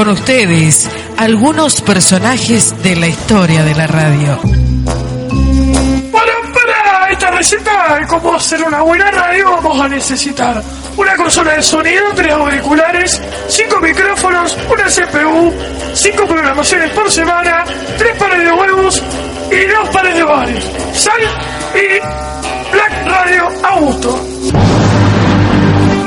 con ustedes algunos personajes de la historia de la radio. Para, para esta receta de cómo hacer una buena radio vamos a necesitar una consola de sonido, tres auriculares, cinco micrófonos, una CPU, cinco programaciones por semana, tres pares de huevos y dos pares de bares, sal y Black Radio Augusto.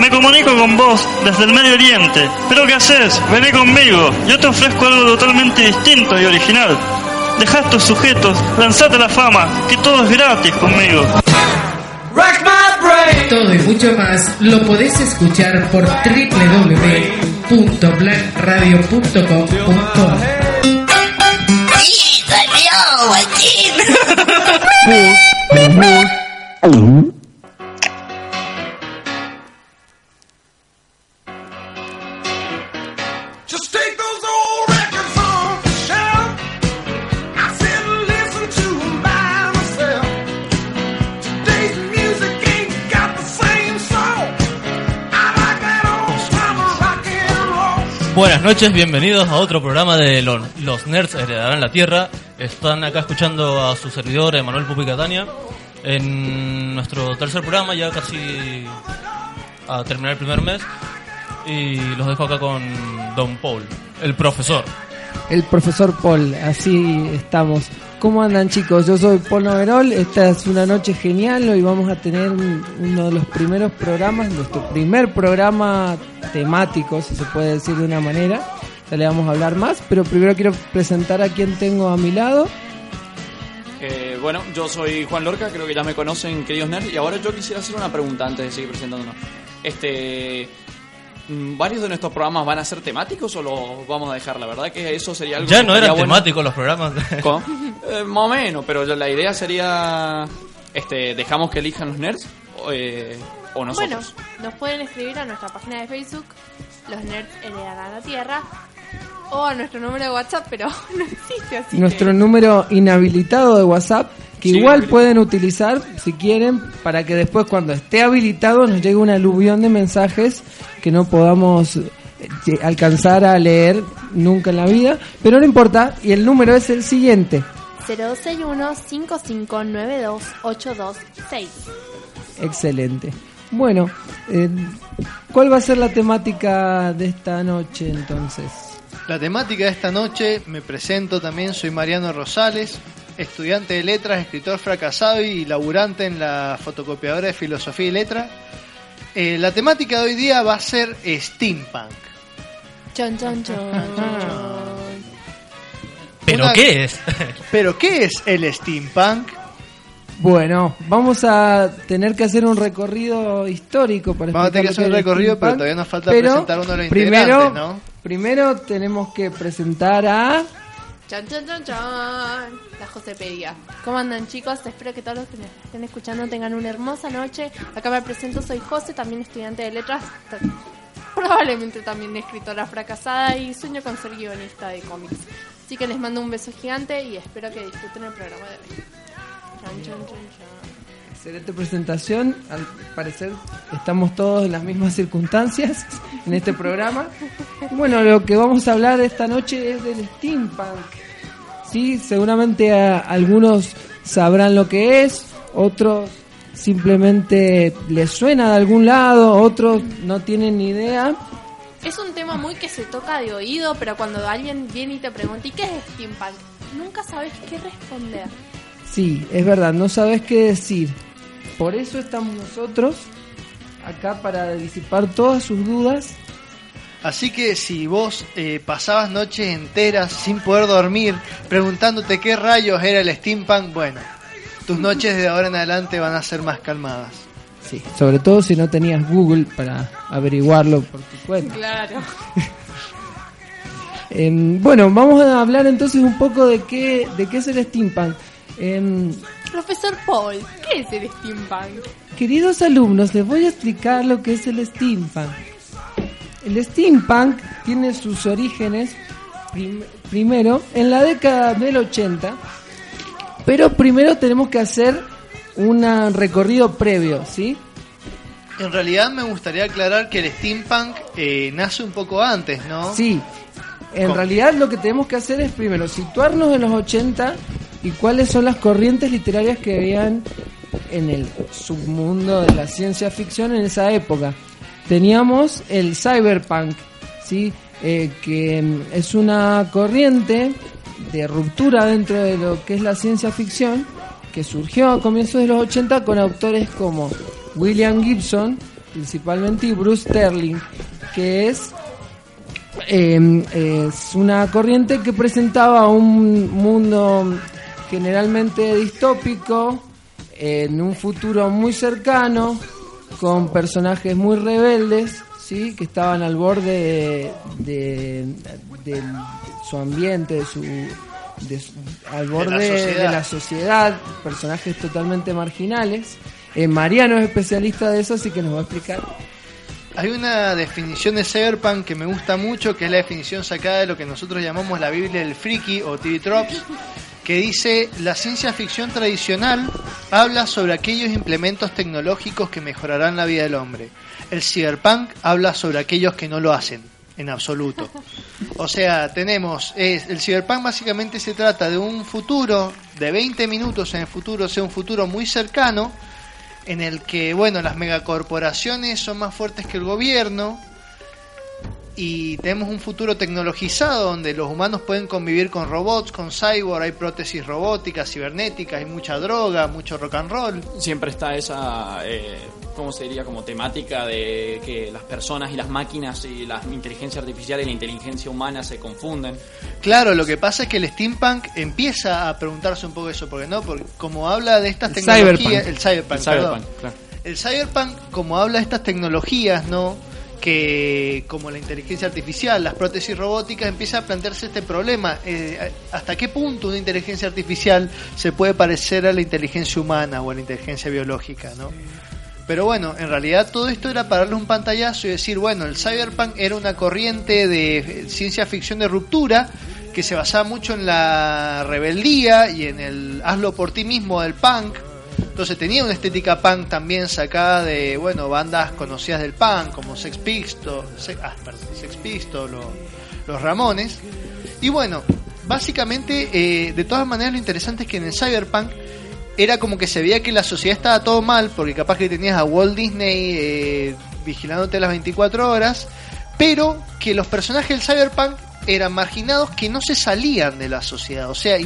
Me comunico con vos desde el Medio Oriente. ¿Pero qué haces? Vení conmigo. Yo te ofrezco algo totalmente distinto y original. Deja estos sujetos, lanzate a la fama, que todo es gratis conmigo. Todo y mucho más lo podés escuchar por www.blackradio.com.ar Just Buenas noches, bienvenidos a otro programa de Los, los Nerds Heredarán la Tierra. Están acá escuchando a su servidor, Emanuel Pupi Catania, en nuestro tercer programa, ya casi a terminar el primer mes. Y los dejo acá con Don Paul, el profesor. el profesor Paul, así estamos. ¿Cómo andan chicos? Yo soy Paul Noverol, esta es una noche genial, hoy vamos a tener un- uno de los primeros programas, nuestro primer programa temático, si se puede decir de una manera, ya le vamos a hablar más, pero primero quiero presentar a quien tengo a mi lado. Eh, bueno, yo soy Juan Lorca, creo que ya me conocen, queridos nerds, y ahora yo quisiera hacer una pregunta antes de seguir presentándonos. Este, ¿Varios de nuestros programas van a ser temáticos o los vamos a dejar? La verdad que eso sería algo... Ya no eran bueno. temáticos los programas. ¿Cómo? Eh, más o menos, pero la idea sería... Este, ¿Dejamos que elijan los nerds o, eh, o Bueno, nosotros? nos pueden escribir a nuestra página de Facebook, Los Nerds Heredarán la Tierra, o a nuestro número de WhatsApp, pero no existe así. Nuestro que... número inhabilitado de WhatsApp, que Sí, igual pueden utilizar si quieren, para que después cuando esté habilitado nos llegue un aluvión de mensajes que no podamos eh, alcanzar a leer nunca en la vida, pero no importa, y el número es el siguiente. 021-5592-826. Excelente. Bueno, eh, ¿cuál va a ser la temática de esta noche entonces? La temática de esta noche, me presento también, soy Mariano Rosales, estudiante de letras, escritor fracasado y laburante en la fotocopiadora de filosofía y letra. Eh, la temática de hoy día va a ser steampunk. Chon, chon, chon. ¿Pero Una- qué es? Pero ¿qué es el steampunk? Bueno, vamos a tener que hacer un recorrido histórico para Vamos a tener que hacer un recorrido, pero todavía nos falta pero presentar uno de los primero, integrantes, ¿no? Primero tenemos que presentar a... Chon, chon, chon, chon. La Josepedia. ¿Cómo andan chicos? Espero que todos los que me estén escuchando tengan una hermosa noche. Acá me presento, soy José, también estudiante de letras. Probablemente también escritora fracasada y sueño con ser guionista de cómics. Así que les mando un beso gigante y espero que disfruten el programa de hoy. Chon, chon, chon, chon. Excelente presentación. Al parecer estamos todos en las mismas circunstancias en este programa. Bueno, lo que vamos a hablar esta noche es del steampunk. Sí, seguramente a- algunos sabrán lo que es, otros simplemente les suena de algún lado, otros no tienen ni idea. Es un tema muy que se toca de oído, pero cuando alguien viene y te pregunta, ¿y qué es steampunk? Nunca sabes qué responder. Sí, es verdad, no sabes qué decir. Por eso estamos nosotros acá para disipar todas sus dudas Así que si vos eh, pasabas noches enteras sin poder dormir, preguntándote qué rayos era el steampunk, bueno, tus noches de ahora en adelante van a ser más calmadas. Sí, sobre todo si no tenías Google para averiguarlo por tu cuenta. Claro. Em, bueno, vamos a hablar entonces un poco de qué, de qué es el steampunk. Em, Profesor Paul, ¿qué es el steampunk? queridos alumnos, les voy a explicar lo que es el steampunk. El steampunk tiene sus orígenes prim- primero en la década del 80, pero primero tenemos que hacer un recorrido previo, ¿sí? En realidad me gustaría aclarar que el steampunk eh, nace un poco antes, ¿no? Sí, En ¿Cómo? realidad lo que tenemos que hacer es primero situarnos en los 80 y cuáles son las corrientes literarias que habían en el submundo de la ciencia ficción en esa época. Teníamos el cyberpunk, ¿sí? Eh, que mm, es una corriente de ruptura dentro de lo que es la ciencia ficción que surgió a comienzos de los 80 con autores como William Gibson, principalmente, y Bruce Sterling, que es eh, es una corriente que presentaba un mundo generalmente distópico en un futuro muy cercano con personajes muy rebeldes sí que estaban al borde de, de- de su ambiente de su, de su- al borde de la sociedad. personajes totalmente marginales. Eh, Mariano es especialista de eso así que nos va a explicar. Hay una definición de cyberpunk que me gusta mucho, que es la definición sacada de lo que nosotros llamamos la Biblia del friki o TV Tropes, que dice, la ciencia ficción tradicional habla sobre aquellos implementos tecnológicos que mejorarán la vida del hombre. El cyberpunk habla sobre aquellos que no lo hacen, en absoluto. O sea, tenemos, es, el cyberpunk básicamente se trata de un futuro de 20 minutos en el futuro, o sea, un futuro muy cercano, en el que, bueno, las megacorporaciones son más fuertes que el gobierno y tenemos un futuro tecnologizado donde los humanos pueden convivir con robots, con cyborg, hay prótesis robóticas, cibernéticas, hay mucha droga, mucho rock and roll. Siempre está esa, eh, ¿cómo se diría? Como temática de que las personas y las máquinas y la inteligencia artificial y la inteligencia humana se confunden. Claro, lo que pasa es que el steampunk empieza a preguntarse un poco eso, porque no, porque como habla de estas El tecnologías, cyberpunk. el cyberpunk, El cyberpunk, claro. El cyberpunk, como habla de estas tecnologías, ¿no? Que como la inteligencia artificial, las prótesis robóticas, empieza a plantearse este problema. eh, ¿Hasta qué punto una inteligencia artificial se puede parecer a la inteligencia humana o a la inteligencia biológica, ¿no? Pero bueno, en realidad todo esto era para darle un pantallazo y decir, bueno, el cyberpunk era una corriente de eh, ciencia ficción de ruptura que se basaba mucho en la rebeldía y en el hazlo por ti mismo del punk. Entonces tenía una estética punk también sacada de, bueno, bandas conocidas del punk como Sex Pistols, ah, los Ramones. Y bueno, básicamente, eh, de todas maneras lo interesante es que en el cyberpunk era como que se veía que la sociedad estaba todo mal, porque capaz que tenías a Walt Disney eh, vigilándote las 24 horas, pero que los personajes del cyberpunk eran marginados que no se salían de la sociedad, o sea,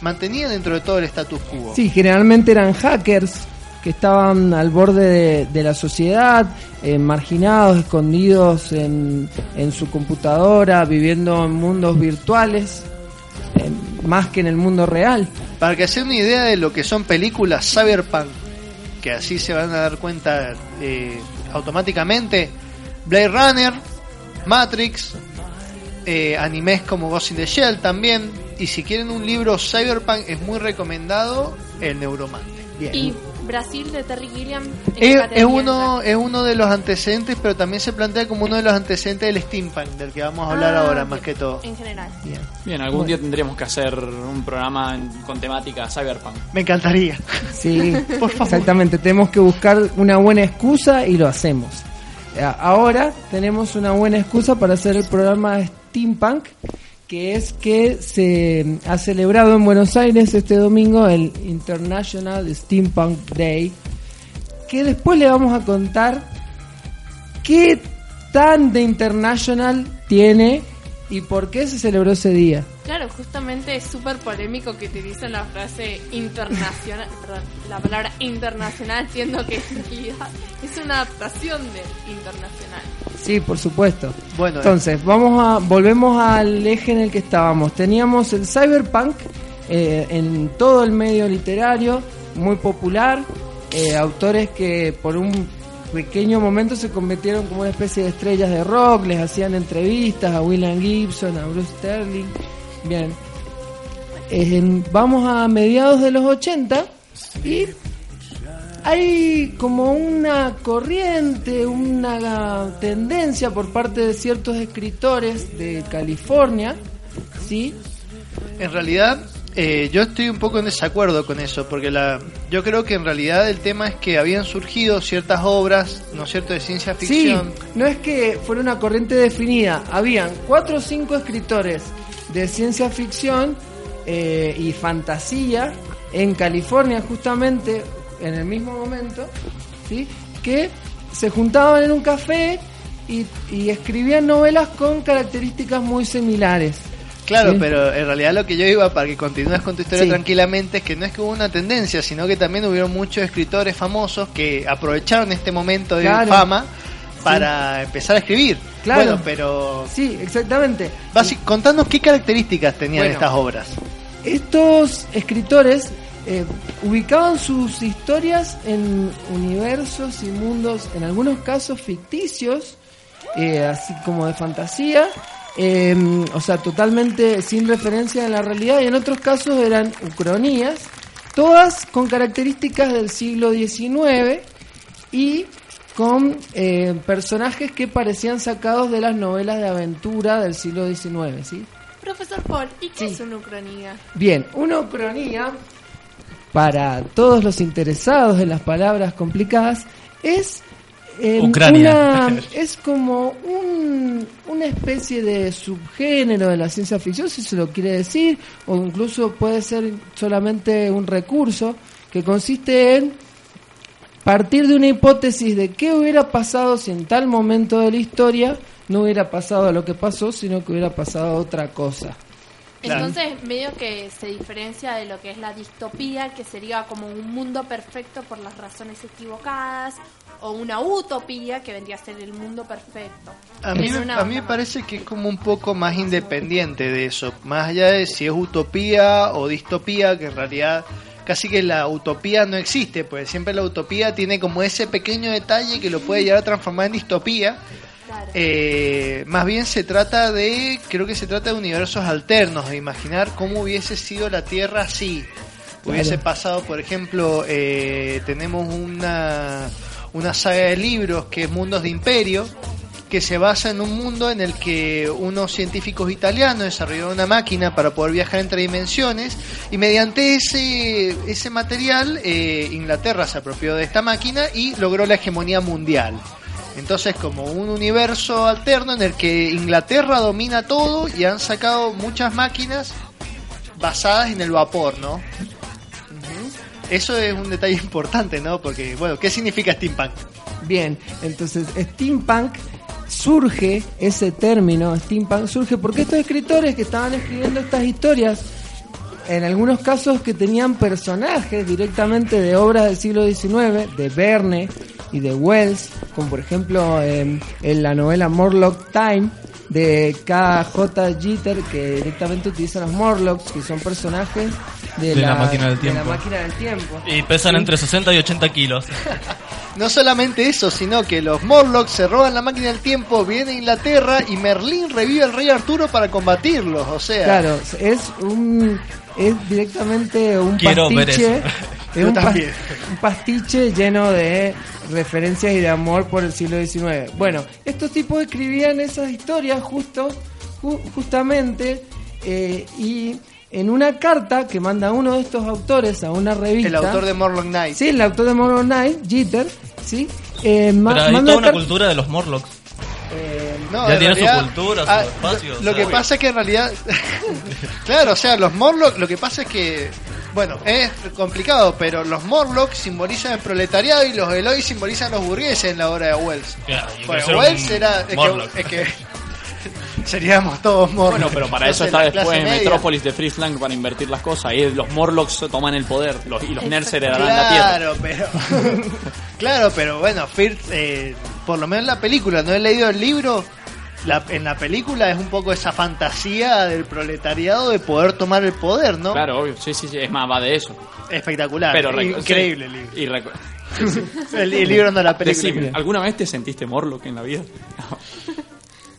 y mantenían dentro de todo el status quo. Sí, generalmente eran hackers que estaban al borde de, de la sociedad, eh, marginados, escondidos en, en su computadora, viviendo en mundos virtuales, eh, más que en el mundo real. Para que den una idea de lo que son películas cyberpunk, que así se van a dar cuenta eh, automáticamente, Blade Runner, Matrix, eh, animes como Ghost in the Shell también, y si quieren un libro cyberpunk es muy recomendado El Neuromante. Y Brasil de Terry Gilliam. ¿en qué Es, uno, es uno de los antecedentes, pero también se plantea como uno de los antecedentes del steampunk, del que vamos a hablar Ah, ahora bien. más que todo. En general. Bien, algún día tendríamos que hacer un programa con temática cyberpunk. Me encantaría. Sí, Por favor. exactamente. Tenemos que buscar una buena excusa y lo hacemos. Ahora tenemos una buena excusa para hacer el programa Steampunk, que es que se ha celebrado en Buenos Aires este domingo el International Steampunk Day, que después le vamos a contar qué tan de international tiene y por qué se celebró ese día. Claro, justamente es súper polémico que utilicen la frase internacional, perdón, la palabra internacional, siendo que en realidad es una adaptación de internacional. Sí, por supuesto. Bueno, Entonces, vamos a volvemos al eje en el que estábamos. Teníamos el cyberpunk eh, en todo el medio literario, muy popular, eh, autores que por un pequeño momento se convirtieron como una especie de estrellas de rock, les hacían entrevistas a William Gibson, a Bruce Sterling. Bien. Vamos a mediados de los 80 y hay como una corriente, una tendencia por parte de ciertos escritores de California, ¿sí? En realidad, Eh, yo estoy un poco en desacuerdo con eso, porque la, yo creo que en realidad el tema es que habían surgido ciertas obras, ¿no es cierto?, de ciencia Sí, ficción. no es que fuera una corriente definida. Habían cuatro o cinco escritores de ciencia ficción eh, y fantasía en California, justamente en el mismo momento, ¿sí? que se juntaban en un café y, y escribían novelas con características muy similares. Claro, Sí. pero en realidad lo que yo iba para que continúes con tu historia Sí. tranquilamente es que no es que hubo una tendencia, sino que también hubieron muchos escritores famosos que aprovecharon este momento de Claro. fama para empezar a escribir. Claro. Bueno, pero Sí, exactamente. basi- contanos qué características tenían Bueno. estas obras. Estos escritores eh, ubicaban sus historias en universos y mundos, en algunos casos ficticios, eh, así como de fantasía, eh, o sea, totalmente sin referencia en la realidad, y en otros casos eran ucronías, todas con características del siglo XIX y con eh, personajes que parecían sacados de las novelas de aventura del siglo XIX, ¿sí? Profesor Paul, ¿y qué Sí. es una ucronía? Bien, una ucronía, para todos los interesados en las palabras complicadas, es eh, Ucrania. una- es como un- una especie de subgénero de la ciencia ficción, si se lo quiere decir, o incluso puede ser solamente un recurso que consiste en partir de una hipótesis de qué hubiera pasado si en tal momento de la historia no hubiera pasado lo que pasó, sino que hubiera pasado otra cosa. Entonces, medio que se diferencia de lo que es la distopía, que sería como un mundo perfecto por las razones equivocadas, o una utopía, que vendría a ser el mundo perfecto. A mí, a mí me parece que es como un poco más independiente de eso, más allá de si es utopía o distopía, que en realidad casi que la utopía no existe, pues siempre la utopía tiene como ese pequeño detalle que lo puede llegar a transformar en distopía. Claro. Eh, más bien se trata de, creo que se trata de universos alternos, de imaginar cómo hubiese sido la Tierra así. Hubiese Claro. pasado, por ejemplo, eh, tenemos una, una saga de libros que es Mundos de Imperio, que se basa en un mundo en el que unos científicos italianos desarrollaron una máquina para poder viajar entre dimensiones y mediante ese, ese material eh, Inglaterra se apropió de esta máquina y logró la hegemonía mundial. Entonces como un universo alterno en el que Inglaterra domina todo y han sacado muchas máquinas basadas en el vapor, ¿no? Eso es un detalle importante, ¿no? Porque, bueno, ¿qué significa steampunk? Bien, entonces steampunk surge, ese término steampunk surge porque estos escritores que estaban escribiendo estas historias, en algunos casos que tenían personajes directamente de obras del siglo XIX, de Verne y de Wells, como por ejemplo em, en la novela Morlock Time de K.J. Jeter, que directamente utiliza los Morlocks, que son personajes de, De la máquina del de la tiempo. máquina del tiempo. Y pesan Sí. entre 60 y 80 kilos. No solamente eso, sino que los Morlocks se roban la máquina del tiempo, viene a Inglaterra y Merlín revive al rey Arturo para combatirlos. O sea, Claro, es un es directamente un Quiero ver pastiche, eso. es Yo un, pas- también. un pastiche lleno de referencias y de amor por el siglo XIX. Bueno, estos tipos escribían esas historias justo, ju- justamente eh, y en una carta que manda uno de estos autores a una revista. el autor de Morlock Knight. Sí, el autor de Morrow Knight, Jeter, sí. eh, Pero hay manda toda una carta- cultura de los Morlocks. Eh, No, Ya en tiene su cultura, su ah, espacio, Lo, o lo sea, que pasa es que en realidad, claro, o sea, los Morlocks, lo que pasa es que, bueno, es complicado, pero los Morlocks simbolizan el proletariado y los Eloy simbolizan los burgueses en la obra de Wells. Claro, Wells era, es Morlock. que, es que seríamos todos Morlocks. Bueno, pero para No eso está después. Metrópolis de Free Flank para invertir las cosas. Ahí los Morlocks toman el poder los, y los nerds heredarán la tierra. Claro, pero claro, pero bueno, Firth, eh, por lo menos en la película, no he leído el libro. La, en la película es un poco esa fantasía del proletariado de poder tomar el poder, ¿no? Claro, obvio. Sí, sí, sí. Es más, va de eso. Espectacular, Pero increíble sí. el libro. Y El, el libro no la película. Decime, ¿alguna vez te sentiste Morlock en la vida?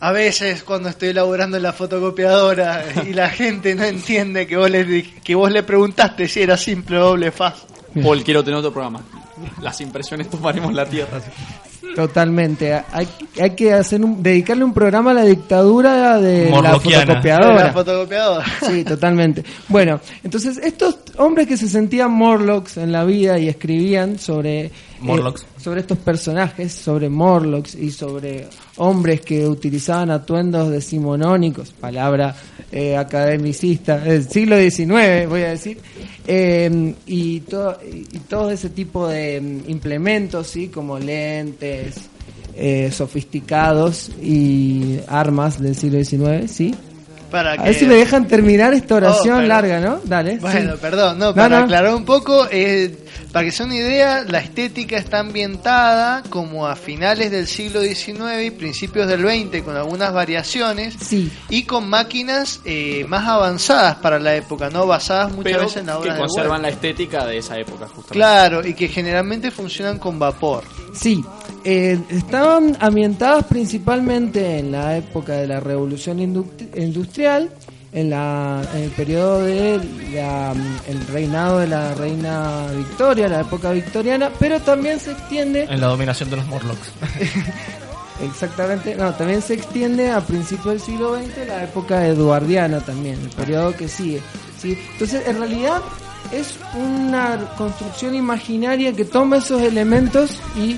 A veces cuando estoy laburando en la fotocopiadora y la gente no entiende que vos le di- que vos le preguntaste si era simple o doble faz. Paul, quiero tener otro programa. Las impresiones tomaremos la tierra. Totalmente. Hay, hay que hacer un, dedicarle un programa a la dictadura de la Morlockiana. fotocopiadora. La fotocopiadora. Sí, totalmente. Bueno, entonces estos hombres que se sentían Morlocks en la vida y escribían sobre eh, Morlocks. sobre estos personajes, sobre Morlocks y sobre hombres que utilizaban atuendos decimonónicos, palabra eh, academicista del siglo XIX, voy a decir, eh, y, todo, y todo ese tipo de mm, implementos, sí, como lentes. eh, sofisticados y armas del siglo XIX, ¿sí? Para A que... ver si me dejan terminar esta oración Oh, perdón. larga, ¿no? Dale. Bueno, sí. perdón, no, para no. aclarar un poco, eh, para que sea una idea, la estética está ambientada como a finales del siglo XIX y principios del XX, con algunas variaciones Sí, y con máquinas eh, más avanzadas para la época, no basadas muchas Pero veces en la que obra de conservan la estética de esa época, justamente. Claro, y que generalmente funcionan con vapor. sí. Eh, estaban ambientadas principalmente en la época de la revolución indu- industrial, en, la, en el periodo del el reinado de la reina Victoria, la época victoriana, pero también se extiende En la dominación de los Morlocks. Exactamente, no, también se extiende a principios del siglo XX la época eduardiana también, el periodo que sigue. ¿sí? Entonces, en realidad es una construcción imaginaria que toma esos elementos y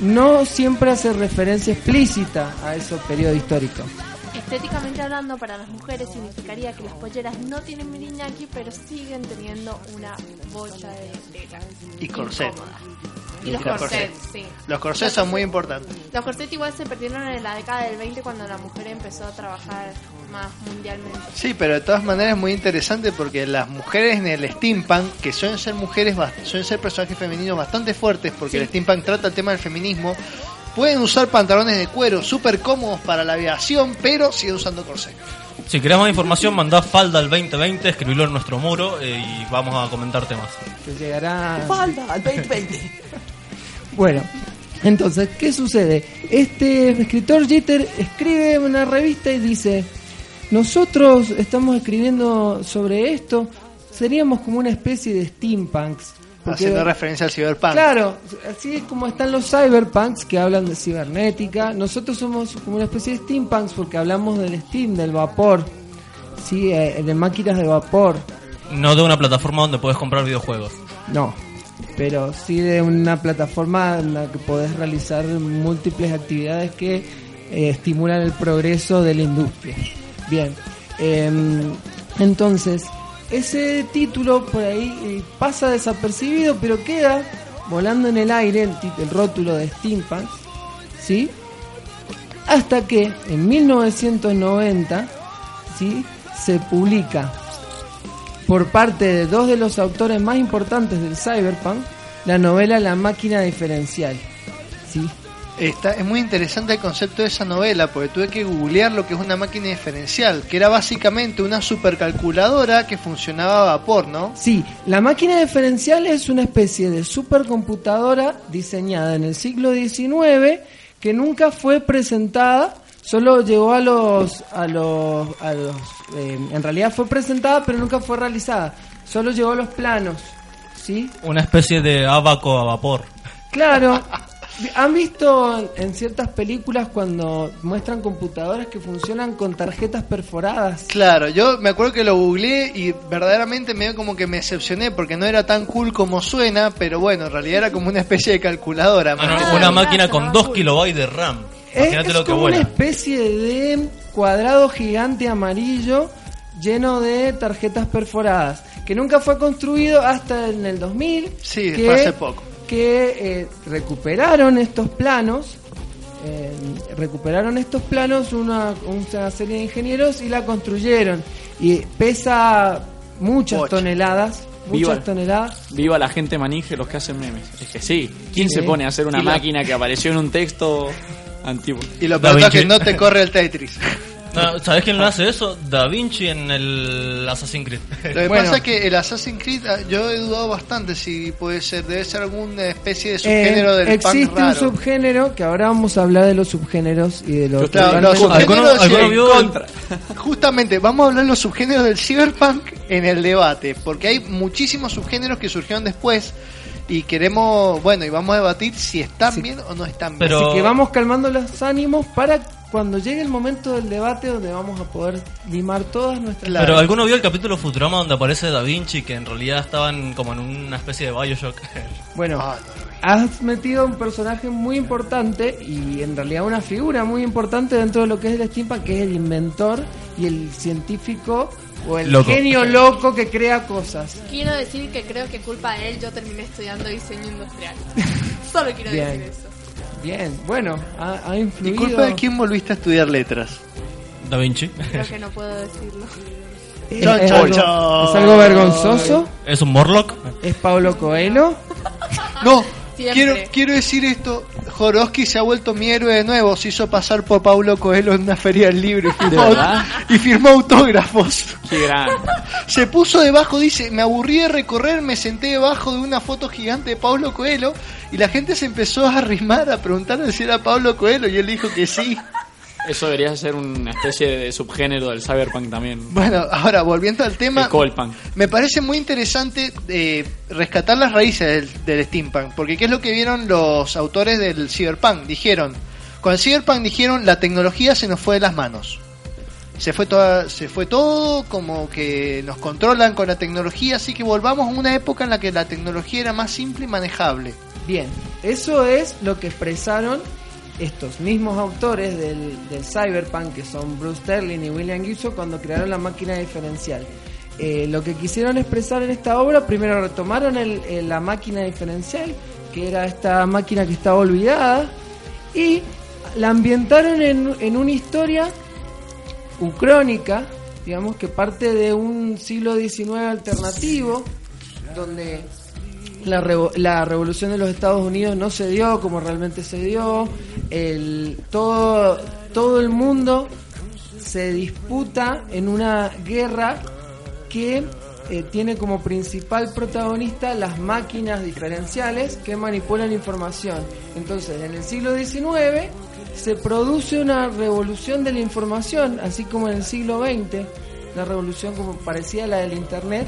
no siempre hace referencia explícita a esos periodos históricos. Estéticamente hablando, para las mujeres significaría que las polleras no tienen miriñaki, pero siguen teniendo una bocha de tela. Y corset. Incómoda. Y Y los corsets, sí. Los corsés son muy importantes. Los corsets igual se perdieron en la década del 20 cuando la mujer empezó a trabajar más mundialmente. Sí, pero de todas maneras es muy interesante porque las mujeres en el steampunk, que suelen ser mujeres, suelen ser personajes femeninos bastante fuertes, porque el steampunk trata el tema del feminismo, pueden usar pantalones de cuero súper cómodos para la aviación, pero siguen usando corsé. Si querés más información, mandá falda al 2020, escribilo en nuestro muro eh, y vamos a comentar temas. Que llegará... Falda al 2020. Bueno, entonces, ¿qué sucede? Este escritor Jeter escribe una revista y dice, nosotros estamos escribiendo sobre esto, seríamos como una especie de steampunks. Porque- Haciendo referencia al cyberpunk. Claro, así como están los cyberpunks que hablan de cibernética, nosotros somos como una especie de steampunks porque hablamos del steam, del vapor, sí, eh, de máquinas de vapor. No de una plataforma donde puedes comprar videojuegos. No, pero sí de una plataforma en la que podés realizar múltiples actividades que eh, estimulan el progreso de la industria. Bien, em, entonces, ese título por ahí eh, pasa desapercibido, pero queda volando en el aire el, el rótulo de Steampunk, ¿sí? Hasta que en 1990, ¿sí? Se publica por parte de dos de los autores más importantes del cyberpunk la novela La máquina diferencial. ¿sí? Está, es muy interesante el concepto de esa novela, porque tuve que googlear lo que es una máquina diferencial, que era básicamente una supercalculadora que funcionaba a vapor, ¿no? Sí, la máquina diferencial es una especie de supercomputadora diseñada en el siglo XIX que nunca fue presentada, solo llegó a los, a los, a los, eh, en realidad fue presentada pero nunca fue realizada, solo llegó a los planos, ¿sí? Una especie de abaco a vapor. Claro. ¿Han visto en ciertas películas cuando muestran computadoras que funcionan con tarjetas perforadas? Claro, yo me acuerdo que lo googleé y verdaderamente medio como que me decepcioné porque no era tan cool como suena, pero bueno, en realidad era como una especie de calculadora. Ah, no, una máquina con sonaba 2 cool. kilobytes de RAM. Es, Imagínate es lo que como una especie de cuadrado gigante amarillo lleno de tarjetas perforadas que nunca fue construido hasta en el 2000 Sí, que, fue hace poco. Que eh, recuperaron estos planos eh, recuperaron estos planos una, una serie de ingenieros y la construyeron y pesa muchas toneladas muchas Viva. toneladas Viva la gente manije los que hacen memes. Es que sí. ¿Quién Sí. se pone a hacer una la- máquina que apareció en un texto antiguo? Y lo peor es que no te corre el Tetris. No, ¿Sabés quién lo hace eso? Da Vinci en el Assassin's Creed. Lo que Bueno. pasa es que el Assassin's Creed, ah, yo he dudado bastante si puede ser, debe ser alguna especie de subgénero Eh, del existe punk un raro. subgénero que ahora vamos a hablar de los subgéneros y de los Claro, que los van- ¿Alguno, subgéneros el- Justamente, vamos a hablar de los subgéneros del cyberpunk en el debate, porque hay muchísimos subgéneros que surgieron después Y queremos, bueno, y vamos a debatir si están Sí. bien o no están bien. Pero- Así que vamos calmando los ánimos para cuando llegue el momento del debate donde vamos a poder limar todas nuestras... Pero ¿alguno vio el capítulo Futurama donde aparece Da Vinci que en realidad estaban como en una especie de Bioshock? Bueno, Ah, has metido un personaje muy importante y en realidad una figura muy importante dentro de lo que es el steampunk, que es el inventor y el científico o el Loco. genio loco que crea cosas. Quiero decir que creo que culpa de él yo terminé estudiando diseño industrial. Solo quiero Bien. decir eso. Bien, bueno, ha, ha ¿Y influido... culpa de quién volviste a estudiar letras? Da Vinci. Creo que no puedo decirlo. ¿Es, Chon, es chon, algo, chon. es algo vergonzoso? ¿Es un Morlock? ¿Es Pablo Coelho? No, Siempre. quiero, quiero decir esto. Joroski se ha vuelto mi héroe de nuevo. Se hizo pasar por Paulo Coelho en una feria del libro y firmó, verdad? y firmó autógrafos. Qué gran. Se puso debajo, dice, me aburrí de recorrer, me senté debajo de una foto gigante de Pablo Coelho y la gente se empezó a arrimar, a preguntarle si era Pablo Coelho y él dijo que sí. Eso debería ser una especie de subgénero del cyberpunk también. Bueno, ahora volviendo al tema, El me parece muy interesante eh, rescatar las raíces del, del steampunk, porque ¿qué es lo que vieron los autores del cyberpunk? Dijeron, con el cyberpunk dijeron, la tecnología se nos fue de las manos. Se fue, toda, se fue todo, como que nos controlan con la tecnología, así que volvamos a una época en la que la tecnología era más simple y manejable. Bien, eso es lo que expresaron estos mismos autores del, del Cyberpunk, que son Bruce Sterling y William Gibson, cuando crearon la máquina diferencial. Eh, lo que quisieron expresar en esta obra, primero retomaron el- el- la máquina diferencial, que era esta máquina que estaba olvidada, y la ambientaron en, en una historia ucrónica, digamos que parte de un siglo XIX alternativo, donde la, revo- la revolución de los Estados Unidos no se dio como realmente se dio, el, todo, todo el mundo se disputa en una guerra que eh, tiene como principal protagonista las máquinas diferenciales que manipulan información. Entonces, en el siglo XIX se produce una revolución de la información, así como en el siglo XX, una revolución como parecía la del Internet,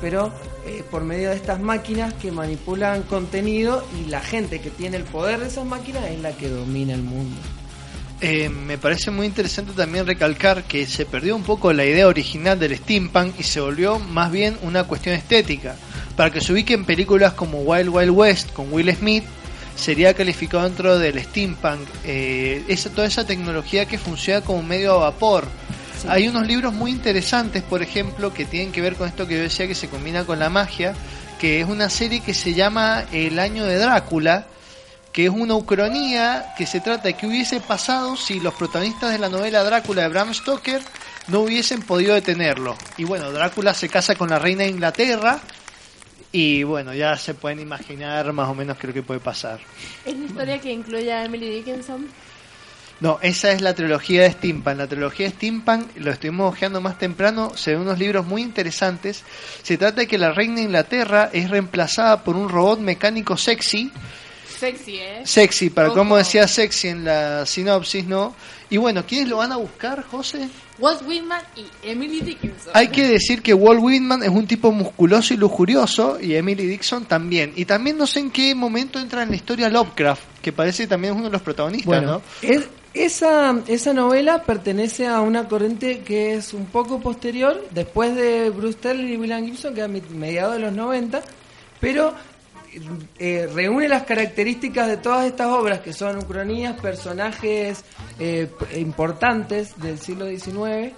pero eh, por medio de estas máquinas que manipulan contenido y la gente que tiene el poder de esas máquinas es la que domina el mundo. Eh, me parece muy interesante también recalcar que se perdió un poco la idea original del steampunk y se volvió más bien una cuestión estética. Para que se ubiquen películas como Wild Wild West con Will Smith, sería calificado dentro del steampunk. Eh, esa, toda esa tecnología que funciona como medio a vapor. Hay unos libros muy interesantes, por ejemplo, que tienen que ver con esto que yo decía que se combina con la magia, que es una serie que se llama El año de Drácula, que es una ucronía que se trata de que hubiese pasado si los protagonistas de la novela Drácula de Bram Stoker no hubiesen podido detenerlo. Y bueno, Drácula se casa con la reina de Inglaterra y bueno, ya se pueden imaginar más o menos qué es lo que puede pasar. Es la historia que incluye a Emily Dickinson. No, esa es la trilogía de Steampunk. La trilogía de Steampunk, lo estuvimos ojeando más temprano, se ven unos libros muy interesantes. Se trata de que la reina de Inglaterra es reemplazada por un robot mecánico sexy Sexy, ¿eh? Sexy, para Ojo. como decía sexy en la sinopsis, ¿no? Y bueno, ¿quiénes lo van a buscar, José? Walt Whitman y Emily Dickinson. Hay que decir que Walt Whitman es un tipo musculoso y lujurioso y Emily Dixon también. Y también no sé en qué momento entra en la historia Lovecraft, que parece que también es uno de los protagonistas, Bueno, ¿no? es- esa, esa novela pertenece a una corriente que es un poco posterior, después de Bruce Sterling y William Gibson, que a mi- mediados de los 90, pero eh, reúne las características de todas estas obras, que son ucronías, personajes eh, importantes del siglo XIX.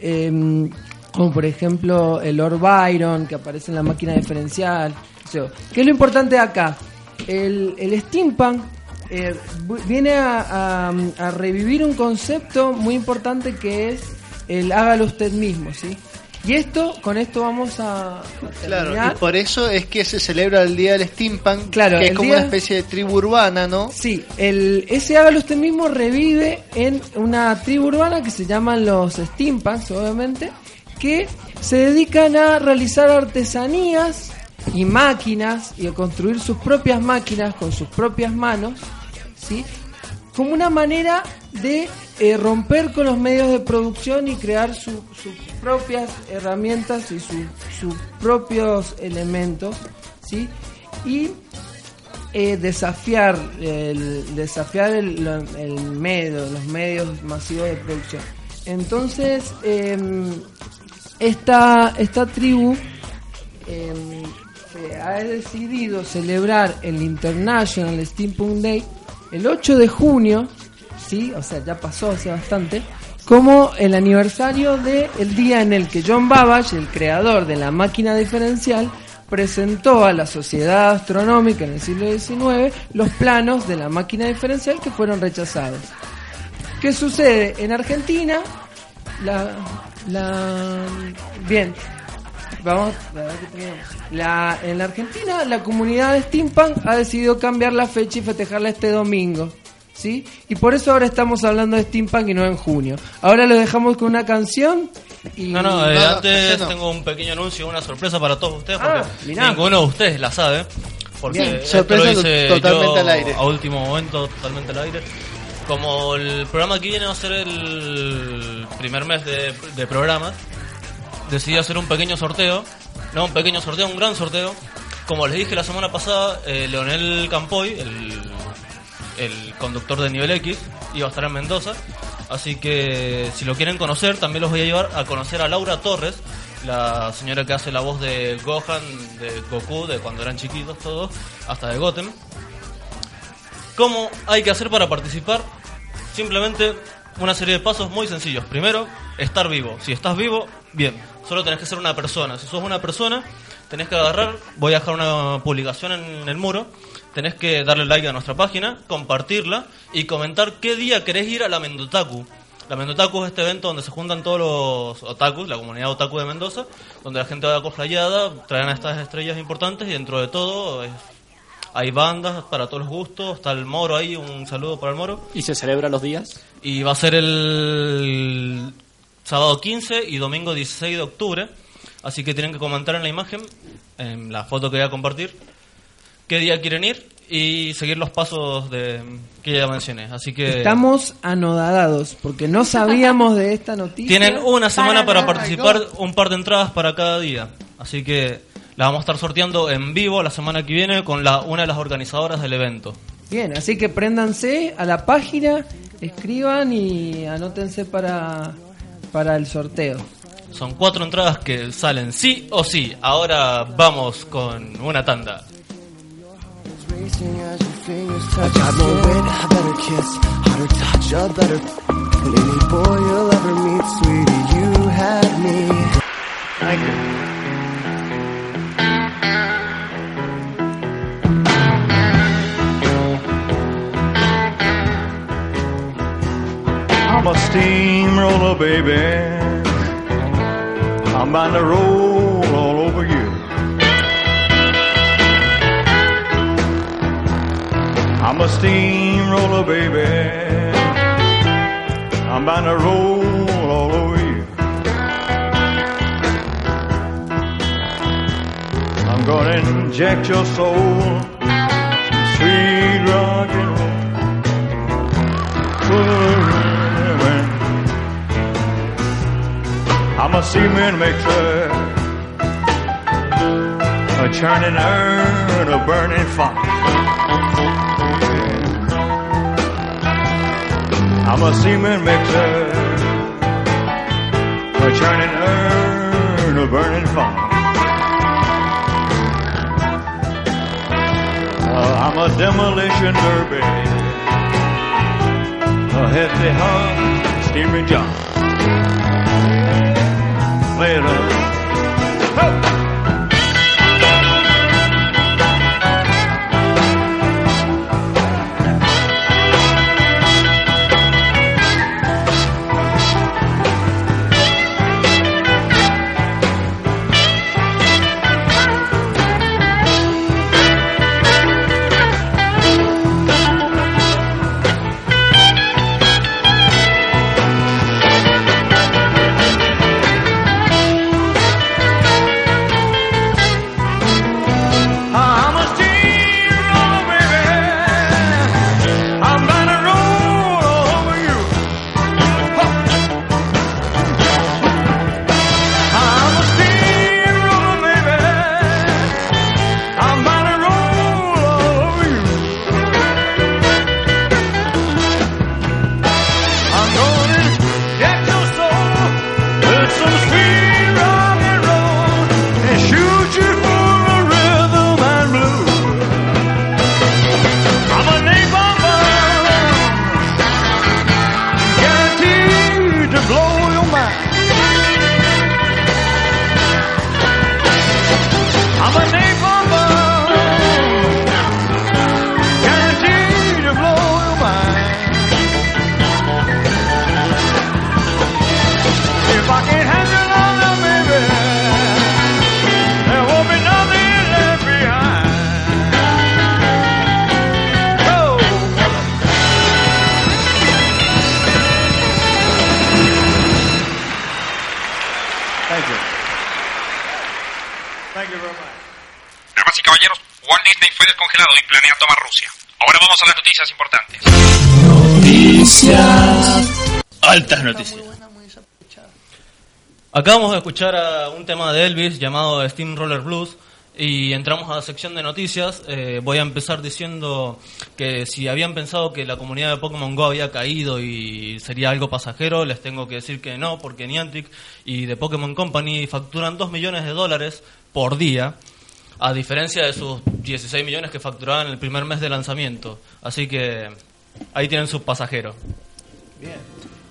Em, como por ejemplo el Lord Byron, que aparece en la máquina diferencial. ¿Qué es lo importante acá? El, el steampunk eh, viene a, a- a revivir un concepto muy importante que es el hágalo usted mismo, ¿sí? Y esto, con esto vamos a, a Claro, y por eso es que se celebra el Día del Steampunk, Claro, que es como día- una especie de tribu urbana, ¿no? Sí, el, ese hágalo usted mismo revive en una tribu urbana que se llaman los steampunks, obviamente, que se dedican a realizar artesanías y máquinas y a construir sus propias máquinas con sus propias manos, Como una manera de eh, romper con los medios de producción y crear su- sus propias herramientas y su- sus propios elementos, ¿sí? y eh, desafiar el, desafiar el, medio, los medios masivos de producción. Entonces, em, esta, esta tribu em, ha decidido celebrar el International Steampunk Day el 8 de junio, sí, o sea, ya pasó hace bastante, como el aniversario del día en el que John Babbage, el creador de la máquina diferencial, presentó a la sociedad astronómica en el siglo XIX los planos de la máquina diferencial que fueron rechazados. ¿Qué sucede? En Argentina, la, la bien, vamos, a ver qué tenemos. La, en la Argentina, la comunidad de Steampunk ha decidido cambiar la fecha y festejarla este domingo. ¿Sí? Y por eso ahora estamos hablando de Steampunk y no en junio. Ahora lo dejamos con una canción y No, no, eh, No, antes no. tengo un pequeño anuncio, una sorpresa para todos ustedes, Ah, porque mirá. ninguno de ustedes la sabe. Porque Bien. Sorpresa lo hice totalmente yo al aire. A último momento, totalmente al aire. Como el programa que viene va a ser el primer mes de, de programas, decidí hacer un pequeño sorteo. No, un pequeño sorteo, un gran sorteo. Como les dije la semana pasada, eh, Leonel Campoy, el, conductor de Nivel X, iba a estar en Mendoza. Así que si lo quieren conocer, también los voy a llevar a conocer a Laura Torres, la señora que hace la voz de Gohan, de Goku, de cuando eran chiquitos todos, hasta de Goten. ¿Cómo hay que hacer para participar? Simplemente una serie de pasos muy sencillos. Primero, estar vivo. Si estás vivo, bien. Solo tenés que ser una persona. Si sos una persona, tenés que agarrar, voy a dejar una publicación en el muro, tenés que darle like a nuestra página, compartirla y comentar qué día querés ir a la Mendotaku. La Mendotaku es este evento donde se juntan todos los otakus, la comunidad otaku de Mendoza, donde la gente va cosplayada, traen a estas estrellas importantes y dentro de todo es- hay bandas para todos los gustos, está el Moro ahí, un saludo para el Moro. ¿Y se celebra los días? Y va a ser el sábado 15 y domingo 16 de octubre. Así que tienen que comentar en la imagen, en la foto que voy a compartir, qué día quieren ir y seguir los pasos de que ya mencioné. Así que estamos anodadados porque no sabíamos de esta noticia. tienen una semana para, nada. participar, un par de entradas para cada día. Así que la vamos a estar sorteando en vivo la semana que viene con la, una de las organizadoras del evento. Bien, así que préndanse a la página, escriban y anótense para, para el sorteo. Son cuatro entradas que salen sí o sí. Ahora vamos con una tanda. Baby. I'm bound to roll all over you. I'm a steamroller, baby. I'm bound to roll all over you. I'm gonna inject your soul, A cement mixer, a churning urn, a burning fire. I'm a cement mixer, a churning urn, a burning fire. Uh, I'm a demolition derby a hefty hug, steaming John. Play it Noticias. Acabamos de escuchar a un tema de Elvis llamado Steam Roller Blues y entramos a la sección de noticias. Eh, voy a empezar diciendo que si habían pensado que la comunidad de Pokémon Go había caído y sería algo pasajero, les tengo que decir que no, porque Niantic y The Pokémon Company facturan 2 millones de dólares por día, a diferencia de sus 16 millones que facturaban el primer mes de lanzamiento. Así que ahí tienen su pasajero.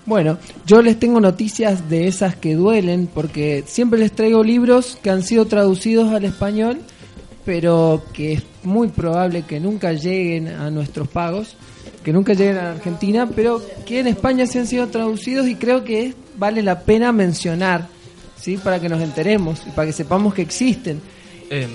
Bueno, yo les tengo noticias de esas que duelen porque siempre les traigo libros que han sido traducidos al español, pero que es muy probable que nunca lleguen a nuestros pagos, que nunca lleguen a Argentina, pero que en España sí han sido traducidos y creo que es- vale la pena mencionar, ¿sí? Para que nos enteremos y para que sepamos que existen. Eh,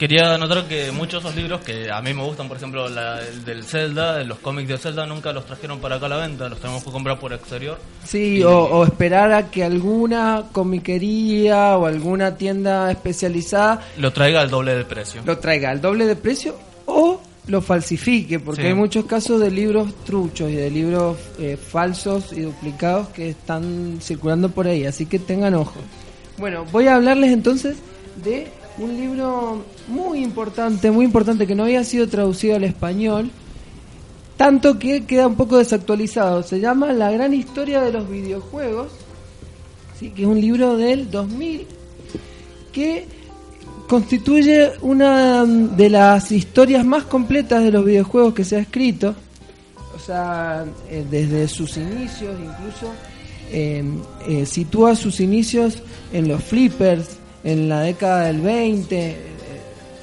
quería anotar que muchos de esos libros que a mí me gustan, por ejemplo, la- el del Zelda, los cómics de Zelda, nunca los trajeron para acá a la venta, los tenemos que comprar por exterior. Sí, Y- o, o esperar a que alguna comiquería o alguna tienda especializada Lo traiga al doble de precio. lo traiga al doble de precio o lo falsifique, porque Sí. hay muchos casos de libros truchos y de libros eh, falsos y duplicados que están circulando por ahí, así que tengan ojo. Bueno, voy a hablarles entonces de un libro muy importante, muy importante que no había sido traducido al español, tanto que queda un poco desactualizado. Se llama La gran historia de los videojuegos, ¿sí? que es un libro del 2000 que constituye una de las historias más completas de los videojuegos que se ha escrito. O sea, eh, desde sus inicios, incluso eh, eh, sitúa sus inicios en los flippers, en la década del 20. eh,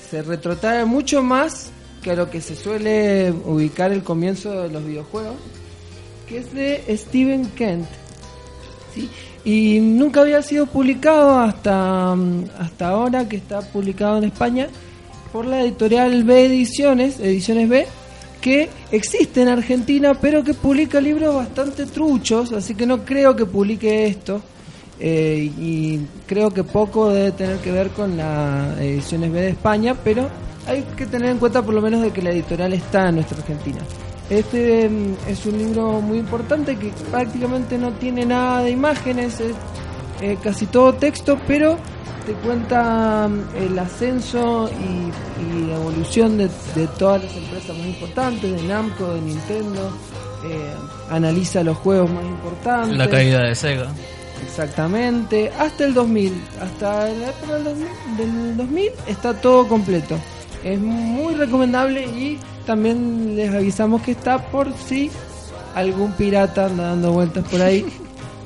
se retrotrae mucho más que a lo que se suele ubicar el comienzo de los videojuegos, que es de Stephen Kent. ¿sí? Y nunca había sido publicado hasta, mm, hasta ahora, que está publicado en España, por la editorial B Ediciones, Ediciones B, que existe en Argentina, pero que publica libros bastante truchos, así que no creo que publique esto. Eh, y creo que poco debe tener que ver con la Ediciones B de España, pero hay que tener en cuenta por lo menos de que la editorial está en nuestra Argentina. Este mm, es un libro muy importante que prácticamente no tiene nada de imágenes, es eh, casi todo texto, pero te cuenta mm, el ascenso y, y evolución de, de todas las empresas más importantes, de Namco, de Nintendo, eh, analiza los juegos más importantes. La caída de Sega. Exactamente, hasta el 2000, hasta la época del 2000, del 2000 está todo completo. Es muy recomendable y también les avisamos que está por si algún pirata anda dando vueltas por ahí.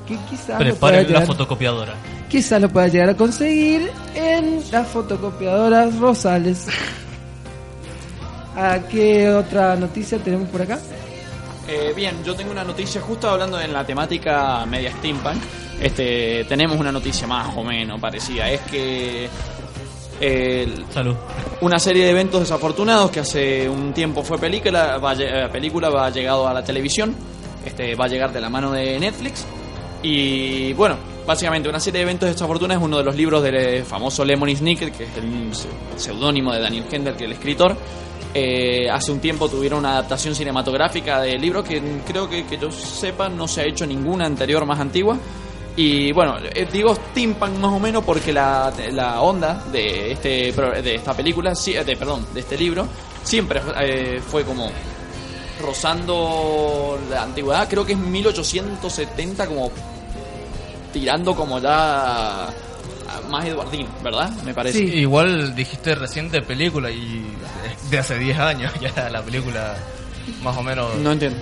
Que quizás Preparen la fotocopiadora. quizás lo pueda llegar a conseguir en las fotocopiadoras Rosales. ¿A qué otra noticia tenemos por acá? Eh, bien, yo tengo una noticia justo hablando en la temática media steampunk. Este, tenemos una noticia más o menos parecida. Es que el- Salud. una serie de eventos desafortunados que hace un tiempo fue película, va, eh, película va llegado a la televisión. Este, va a llegar de la mano de Netflix. Y bueno, básicamente una serie de eventos desafortunados es uno de los libros del eh, famoso Lemony Snicket, que es el seudónimo de Daniel Hendel, que es el escritor. Eh, hace un tiempo tuvieron una adaptación cinematográfica del libro que creo que, que yo sepa no se ha hecho ninguna anterior más antigua. Y bueno, eh, digo steampunk más o menos porque la, la onda de este de esta película, eh, de, perdón, de este libro, siempre fue como rozando la antigüedad, creo que es 1870 como tirando como ya más Eduardín, ¿verdad? Me parece. Igual dijiste reciente película y de hace 10 años ya la película más o menos. No entiendo.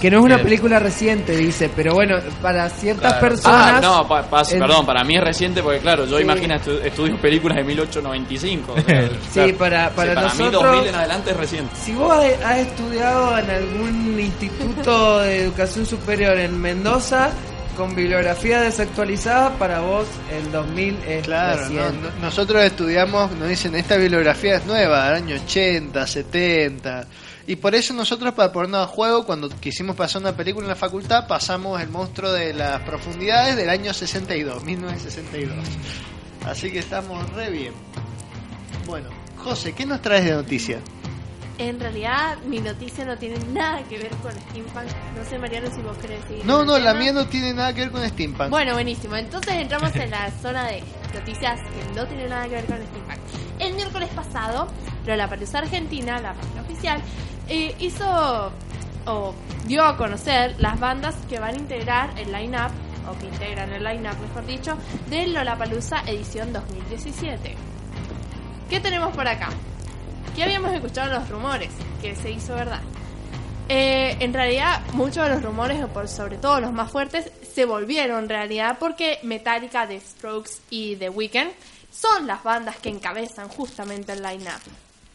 Que no es una película reciente, dice, pero bueno, para ciertas Claro. personas... Ah, no, pa- pa- en- perdón, para mí es reciente porque claro, yo Sí. imagino estu- estudio películas de 1895. o sea, Sí, claro. para- Sí, para mí nosotros- 2000 en adelante es reciente. Si vos has has estudiado en algún instituto de educación superior en Mendoza con bibliografía desactualizada, para vos el 2000 es Claro, reciente. no, no- nosotros estudiamos, nos dicen, esta bibliografía es nueva, del año 80, 70. Y por eso nosotros, para ponernos a juego, cuando quisimos pasar una película en la facultad, pasamos El monstruo de las profundidades del año 62, 1962. Así que estamos re bien. Bueno, José, ¿qué nos traes de noticia? En realidad, mi noticia no tiene nada que ver con Steampunk. No sé, Mariano, si vos querés decir. No, no, la mía no tiene nada que ver con Steampunk. Bueno, buenísimo. Entonces entramos en la zona de noticias que no tienen nada que ver con Steampunk. El miércoles pasado, Lollapalooza Argentina, la página oficial, eh, hizo o dio a conocer las bandas que van a integrar el line-up, o que integran el line-up, mejor dicho, de Lollapalooza edición 2017. ¿Qué tenemos por acá? Que habíamos escuchado los rumores, que se hizo verdad. Eh, en realidad, muchos de los rumores, sobre todo los más fuertes, se volvieron realidad porque Metallica, The Strokes y The Weeknd son las bandas que encabezan justamente el line-up.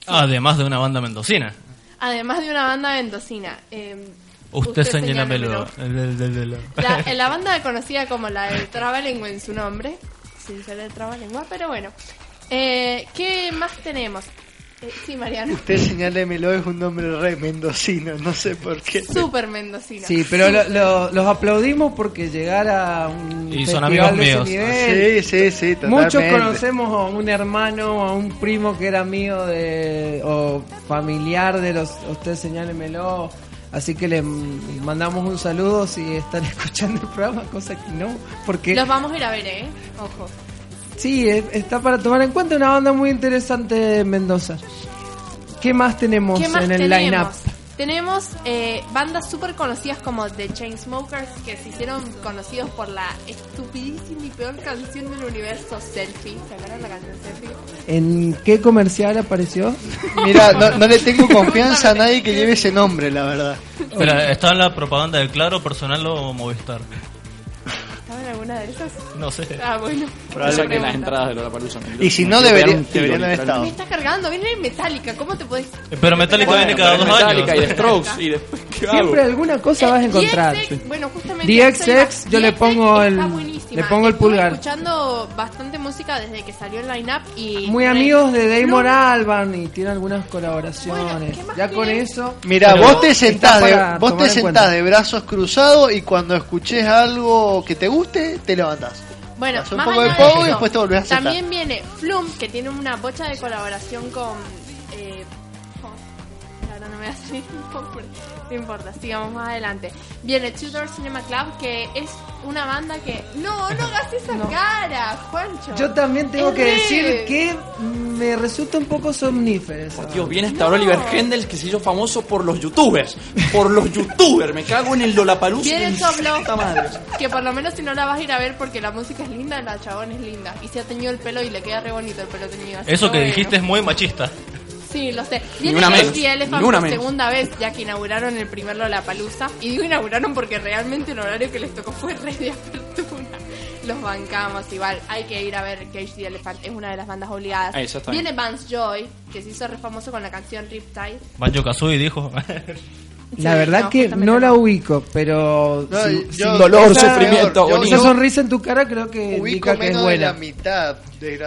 Además de una banda mendocina. Además de una banda mendocina. eh, Usted, señálemelo. señálamelo. La, en la banda conocida como la del Trabalengua en su nombre. Sin ser el Trabalengua, pero bueno. Eh, ¿Qué más tenemos? Eh, sí, Mariano. Usted señálemelo es un nombre re mendocino, no sé por qué. Súper mendocino. Sí, pero lo- lo- los aplaudimos porque llegar a un Y son amigos de ese míos. nivel, Sí, sí, sí, Muchos totalmente. conocemos a un hermano o a un primo que era mío de o familiar de los usted señálemelo, así que le m- mandamos un saludo si están escuchando el programa, cosa que no, porque Los vamos a ir a ver, ¿eh? Ojo. Sí, es- está para tomar en cuenta una banda muy interesante de Mendoza. ¿Qué más tenemos ¿Qué más en el tenemos? line-up? Tenemos eh, bandas súper conocidas como The Chainsmokers que se hicieron conocidos por la estupidísima y peor canción del universo, Selfie. ¿Se acuerdan la canción Selfie? ¿En qué comercial apareció? Mira, no, no le tengo confianza a nadie que lleve ese nombre, la verdad. Espera, ¿está en la propaganda del Claro, Personal o Movistar? ¿Estaba en alguna de esas? No sé. Ah, bueno. Que Pregunta. las entradas de Lollapalooza. me- Y si no, deberían haber literalmente. Me está cargando, viene Metallica, ¿cómo te podés...? Pero Metallica Bueno, viene cada dos Metallica años. y Strokes y después ¿qué hago? Siempre alguna cosa vas a encontrar. DXX, bueno, justamente DXX, yo le pongo el- está buenísima. le pongo el Estuve pulgar. escuchando bastante música desde que salió el line-up y... Muy re- amigos de Damon No, Albarn y tiene algunas colaboraciones. Bueno, ¿qué más ya con querés? eso. Mira, Pero vos te sentás, de, vos te en sentás de brazos cruzados y cuando escuches algo que te guste, te levantás. Bueno, Haces un más poco allá de pogo y eso, después te volvés a sentar. También viene Flum, que tiene una bocha de colaboración con... Eh, oh, ahora no me va a salir. No importa, sigamos más adelante. Viene Tudor Cinema Club, que es una banda que... No, no hagas esa cara, Juancho. Yo también tengo Es que decir que me resulta un poco somnífero. esa Dios, viene hasta No. Oliver Hendel que se hizo famoso por los youtubers. Por los youtubers. Me cago en el Lollapalooza. Viene madre. que por lo menos si no la vas a ir a ver porque la música es linda, la chabón es linda. Y se ha teñido el pelo y le queda re bonito el pelo teñido. así Eso que bueno. dijiste es muy machista. Sí, lo sé. Ni Viene una menos, Elephant ni una por menos. segunda vez, ya que inauguraron el primer Lollapalooza. Y digo inauguraron porque realmente el horario que les tocó fue re de apertura. Los bancamos igual. Hay que ir a ver Cage the Elephant. Es una de las bandas obligadas. Ah, eso está bien. Viene Vance Joy, que se hizo re famoso con la canción Riptide. Banjo Kazooie dijo. La Sí, verdad no, que no la ubico, pero No, si- yo- si- Dolor, esa- sufrimiento, yo- Esa sonrisa en tu cara creo que Ubico indica que es menos de la buena. mitad,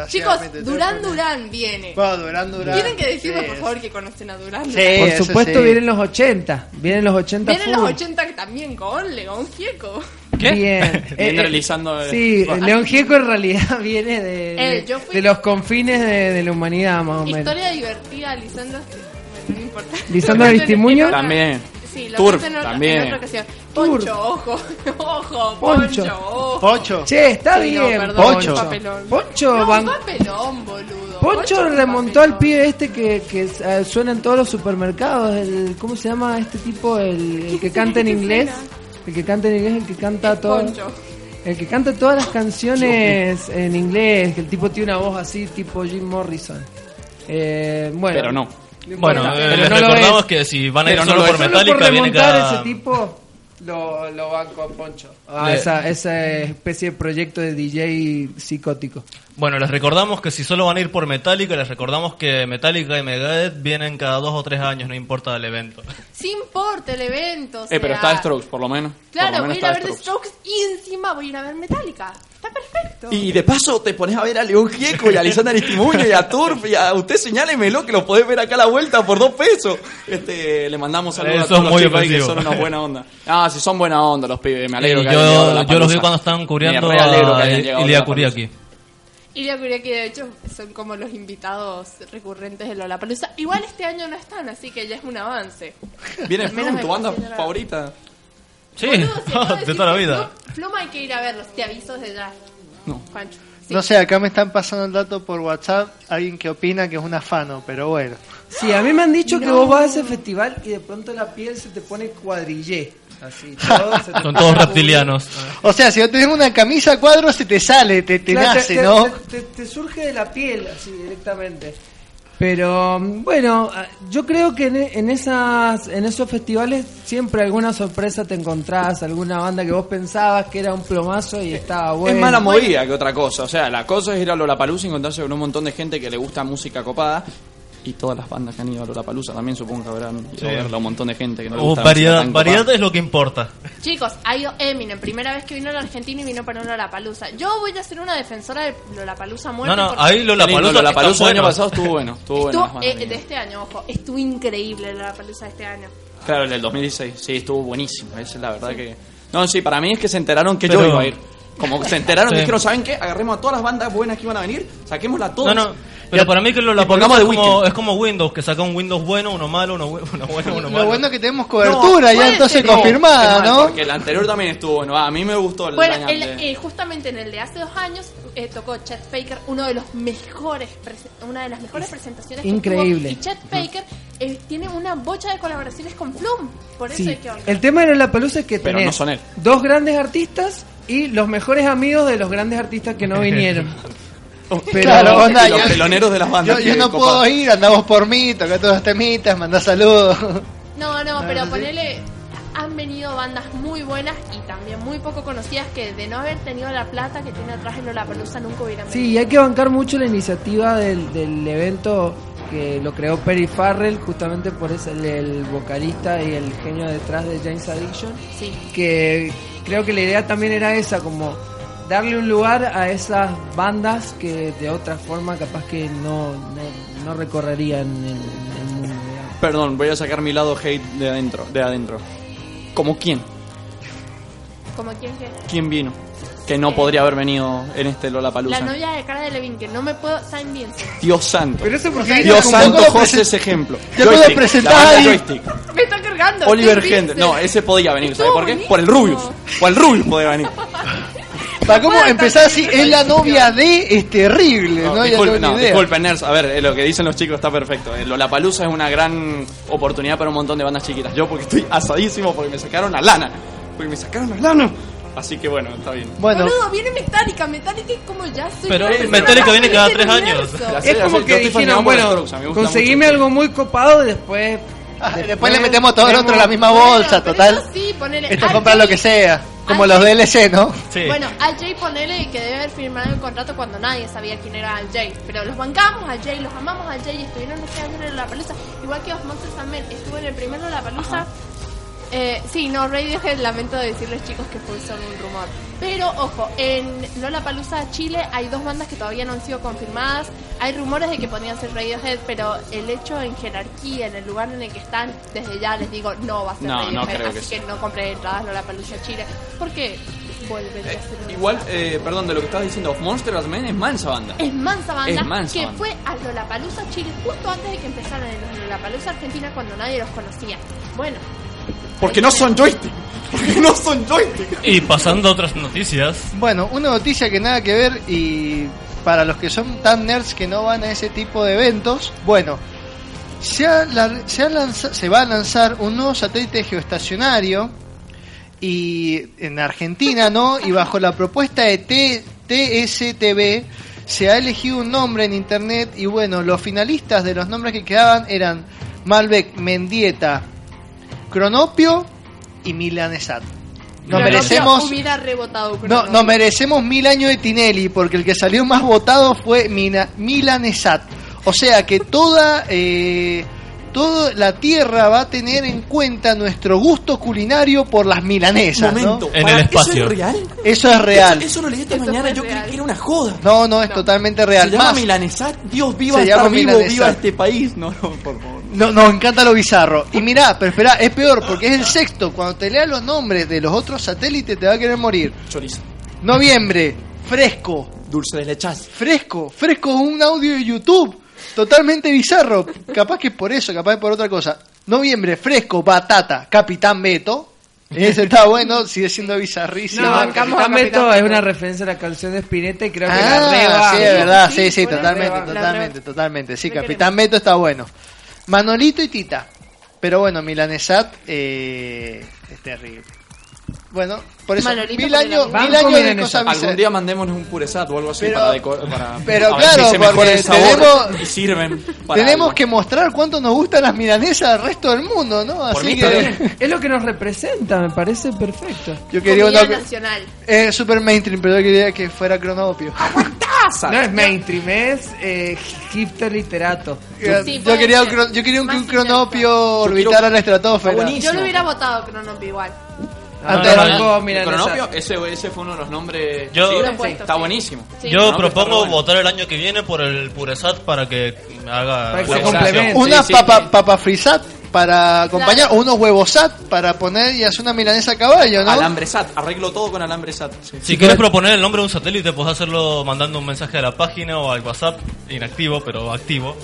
Chicos. Durán Durán viene. Bueno, Durán Durán. Tienen que decirme, Sí, por favor, que conocen a Durán Sí. Por supuesto sí. vienen los 80, vienen los 80 Vienen los full. 80 que también con León Gieco. ¿Qué? Bien. Viene Eh, realizando, eh, Sí, bueno. León Gieco en realidad viene de, Eh, de- fui- de los confines de, de la humanidad, más o menos. Historia divertida, Lisandro. Bueno, no importa. ¿Lisandro Aristimuño? También. Sí, lo Turf, en otra, también. en otra ocasión. Turf. Poncho, ojo. Ojo, Poncho. Poncho, ojo. Che, está Sí, no, bien, perdón, Poncho. papelón. Poncho, No, van- papelón, boludo. Poncho remontó papelón. al pibe este que, que eh, suena en todos los supermercados, el ¿cómo se llama este tipo? El, el que canta en ¿Qué inglés. suena? El que canta en inglés, el que canta todo. Poncho. El que canta todas las canciones en inglés, que el tipo tiene una voz así, tipo Jim Morrison. Eh, bueno, Pero no. Bueno, eh, les no recordamos es. que si van a ir no solo lo por es. Solo Metallica, por viene cada... ese tipo, lo, lo van con Poncho. Ah, Le- esa, esa especie de proyecto de DJ psicótico. Bueno, les recordamos que si solo van a ir por Metallica, les recordamos que Metallica y Megadeth vienen cada dos o tres años, no importa el evento. Sí importa el evento. o Eh, pero sea, está Strokes, por lo menos. Claro, lo voy a menos ir a ver The Strokes y encima voy a ir a ver Metallica. Está perfecto. Y de paso te pones a ver a León Gieco y a Lisandra Aristimuño y a Turf y a usted señálemelo que lo podés ver acá a la vuelta por dos pesos. Este, le mandamos saludos Eso a todos los muy chicos ahí que son una buena onda. Ah, si son buena onda los pibes, me alegro Y que hayan llegado a yo, yo los vi cuando estaban cubriendo Me a Ilia. Y la que de hecho son como los invitados recurrentes de Lollapalooza. Igual este año no están, así que ya es un avance. Viene me tu banda favorita. Sí, Boludo, de toda la vida. Flum hay que ir a verlos, te aviso desde ya. No. Juancho. Sí. No sé, acá me están pasando el dato por WhatsApp. Alguien que opina que es un afano, pero bueno. Sí, a mí me han dicho que No. vos vas a ese festival y de pronto la piel se te pone cuadrillé. Así, todo se te Son pone todos reptilianos. O sea, si no tenés una camisa a cuadros, se te sale, te, te Claro, nace, te, ¿no? te- te- te surge de la piel, así directamente. Pero bueno, yo creo que en, en esas en esos festivales siempre alguna sorpresa te encontrás, alguna banda que vos pensabas que era un plomazo y estaba bueno. Es mala movida que otra cosa. O sea, la cosa es ir a Lollapalooza y encontrarse con un montón de gente que le gusta música copada. Y todas las bandas que han ido a Lollapalooza también supongo que habrán ido Sí. a verla un montón de gente que no le Oh, gusta variedad, variedad es lo que importa. Chicos, ha ido Eminem, primera vez que vino a la Argentina y vino para un Lollapalooza. Yo voy a ser una defensora de Lollapalooza muerte. No, no, ahí Lollapalooza Lollapalooza el año pasado estuvo bueno. Estuvo bueno. Estuvo, eh, de este año, ojo, estuvo increíble Lollapalooza de este año. Claro, el del 2016. Sí, estuvo buenísimo. Esa es la verdad que... No, sí, para mí es que se enteraron que Pero- yo iba a ir. Como se enteraron, Sí. dijeron, ¿saben qué? Agarremos a todas las bandas buenas que iban a venir, saquémoslas No, todas. no, pero Y- para mí que y Lollapalooza pongamos es The como, es como Windows, que saca un Windows bueno, uno malo, uno, bu- uno bueno, uno Lo malo. bueno es que tenemos cobertura, ya puede entonces ser, no, confirmada, Qué mal, ¿no? Porque el anterior también estuvo bueno. Ah, a mí me gustó el Bueno, el- eh, justamente en el de hace dos años eh, tocó Chet Faker, uno de los mejores, una de las mejores presentaciones increíble. que tuvo. Y Chet Faker eh, tiene una bocha de colaboraciones con Flum, por eso Sí. hay que honrar. El tema de la palusa es que Pero tenés no son él. dos grandes artistas y los mejores amigos de los grandes artistas que no vinieron. Pero- claro, onda, Y los yo, teloneros de las bandas. yo, no puedo ir, andamos por mí, toca todos los temitas, mandá saludos. No, no, pero sí. ponele. Han venido bandas muy buenas y también muy poco conocidas que de no haber tenido la plata que tiene atrás en Lollapalooza nunca hubieran Sí, y venido. hay que bancar mucho la iniciativa del, del evento que lo creó Perry Farrell, justamente por eso el, el vocalista y el genio detrás de James Addiction. Sí. Que creo que la idea también era esa, como darle un lugar a esas bandas que de otra forma capaz que no, no, no recorrerían el, el mundo. digamos. Perdón, voy a sacar mi lado hate de adentro. De adentro. ¿Como quién? Como quien que. ¿Quién vino? Que no podría haber venido en este La Lollapalooza. novia de cara de Levin, que no me puedo. Saben bien. Dios santo. Pero eso porque Dios santo, José ese ejemplo. La banda ahí- Joystick. Me está cargando. Oliver. Vincent. No, ese podía venir. ¿Sabes por qué? Por el. Rubius. Por el Rubius podía venir. Para cómo puedo empezar así, es la novia de, es terrible, ¿no? No, disculpen, no, disculpen, nerds. A ver, eh, lo que dicen los chicos está perfecto. Eh, Lollapalooza es una gran oportunidad para un montón de bandas chiquitas. Yo porque estoy asadísimo porque me sacaron a lana. Porque me sacaron a lana. Así que bueno, está bien. Bueno, Boludo, viene Metallica. Metallica es como ya soy. Pero Metallica viene cada tres años. sé, Es como que dijeron, bueno, conseguime algo muy copado y después... ah, después le metemos todo el otro en la misma Bueno, bolsa, pero total. sí, ponele. Esto compra Jay- lo que sea, como los DLC, ¿no? Sí. Bueno, a Jay ponele que debe haber firmado el contrato cuando nadie sabía quién era Al Jay. Pero los bancamos a Jay, los amamos a Jay y estuvieron este año en la palusa. Igual que los Monsters también. Estuvo en el primero de la palusa. Eh, sí, no, Radiohead, lamento decirles chicos que fue solo un rumor. Pero ojo, en Lollapalooza Chile hay dos bandas que todavía no han sido confirmadas. Hay rumores de que podrían ser Radiohead, pero el hecho en jerarquía, en el lugar en el que están, desde ya les digo, no va a ser No, no Radiohead. creo que así sí. que no compré entradas Lollapalooza Chile. Porque volvería a ser un Igual, eh, perdón, de lo que estabas diciendo, of Monster también es mansa banda. es mansa banda Es mansa que banda. fue a Lollapalooza Chile justo antes de que empezaran en Lollapalooza Argentina cuando nadie los conocía. Bueno, Porque no son joystick. Porque no son joystick. Y pasando a otras noticias. Bueno, una noticia que nada que ver y para los que son tan nerds que no van a ese tipo de eventos, bueno, se, ha lar- se, ha lanza- se va a lanzar un nuevo satélite geoestacionario y en Argentina, ¿no? Y bajo la propuesta de T- TSTV se ha elegido un nombre en internet y bueno, los finalistas de los nombres que quedaban eran Malbec, Mendieta, Cronopio y Milanesat. Nos merecemos rebotado. no, nos merecemos mil años de Tinelli, porque el que salió más votado fue Mina- Milanesat. O sea que toda, eh, toda la tierra va a tener en cuenta nuestro gusto culinario por las milanesas. ¿no? Momento. En ¿para el qué ¿Eso es real? Eso es real. Eso, eso lo leí esta mañana. Yo creí que era una joda. No, no, es totalmente real. Se llama Más, Milanesat. Dios, viva Se llama vivo, Milanesat. viva este país. No, no, por favor. no, nos encanta lo bizarro. Y mirá, pero espera, es peor, porque es el sexto. Cuando te leas los nombres de los otros satélites te va a querer morir. Chorizo. Noviembre, fresco, Dulce de lechas. Fresco, fresco un audio de YouTube. Totalmente bizarro. Capaz que es por eso, capaz que por otra cosa. Noviembre, fresco, batata, Capitán Beto. Ese está bueno, sigue siendo bizarrísimo. No, Capitán Beto es una referencia a la canción de Spinetta y creo que la Ah, reba. sí, es verdad, sí, sí, totalmente, la totalmente, totalmente. Sí, Capitán Beto está bueno. Manolito y Tita. Pero bueno, Milanesat eh, es terrible. Bueno, por eso, Manolito mil años, mil de cosas Algún día mandémonos un puresat o algo así Pero- para, deco- para pero a ver claro, si se mejora porque el sabor tenemos- y sirven para Tenemos algo. que mostrar cuánto nos gustan las milanesas al resto del mundo, ¿no? Por Así mí que. Es lo que nos representa, me parece perfecto. yo quería uno nacional. eh, super mainstream, pero yo quería que fuera cronopio. No es mainstream, es eh, hipster literato. Yo, Sí, yo puede quería un, yo quería un, un cronopio orbitar quiero- a la estratosfera. Yo lo hubiera votado Cronopi igual. Antes no, El cronopio, ese, ese fue uno de los nombres. Yo- Sí, está sí. buenísimo. Sí. Yo propongo votar el año que viene por el Puresat para que haga Para que se complemente. Una papa, sí. papa frisat para acompañar, Claro. o unos huevos sat para poner y hacer una milanesa a caballo, ¿no? Alambre SAT, arreglo todo con alambre SAT. sí. Si quieres proponer el nombre de un satélite, puedes hacerlo mandando un mensaje a la página o al WhatsApp, inactivo, pero activo.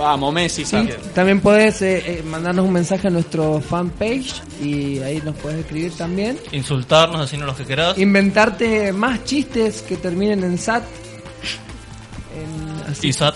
Vamos, Messi, SAT. también puedes eh, eh, mandarnos un mensaje a nuestro fanpage y ahí nos puedes escribir también. Insultarnos, decirnos lo que querás. Inventarte más chistes que terminen en SAT. En- así. Y SAT.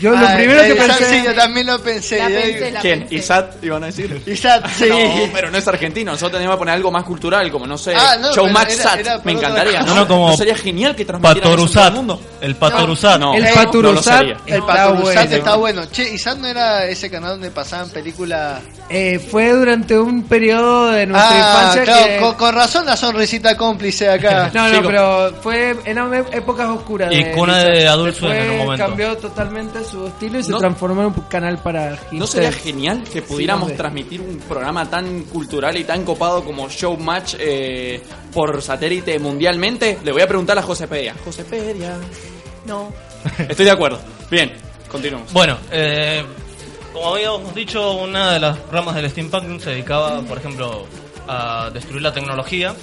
Yo lo primero que pensé. sí, yo también lo pensé. La yo pensé, la ¿Quién? pensé. ¿Isat? Iban a decir. Isat, sí. No, pero no es argentino. Nosotros tenemos que poner algo más cultural, como no sé, Ah, no, pero era- SAT. era Me encantaría. ¿no? No, como ¿No sería genial que transmitieran en todo Patoruzat. el mundo? El Patoruzat. No. El Eh, Paturuzat no lo sería. El está Patoruzat bueno. está bueno. Che, Isat no era ese canal donde pasaban películas. Eh, fue durante un periodo de nuestra Ah, infancia claro, que... con, con razón la sonrisita cómplice acá. No, no, Chico. pero fue eran e- épocas oscuras. Y cuna de Adult Después Swim en un momento. cambió totalmente su estilo y se No. transformó en un canal para ¿No hipsters. sería genial que pudiéramos no sé. transmitir un programa tan cultural y tan copado como Showmatch eh, por satélite mundialmente? Le voy a preguntar a José Pedia. José Pedia. No. Estoy de acuerdo. Bien, continuamos. Bueno, eh, como habíamos dicho, una de las ramas del steampunk se dedicaba, por ejemplo, a destruir la tecnología.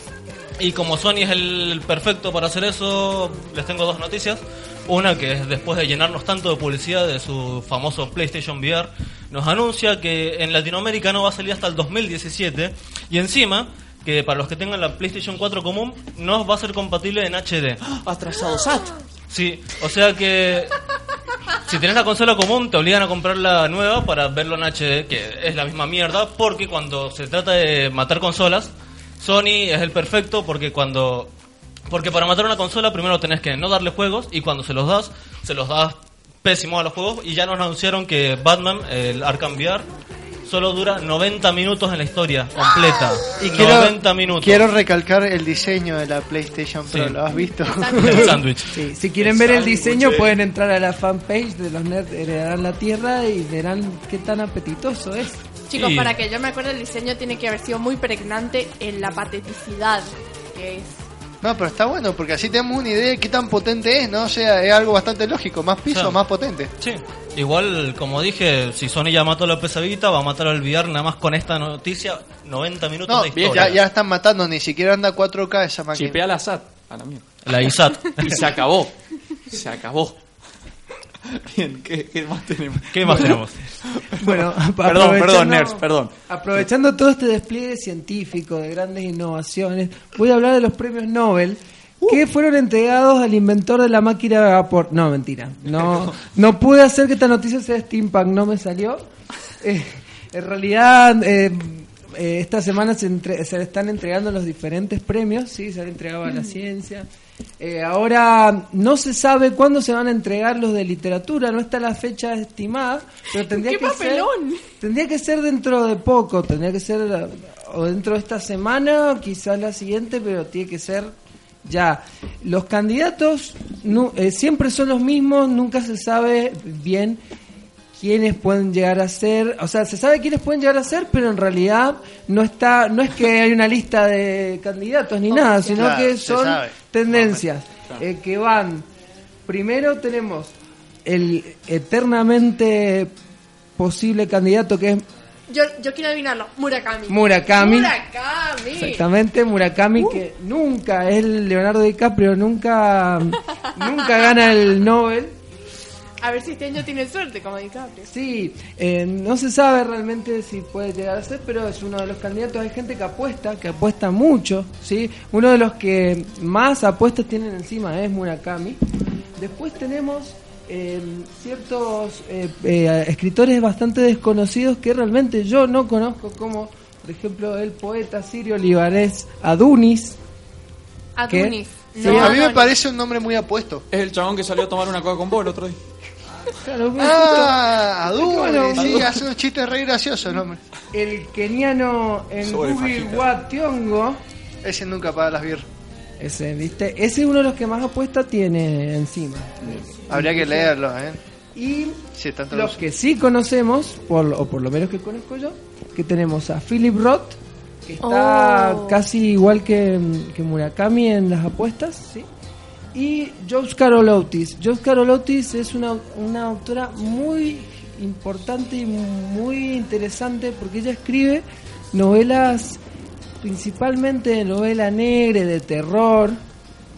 Y como Sony es el perfecto para hacer eso, les tengo dos noticias. Una que es después de llenarnos tanto de publicidad de su famoso PlayStation VR, nos anuncia que en Latinoamérica no va a salir hasta el 2017. Y encima, que para los que tengan la PlayStation 4 común, no va a ser compatible en HD. Atrasado SAT. Sí, o sea que si tenés la consola común te obligan a comprar la nueva para verlo en HD, que es la misma mierda, porque cuando se trata de matar consolas, Sony es el perfecto porque cuando porque para matar una consola primero tenés que no darle juegos y cuando se los das, se los das pésimo a los juegos y ya nos anunciaron que Batman, el Arkham VR, solo dura 90 minutos en la historia completa. Y quiero, 90 minutos. quiero recalcar el diseño de la PlayStation Pro, Sí. ¿lo has visto? El sándwich. Sí, si quieren ver el diseño pueden entrar a la fanpage de los Nerds Heredarán la Tierra y verán qué tan apetitoso es. Chicos, Sí. para que yo me acuerde, el diseño tiene que haber sido muy pregnante en la pateticidad que es. No, pero está bueno porque así tenemos una idea de qué tan potente es, ¿no? O sea, es algo bastante lógico, más piso, Sí. más potente. Sí, igual como dije, si Sony ya mató la pesadita, va a matar al VR nada más con esta noticia, 90 minutos No, de historia. ya, ya están matando, ni siquiera anda 4K esa máquina. Chipea la SAT. A la mierda. La ISAT. Y se acabó. Se acabó. Bien, ¿qué, qué más tenemos? ¿Qué más tenemos? Bueno, Perdón, perdón, aprovechando- nerds, perdón. Aprovechando todo este despliegue científico de grandes innovaciones, voy a hablar de los premios Nobel que fueron entregados al inventor de la máquina de vapor. No, mentira. No, no pude hacer que esta noticia sea steampunk, no me salió. Eh, en realidad, eh, eh, esta semana se, entre- se le están entregando los diferentes premios, sí, se han entregado a la ciencia. Eh, ahora no se sabe cuándo se van a entregar los de literatura, no está la fecha estimada, pero tendría ¡Qué que ser papelón! tendría que ser dentro de poco, tendría que ser o dentro de esta semana, o quizás la siguiente, pero tiene que ser ya. Los candidatos eh, siempre son los mismos, nunca se sabe bien quiénes pueden llegar a ser, o sea, se sabe quiénes pueden llegar a ser, pero en realidad no está, no es que hay una lista de candidatos ni nada, sino Claro, que son tendencias eh, que van. Primero tenemos el eternamente posible candidato que es Yo, yo quiero adivinarlo. Murakami. Murakami. Murakami. Exactamente, Murakami, que nunca es Leonardo DiCaprio, nunca, nunca gana el Nobel. A ver si este año tiene suerte, como DiCaprio. Sí, eh, no se sabe realmente si puede llegar a ser, pero es uno de los candidatos. Hay gente que apuesta, que apuesta mucho, ¿sí? Uno de los que más apuestas tienen encima es Murakami. Después tenemos eh, ciertos eh, eh, escritores bastante desconocidos que realmente yo no conozco, como por ejemplo el poeta sirio libanés Adunis. Adunis. Sí, a mí me parece un nombre muy apuesto. Es el chabón que salió a tomar una coca con vos el otro día. Claro, Ah, Bueno, sí, hace unos chistes re graciosos el nombre. El keniano fajita. Wationgo. Ese nunca paga las birras. Ese, ¿viste? Ese es uno de los que más apuesta tiene encima. Habría que leerlos, ¿eh? Y Sí, los que sí conocemos, por, o por lo menos que conozco yo, que tenemos a Philip Roth, que está Oh. casi igual que, que Murakami en las apuestas, ¿sí? Y Joyce Carol Oates. Joyce Carol es una, una autora muy importante y muy interesante porque ella escribe novelas, principalmente de novela negra, de terror,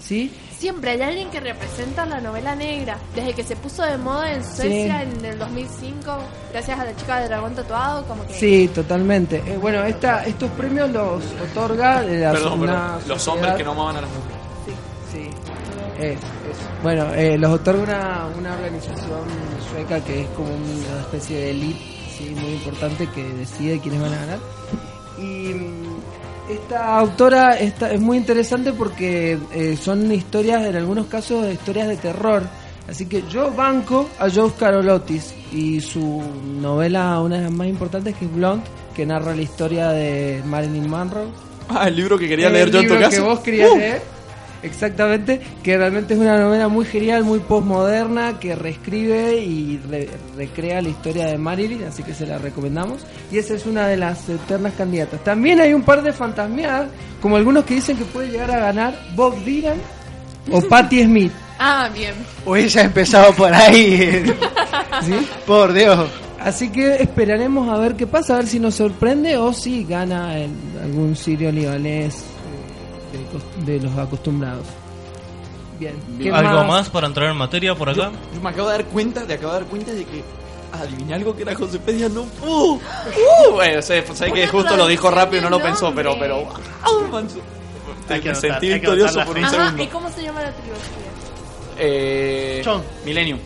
¿sí? Siempre hay alguien que representa la novela negra. Desde que se puso de moda en Suecia en el 2005, gracias a la chica de dragón tatuado, como que... Sí, totalmente. Eh, bueno, esta, estos premios los otorga eh, la- Perdón, una perdón. Los hombres que no amaban a las mujeres. Es- bueno, eh, los otorga una, una organización sueca que es como una especie de elite, sí, muy importante que decide quiénes van a ganar. Y mm, esta autora esta, es muy interesante porque eh, son historias, en algunos casos, historias de terror. Así que yo banco a Joe Carolotis y su novela, una de las más importantes, que es Blonde, que narra la historia de Marilyn Monroe. Ah, el libro que quería El leer yo en tu casa. que vos querías Uh. leer. Exactamente, que realmente es una novela muy genial, muy postmoderna, que reescribe y re- recrea la historia de Marilyn, así que se la recomendamos. Y esa es una de las eternas candidatas. También hay un par de fantasmeadas, como algunos que dicen que puede llegar a ganar Bob Dylan o Patti Smith. Ah, bien. Hubiese empezado por ahí. ¿sí? Por Dios. Así que esperaremos a ver qué pasa, a ver si nos sorprende o si gana el- algún sirio libanés de, los acostumbrados. Bien. ¿qué ¿Algo más para entrar en materia por acá? Yo me acabo de dar cuenta, de acabo de dar cuenta de que adiviné algo que era José Pedia, no pudo. Uh, bueno, sé, sé que justo lo dijo rápido y no lo pensó, pero, pero, ¡ah, mancho! Hay que que victorioso por la un Ajá, segundo. ¿y cómo se llama la trilogía? Eh, Millennium.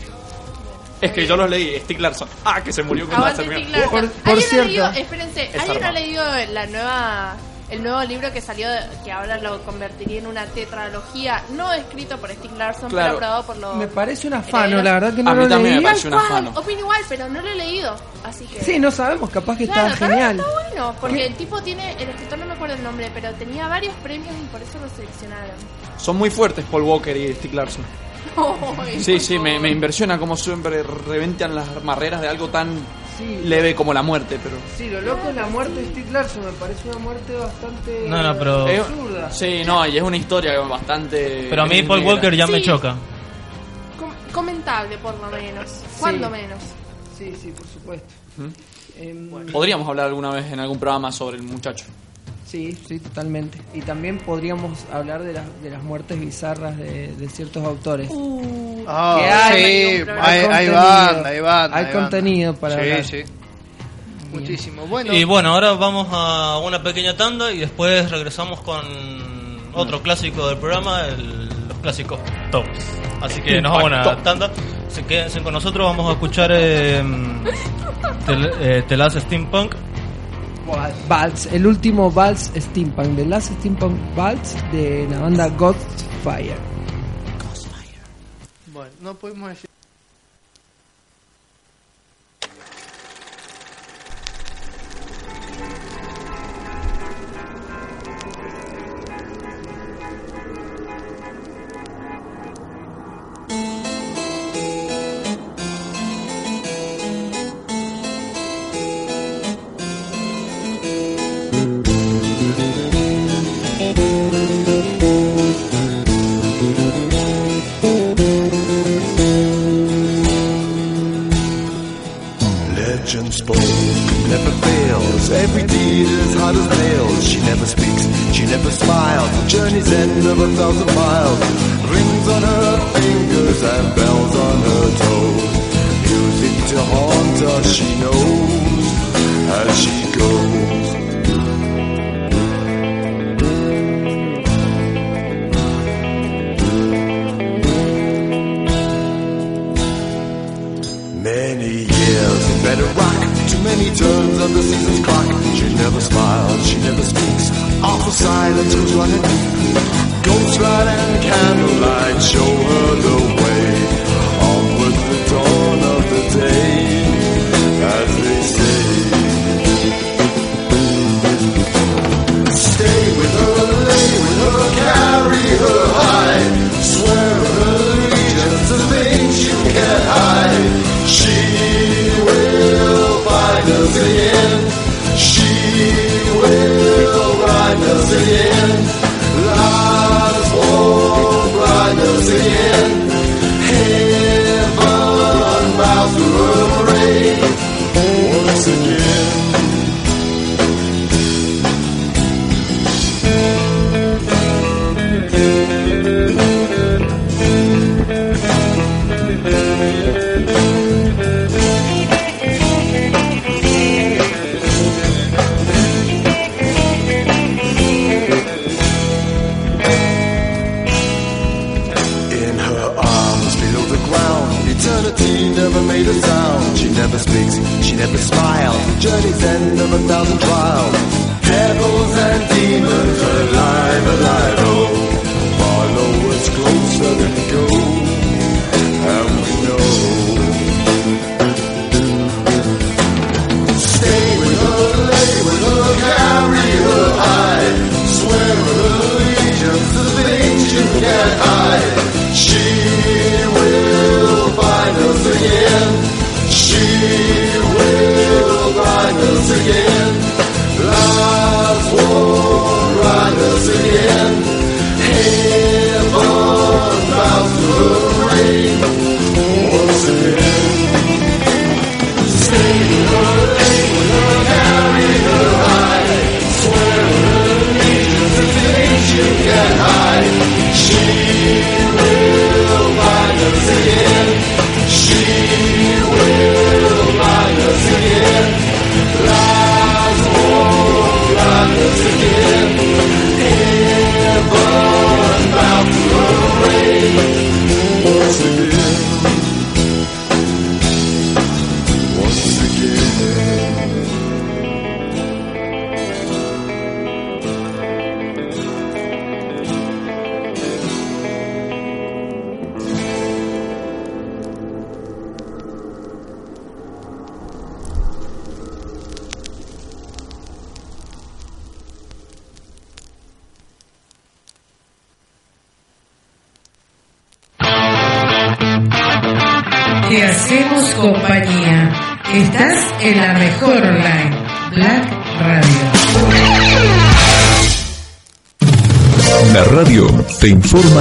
Es que yo los leí, Stieg Larsson. Ah, que se murió con la. Stieg Larsson. Por- por ¿Alguien cierto. ha leído, espérense, Es ¿alguien ha leído la nueva, el nuevo libro que salió, que ahora lo convertiría en una tetralogía, no escrito por Larsson, Claro. pero aprobado por los... Me parece un afano, herederos? la verdad que no A mí lo también me leí. parece un afano. opino igual, pero no lo he leído, así que... Sí, no sabemos, capaz que Claro, está genial. está bueno, porque ¿Qué? el tipo tiene, el escritor no me acuerdo el nombre, pero tenía varios premios y por eso lo seleccionaron. Son muy fuertes Paul Walker y Stieg Larsson. Ay, Sí, por sí, me, favor. me impresiona como siempre reventan las barreras de algo tan Sí. leve como la muerte, pero... Sí, lo loco es la muerte de Steve Larson, me parece una muerte bastante No, no, pero- absurda. Sí, no, y es una historia bastante... Pero a mí Paul negra. Walker ya me choca. Com- comentable por lo menos. ¿Cuándo menos? Sí, sí, por supuesto. ¿Mm? Em, Podríamos hablar alguna vez en algún programa sobre el muchacho. Sí, sí, totalmente. Y también podríamos hablar de las, de las muertes bizarras de, de ciertos autores. Ah, Que hay, sí, hay hay, hay banda, hay banda. Hay contenido para Sí, hablar. sí. Muchísimo. Bueno, Y bueno, ahora vamos a una pequeña tanda y después regresamos con otro clásico del programa, el- los clásicos tops. Así que nos vamos a una tanda. Se quédense con nosotros, vamos a escuchar eh, Tel- eh, The Last Steampunk. Vals, el último Vals Steampunk, The Last Steampunk Vals de la banda Godfire. bueno, no podemos decir.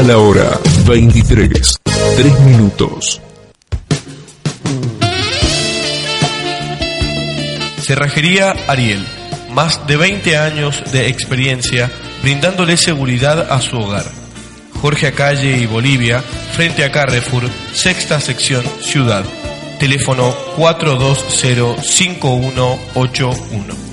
A la hora 23, 3 minutos. Cerrajería Ariel, más de 20 años de experiencia brindándole seguridad a su hogar. Jorge Acalle y Bolivia, frente a Carrefour, sexta sección, ciudad. Teléfono 420-5181.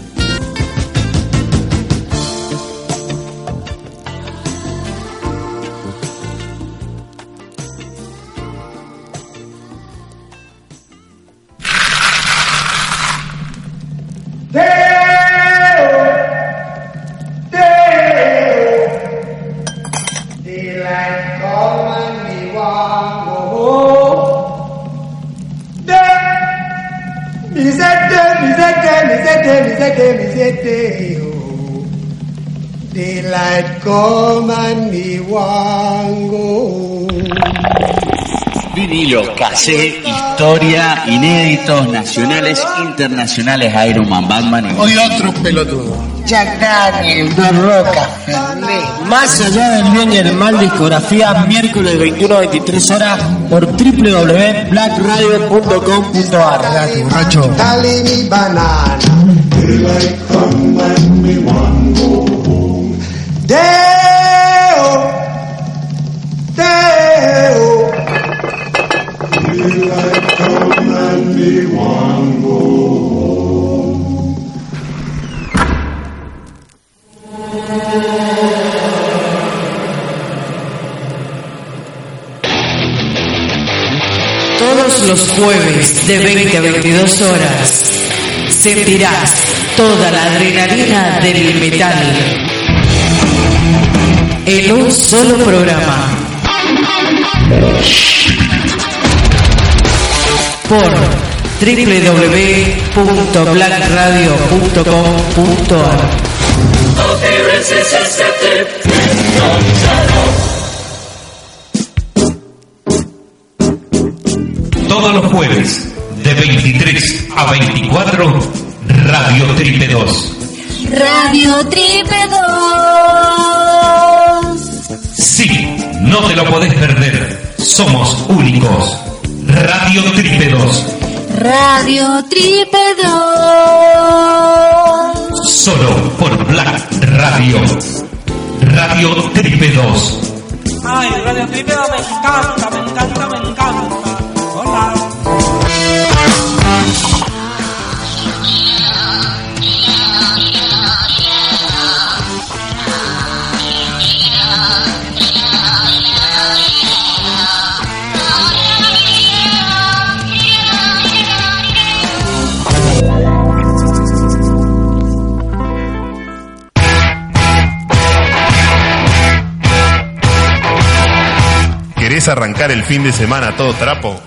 pasé historia, inéditos, nacionales, internacionales, Iron Man, Batman. Y... Hoy otro pelotudo. Jack Daniel, Don Roca, Más allá del bien y el mal, discografía, miércoles 21-23 horas por www.blackradio.com.ar. Dale, mi banana. Los jueves de 20 a 22 horas. Sentirás toda la adrenalina del metal en un solo programa. Por www.blackradio.com.ar Todos los jueves, de 23 a 24, Radio Triple 2. Radio Triple 2. Sí, no te lo podés perder. Somos únicos. Radio Triple 2. Radio Triple 2. Solo por Black Radio. Radio Triple 2. Ay, Radio Triple me encanta, me encanta, me ¿Querés arrancar el fin de semana todo trapo?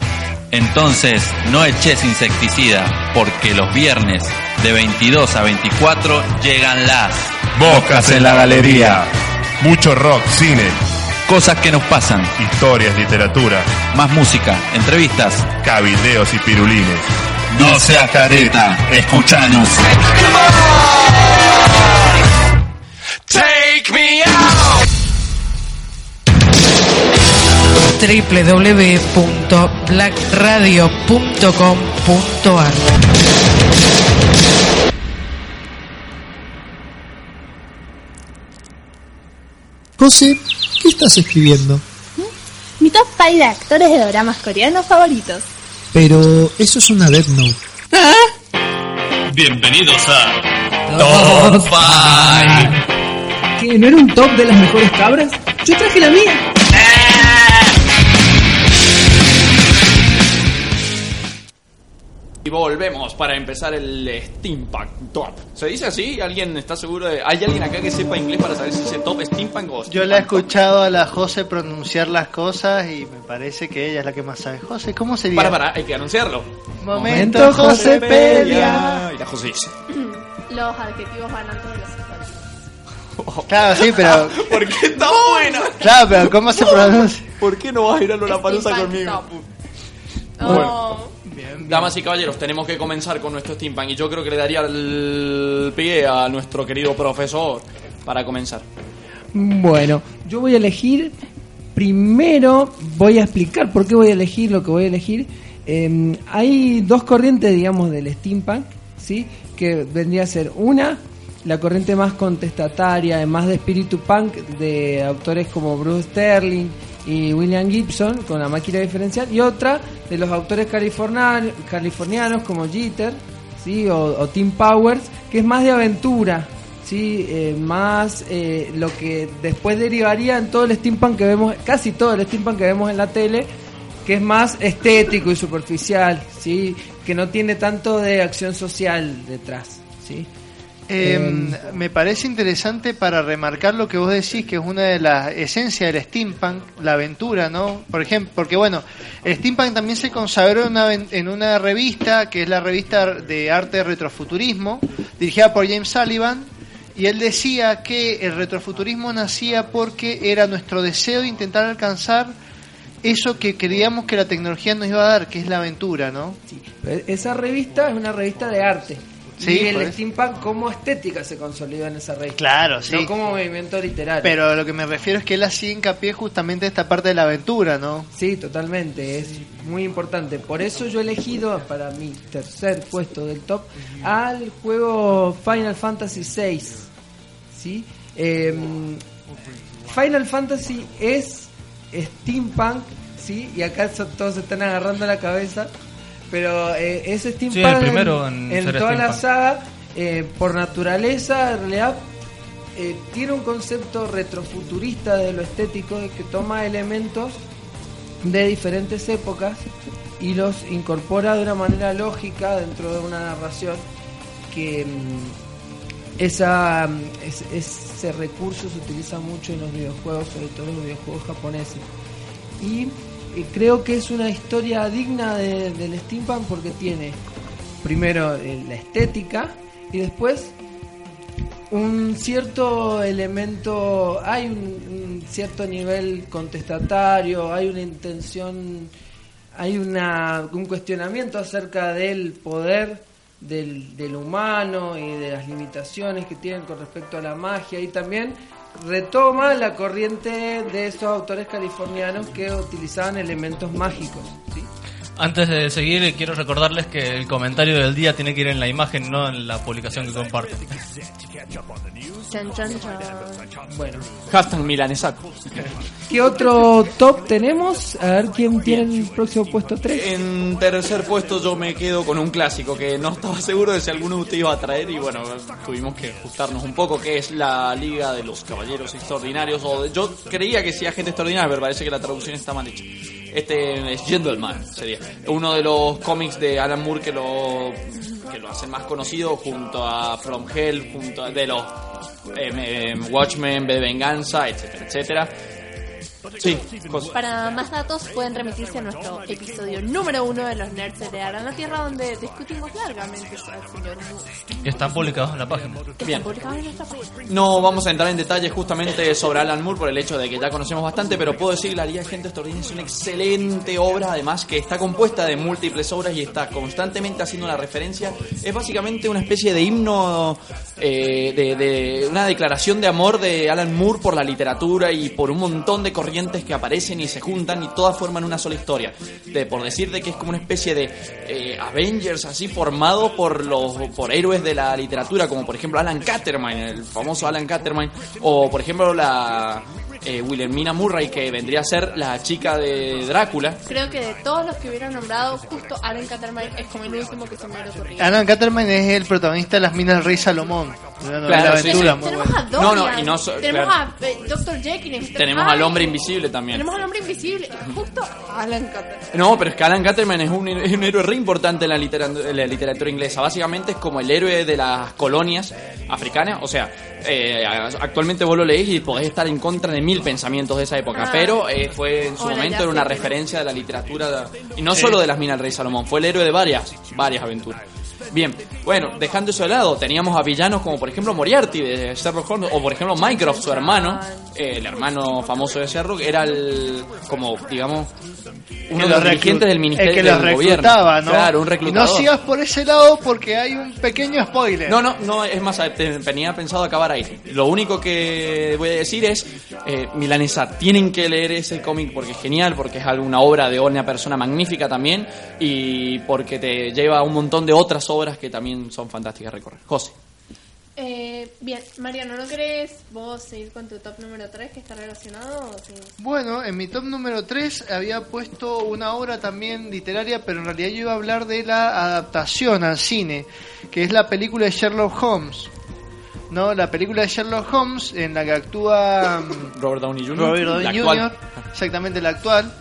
Entonces, no eches insecticida, porque los viernes de 22 a 24 llegan las Bocas en la galería. Mucho rock, cine. Cosas que nos pasan. Historias, literatura. Más música, entrevistas. Cabildeos y pirulines. No seas careta, escuchanos. Take me out. www.blackradio.com.ar José, ¿qué estás escribiendo? Mi top 5 de actores de dramas coreanos favoritos. Pero eso es una Death Note. Bienvenidos a Top ¿Qué? ¿No era un top de las mejores cabras? Yo traje la mía. Y volvemos para empezar el Steampunk Top. ¿Se dice así? ¿Alguien está seguro de.? ¿Hay alguien acá que sepa inglés para saber si dice top Steampunk o Yo la he Steampunk Top? escuchado a la José pronunciar las cosas y me parece que ella es la que más sabe. José, ¿cómo sería? Para, para, hay que anunciarlo. Momento Josepedia. Y la José dice. Los adjetivos van antes de los sustantivos. Claro, sí, pero. ¿Por qué está buena? Claro, pero ¿cómo se pronuncia? ¿Por qué no vas a ir a la palusa Steampunk conmigo? top. Bueno. Damas y caballeros, tenemos que comenzar con nuestro steampunk y yo creo que le daría el pie a nuestro querido profesor para comenzar. Bueno, yo voy a elegir. Primero voy a explicar por qué voy a elegir lo que voy a elegir. Eh, hay dos corrientes, digamos, del steampunk, ¿sí? Que vendría a ser una, la corriente más contestataria, más de espíritu punk de autores como Bruce Sterling y William Gibson con la máquina diferencial y otra de los autores californianos, como Jeter ¿sí? o, o Tim Powers que es más de aventura ¿sí? Eh, más eh, lo que después derivaría en todo el steampunk que vemos casi todo el steampunk que vemos en la tele que es más estético y superficial ¿sí? que no tiene tanto de acción social detrás ¿sí? Eh, me parece interesante para remarcar lo que vos decís, que es una de las esencias del steampunk, la aventura, ¿no? Por ejemplo, porque bueno, el steampunk también se consagró en una, en una revista, que es la revista de arte retrofuturismo, dirigida por James Sullivan, y él decía que el retrofuturismo nacía porque era nuestro deseo de intentar alcanzar eso que creíamos que la tecnología nos iba a dar, que es la aventura, ¿no? Esa revista es una revista de arte, Sí, y el steampunk como estética se consolidó en esa raíz. Claro, sí. No como movimiento literario. Pero lo que me refiero es que él hacía hincapié justamente en esta parte de la aventura, ¿no? Sí, totalmente, es muy importante. Por eso yo he elegido para mi tercer puesto del top al juego Final Fantasy VI. ¿sí? Eh, Final Fantasy es steampunk, ¿sí? y acá todos se están agarrando la cabeza, pero eh, es steampunk Sí, el primero en toda la saga, eh, por naturaleza, en realidad eh, tiene un concepto retrofuturista de lo estético, de que toma elementos de diferentes épocas y los incorpora de una manera lógica dentro de una narración que mm, esa, mm, es- ese recurso se utiliza mucho en los videojuegos, sobre todo en los videojuegos japoneses. Y creo que es una historia digna de- del steampunk porque tiene primero eh, la estética y después un cierto elemento, hay un, un cierto nivel contestatario, hay una intención, hay una, un cuestionamiento acerca del poder del, del humano y de las limitaciones que tienen con respecto a la magia y también retoma la corriente de esos autores californianos que utilizaban elementos mágicos. ¿sí? Antes de seguir, quiero recordarles que el comentario del día tiene que ir en la imagen, no en la publicación que comparten. Chan, chan, chan. Bueno, Hashtag milanesaco. ¿qué otro top tenemos? A ver quién tiene el próximo puesto 3. En tercer puesto yo me quedo con un clásico que no estaba seguro de si alguno de ustedes iba a traer y bueno, tuvimos que ajustarnos un poco, que es la Liga de los Caballeros Extraordinarios. O de- yo creía que sea gente extraordinaria, pero parece que la traducción está mal hecha. Este es Gentleman, sería. Uno de los cómics de Alan Moore que lo, que lo hacen más conocido junto a From Hell, junto a de los em, em, Watchmen, B de Venganza, etcétera, etcétera. Sí, cosas. Para más datos pueden remitirse a nuestro episodio número uno de los Nerds Heredarán la Tierra donde discutimos largamente al señor Moore. Están publicados en la página. Que Bien. están publicados en nuestra página. No vamos a entrar en detalles justamente sobre Alan Moore por el hecho de que ya conocemos bastante, pero puedo decir que La Liga de Gente Extraordinaria es una excelente obra, además que está compuesta de múltiples obras y está constantemente haciendo una referencia. Es básicamente una especie de himno, eh, de, de una declaración de amor de Alan Moore por la literatura y por un montón de corrientes que aparecen y se juntan y todas forman una sola historia. De, por decir de que es como una especie de eh, Avengers así formado por los por héroes de la literatura, como por ejemplo Alan Caterman, el famoso Alan Caterman, o por ejemplo la eh, Wilhelmina Murray, que vendría a ser la chica de Drácula. Creo que de todos los que hubieran nombrado, justo Alan Caterman es como el último que se me hubiera ocurrido. Alan Caterman es el protagonista de Las Minas del Rey Salomón. Una Claro, sí, aventura sí. Tenemos a Dorian, No, no, y no so- tenemos claro. a eh, Dr. Jekyll, Mr. Tenemos Hyde, al hombre invisible también. Tenemos al hombre invisible, justo Alan Caterman. No, pero es que Alan Caterman es un, es un héroe re importante en la, en la literatura inglesa. Básicamente es como el héroe de las colonias africanas. O sea, eh, actualmente vos lo leís y podés estar en contra de mil pensamientos de esa época. Ah. Pero eh, fue en su Hola, momento era una referencia de la literatura. Y no solo de las minas del rey Salomón, fue el héroe de varias, varias aventuras. Bien, bueno, dejando eso de lado, teníamos a villanos como por ejemplo Moriarty de Sherlock Holmes, o por ejemplo Mycroft, su hermano, eh, el hermano famoso de Sherlock, era el, como, digamos, uno de los dirigentes del ministerio que del gobierno. ¿no? Claro, un reclutador. no sigas por ese lado porque hay un pequeño spoiler. No, no, no, es más, eh, te- tenía pensado acabar ahí. Lo único que voy a decir es, eh, Milanesa, tienen que leer ese cómic porque es genial, porque es una obra de una persona magnífica también y porque te lleva a un montón de otras obras que también son fantásticas recorrer. José. Eh, bien, Mariano, ¿no querés vos seguir con tu top número 3 que está relacionado? o sí? Bueno, en mi top número 3 había puesto una obra también literaria, pero en realidad yo iba a hablar de la adaptación al cine, que es la película de Sherlock Holmes. ¿No? La película de Sherlock Holmes en la que actúa mm, Robert Downey Jr. Robert Downey actual. Jr., exactamente la actual.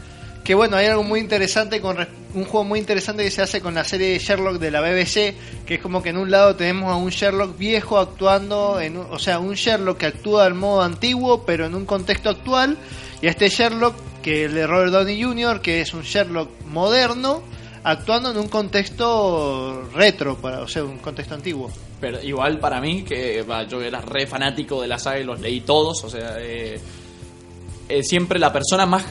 Que bueno, hay algo muy interesante con un juego muy interesante que se hace con la serie de Sherlock de la BBC, que es como que en un lado tenemos a un Sherlock viejo actuando, en o sea, un Sherlock que actúa al modo antiguo, pero en un contexto actual, y a este Sherlock que es el de Robert Downey Jr., que es un Sherlock moderno, actuando en un contexto retro, para, o sea, un contexto antiguo. Pero igual para mí, que yo era re fanático de la saga y los leí todos, o sea, eh, eh, siempre la persona más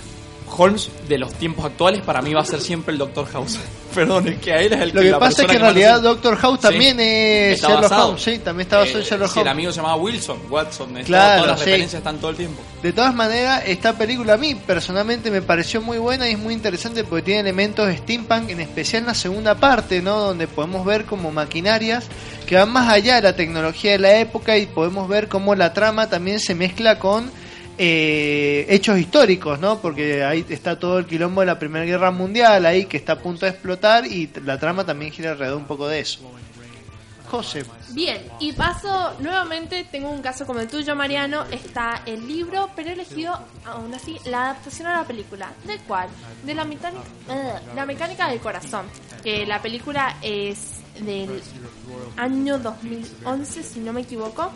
Holmes de los tiempos actuales para mí va a ser siempre el Doctor House. Perdón, es que a él es el Lo que la pasa es que en realidad reciente- Doctor House Sí. también es Sherlock basado. Holmes, sí, también está basado en Eh, Sherlock si el Holmes. amigo se llamaba Wilson, Watson, Claro, todas las sí. referencias están todo el tiempo. De todas maneras, esta película a mí personalmente me pareció muy buena y es muy interesante porque tiene elementos steampunk, en especial en la segunda parte, ¿no? Donde podemos ver como maquinarias que van más allá de la tecnología de la época y podemos ver cómo la trama también se mezcla con eh, hechos históricos, ¿no? Porque ahí está todo el quilombo de la Primera Guerra Mundial ahí que está a punto de explotar y la trama también gira alrededor un poco de eso. José, Bien, y paso nuevamente, tengo un caso como el tuyo, Mariano, está el libro, pero he elegido aún así la adaptación a la película. ¿De cuál? De la, mecánica, la mecánica del corazón, que la película es del año 2011, si no me equivoco,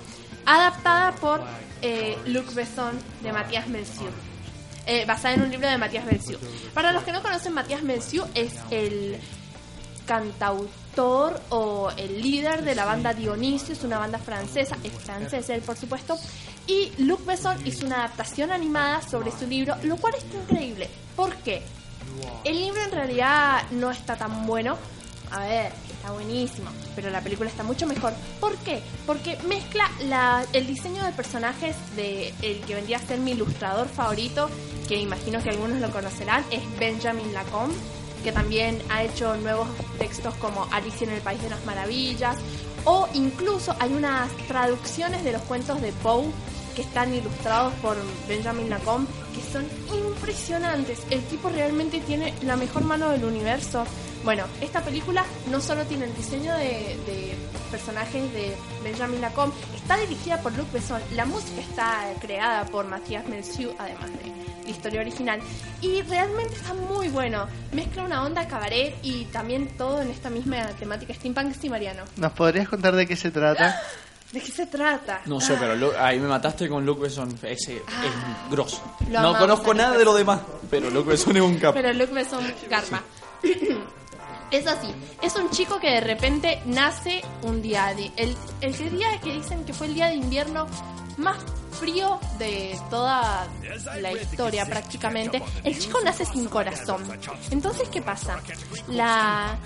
adaptada por eh, Luc Besson de Matías Melciu. Eh, basada en un libro de Matías Melciu. Para los que no conocen, Matías Melciu es el cantautor o el líder de la banda Dionisio, es una banda francesa, es francés él por supuesto, y Luc Besson hizo una adaptación animada sobre su libro, lo cual está increíble. ¿Por qué? El libro en realidad no está tan bueno. A ver, está buenísimo, pero la película está mucho mejor. ¿Por qué? Porque mezcla la- el diseño de personajes de el que vendría a ser mi ilustrador favorito, que imagino que algunos lo conocerán, es Benjamin Lacombe, que también ha hecho nuevos textos como Alicia en el País de las Maravillas, o incluso hay unas traducciones de los cuentos de Poe que están ilustrados por Benjamin Lacombe, que son impresionantes. El tipo realmente tiene la mejor mano del universo. Bueno, esta película no solo tiene el diseño de, de personajes de Benjamin Lacombe, está dirigida por Luc Besson, la música está creada por Matías Melciu, además de la historia original, y realmente está muy bueno. Mezcla una onda cabaret y también todo en esta misma temática steampunk sí, Mariano. ¿nos podrías contar de qué se trata? ¿De qué se trata? No sé, Ah. pero Lu- ahí me mataste con Luke Besson. Ese es grosso. Lo No conozco nada Luke de lo demás, pero Luke Besson es un capo. Pero Luke Besson garpa. Es así, es un chico que de repente nace un día de el, el día que dicen que fue el día de invierno más frío de toda la historia prácticamente. El chico nace sin corazón. Entonces, ¿qué pasa? La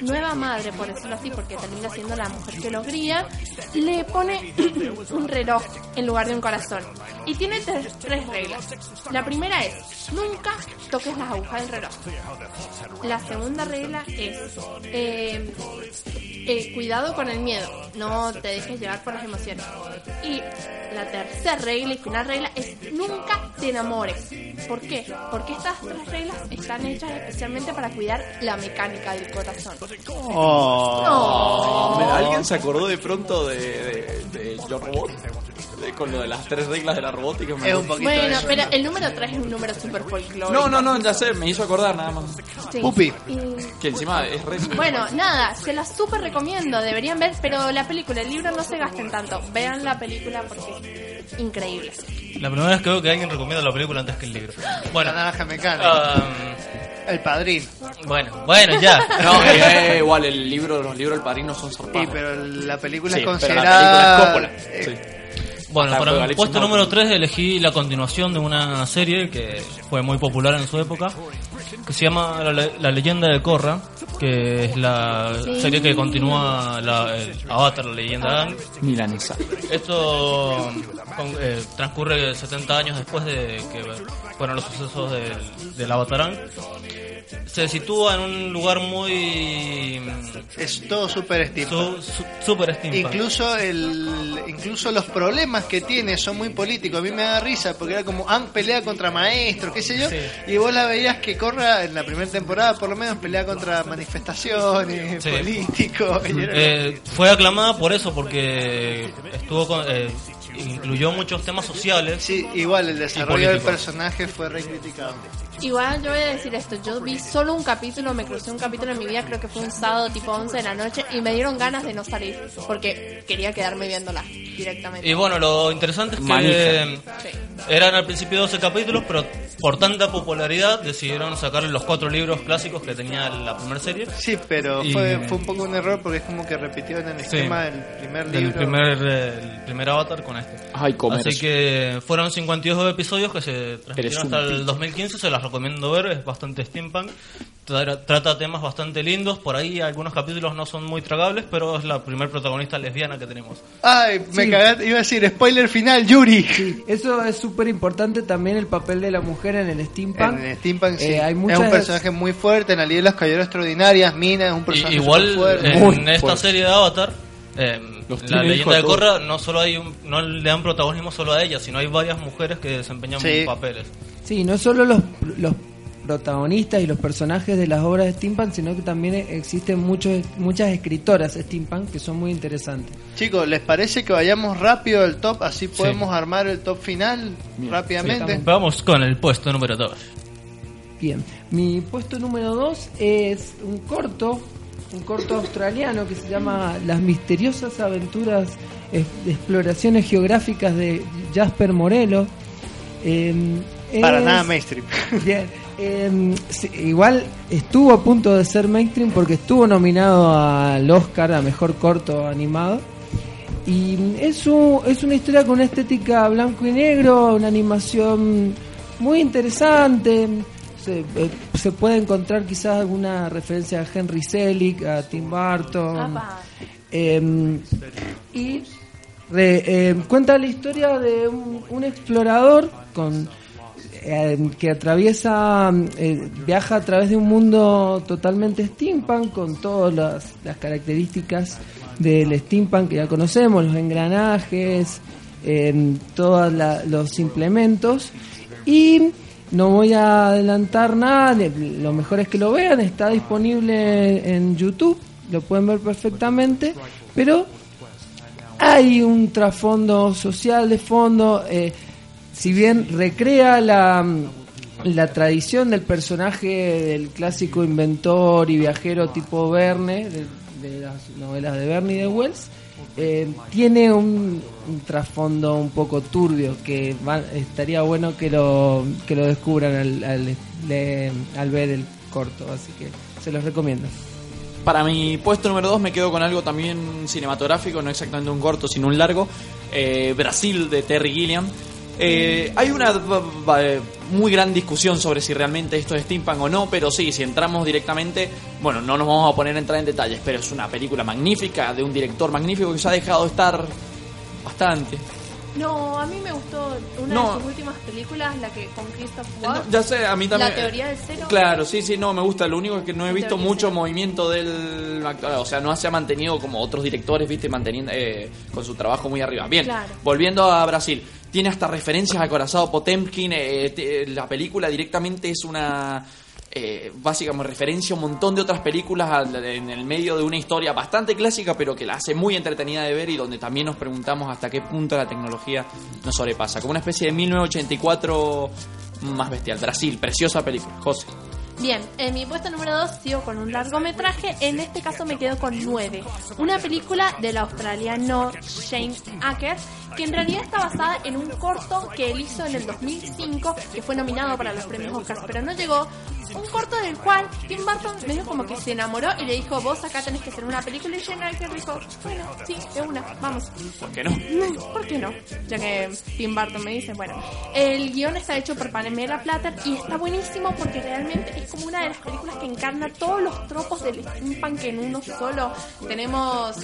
nueva madre, por decirlo así, porque termina siendo la mujer que lo cría, le pone un reloj en lugar de un corazón. Y tiene tres, tres reglas. La primera es, nunca toques las agujas del reloj. La segunda regla es, eh, eh, cuidado con el miedo, no te dejes llevar por las emociones. Y la tercera regla y final regla es nunca te enamores. ¿Por qué? Porque estas tres reglas están hechas especialmente para cuidar la mecánica del corazón. Oh. ¿Alguien se acordó de pronto de, de, de Yo Robot? De- con lo de las tres reglas de la robótica. me Es un poquito Bueno, eso. pero el número 3 es un número super folclórico. No, no, no, ya sé, me hizo acordar nada más. Sí. Pupi. Y- Que encima es re... Bueno, nada, se la súper recomiendo, deberían ver, pero la película, el libro no se gasten tanto. Vean la película porque es increíble. La primera vez que veo que alguien recomienda la película antes que el libro. Bueno, La naranja mecánica. ah, el padrino. bueno, bueno, ya. No, eh, eh, igual el libro, los libros del padrino son Sí, zarpados. pero la película Sí, es pero considerada. la película es eh. Sí. Bueno, Hasta para mi Apocalipsis puesto número 3 elegí la continuación de una serie que fue muy popular en su época, que se llama La, Le- La leyenda de Korra, que es la serie que continúa la, el Avatar, la leyenda Aang. Milanesa. Esto con- eh, transcurre 70 años después de que fueron los sucesos del, del Avatar Aang. Se sitúa en un lugar muy... Es todo súper steampunk. su- su- super steampunk. Incluso el, incluso los problemas que tiene son muy políticos. A mí me da risa porque era como Ang pelea contra maestros, qué sé yo, Sí. y vos la veías que Corra en la primera temporada por lo menos pelea contra manifestaciones, Sí. políticos. Eh, fue aclamada por eso, porque estuvo con- eh, incluyó muchos temas sociales. Sí, igual el desarrollo del personaje fue re criticado. Igual yo voy a decir esto, yo vi solo un capítulo, me crucé un capítulo en mi vida, creo que fue un sábado tipo 11 de la noche y me dieron ganas de no salir porque quería quedarme viéndola directamente. Y bueno, lo interesante es que Manija. Sí. Eran al principio 12 capítulos, pero por tanta popularidad decidieron sacarle los cuatro libros clásicos que tenía la primera serie. Sí, pero Y- fue, fue un poco un error porque es como que repitió en el Sí. esquema del primer del libro. primer, eh, el primer avatar con este. Ay, Así que fueron 52 episodios que se transmitieron hasta el tipo. 2015, se las recomiendo ver, es bastante steampunk. Tra- Trata temas bastante lindos, por ahí algunos capítulos no son muy tragables, pero es la primer protagonista lesbiana que tenemos. Ay, me Sí. cagaste, iba a decir, spoiler final, Yuri. Eso es súper importante también el papel de la mujer en el steampunk. En el Steampunk, sí. Eh, hay es muchas un personaje muy fuerte. En la Liga de las Caballeros Extraordinarias, Mina es un Y- personaje igual superfuerte. en Muy esta fuerte. serie de Avatar, eh, la leyenda de. Korra no solo hay un- no le dan protagonismo solo a ella, sino hay varias mujeres que desempeñan Sí. papeles. Sí, no solo los, los protagonistas y los personajes de las obras de steampunk, sino que también existen muchos, muchas escritoras steampunk que son muy interesantes. Chicos, ¿les parece que vayamos rápido al top? Así podemos armar el top final rápidamente. Vamos con el puesto número 2. Bien, mi puesto número 2 es un corto, un corto australiano que se llama Las misteriosas aventuras de exploraciones geográficas de Jasper Morello. Eh, Para es- nada mainstream. Bien, eh, sí, igual estuvo a punto de ser mainstream porque estuvo nominado al Oscar a mejor corto animado. Y es, un- es una historia con una estética blanco y negro, una animación muy interesante. Se, eh, se puede encontrar quizás alguna referencia a Henry Selick, a Tim Burton. Eh, y re- eh, cuenta la historia de un, un explorador con eh, que atraviesa, eh, viaja a través de un mundo totalmente steampunk con todas las, características del steampunk que ya conocemos, los engranajes, eh, todos los implementos. Y no voy a adelantar nada, lo mejor es que lo vean, está disponible en YouTube, lo pueden ver perfectamente, pero hay un trasfondo social de fondo, eh, si bien recrea la, la tradición del personaje del clásico inventor y viajero tipo Verne, de, las novelas de Verne y de Wells, eh, tiene un, un trasfondo un poco turbio que va- estaría bueno que lo, que lo descubran al, al, le- al ver el corto, así que se los recomiendo. Para mi puesto número 2 me quedo con algo también cinematográfico, no exactamente un corto, sino un largo. eh, Brasil de Terry Gilliam. Eh, hay una muy gran discusión sobre si realmente esto es steampunk o no, pero sí, si entramos directamente, bueno, no nos vamos a poner a entrar en detalles, pero es una película magnífica, de un director magnífico que se ha dejado estar bastante. No, a mí me gustó una No. de sus últimas películas, la que con Christoph Waltz. Ya sé, a mí también. La teoría del cero. Claro, sí, sí, no, me gusta. Lo único es que no he visto mucho movimiento del actor. O sea, no se ha mantenido como otros directores, viste, manteniendo eh, con su trabajo muy arriba. Bien, Claro. volviendo a Brasil. Tiene hasta referencias a Corazado Potemkin. eh, la película directamente es una. Eh, básicamente referencia a un montón de otras películas al- en el medio de una historia bastante clásica, pero que la hace muy entretenida de ver y donde también nos preguntamos hasta qué punto la tecnología nos sobrepasa. Como una especie de 1984 más bestial. Brasil, preciosa película. José. Bien, en mi puesto número 2 sigo con un largometraje, en este caso me quedo con 9. Una película del australiano Shane Acker, que en realidad está basada en un corto que él hizo en el 2005, que fue nominado para los premios Oscars, pero no llegó. Un corto del cual Tim Burton medio como que se enamoró y le dijo, vos acá tenés que hacer una película y Shane Acker dijo, bueno, sí, de una, vamos. ¿Por qué no? ¿Por qué no? Ya que Tim Burton me dice, bueno, el guion está hecho por Pamela Platter y está buenísimo porque realmente es como una de las películas que encarna todos los tropos del steampunk en uno solo. Tenemos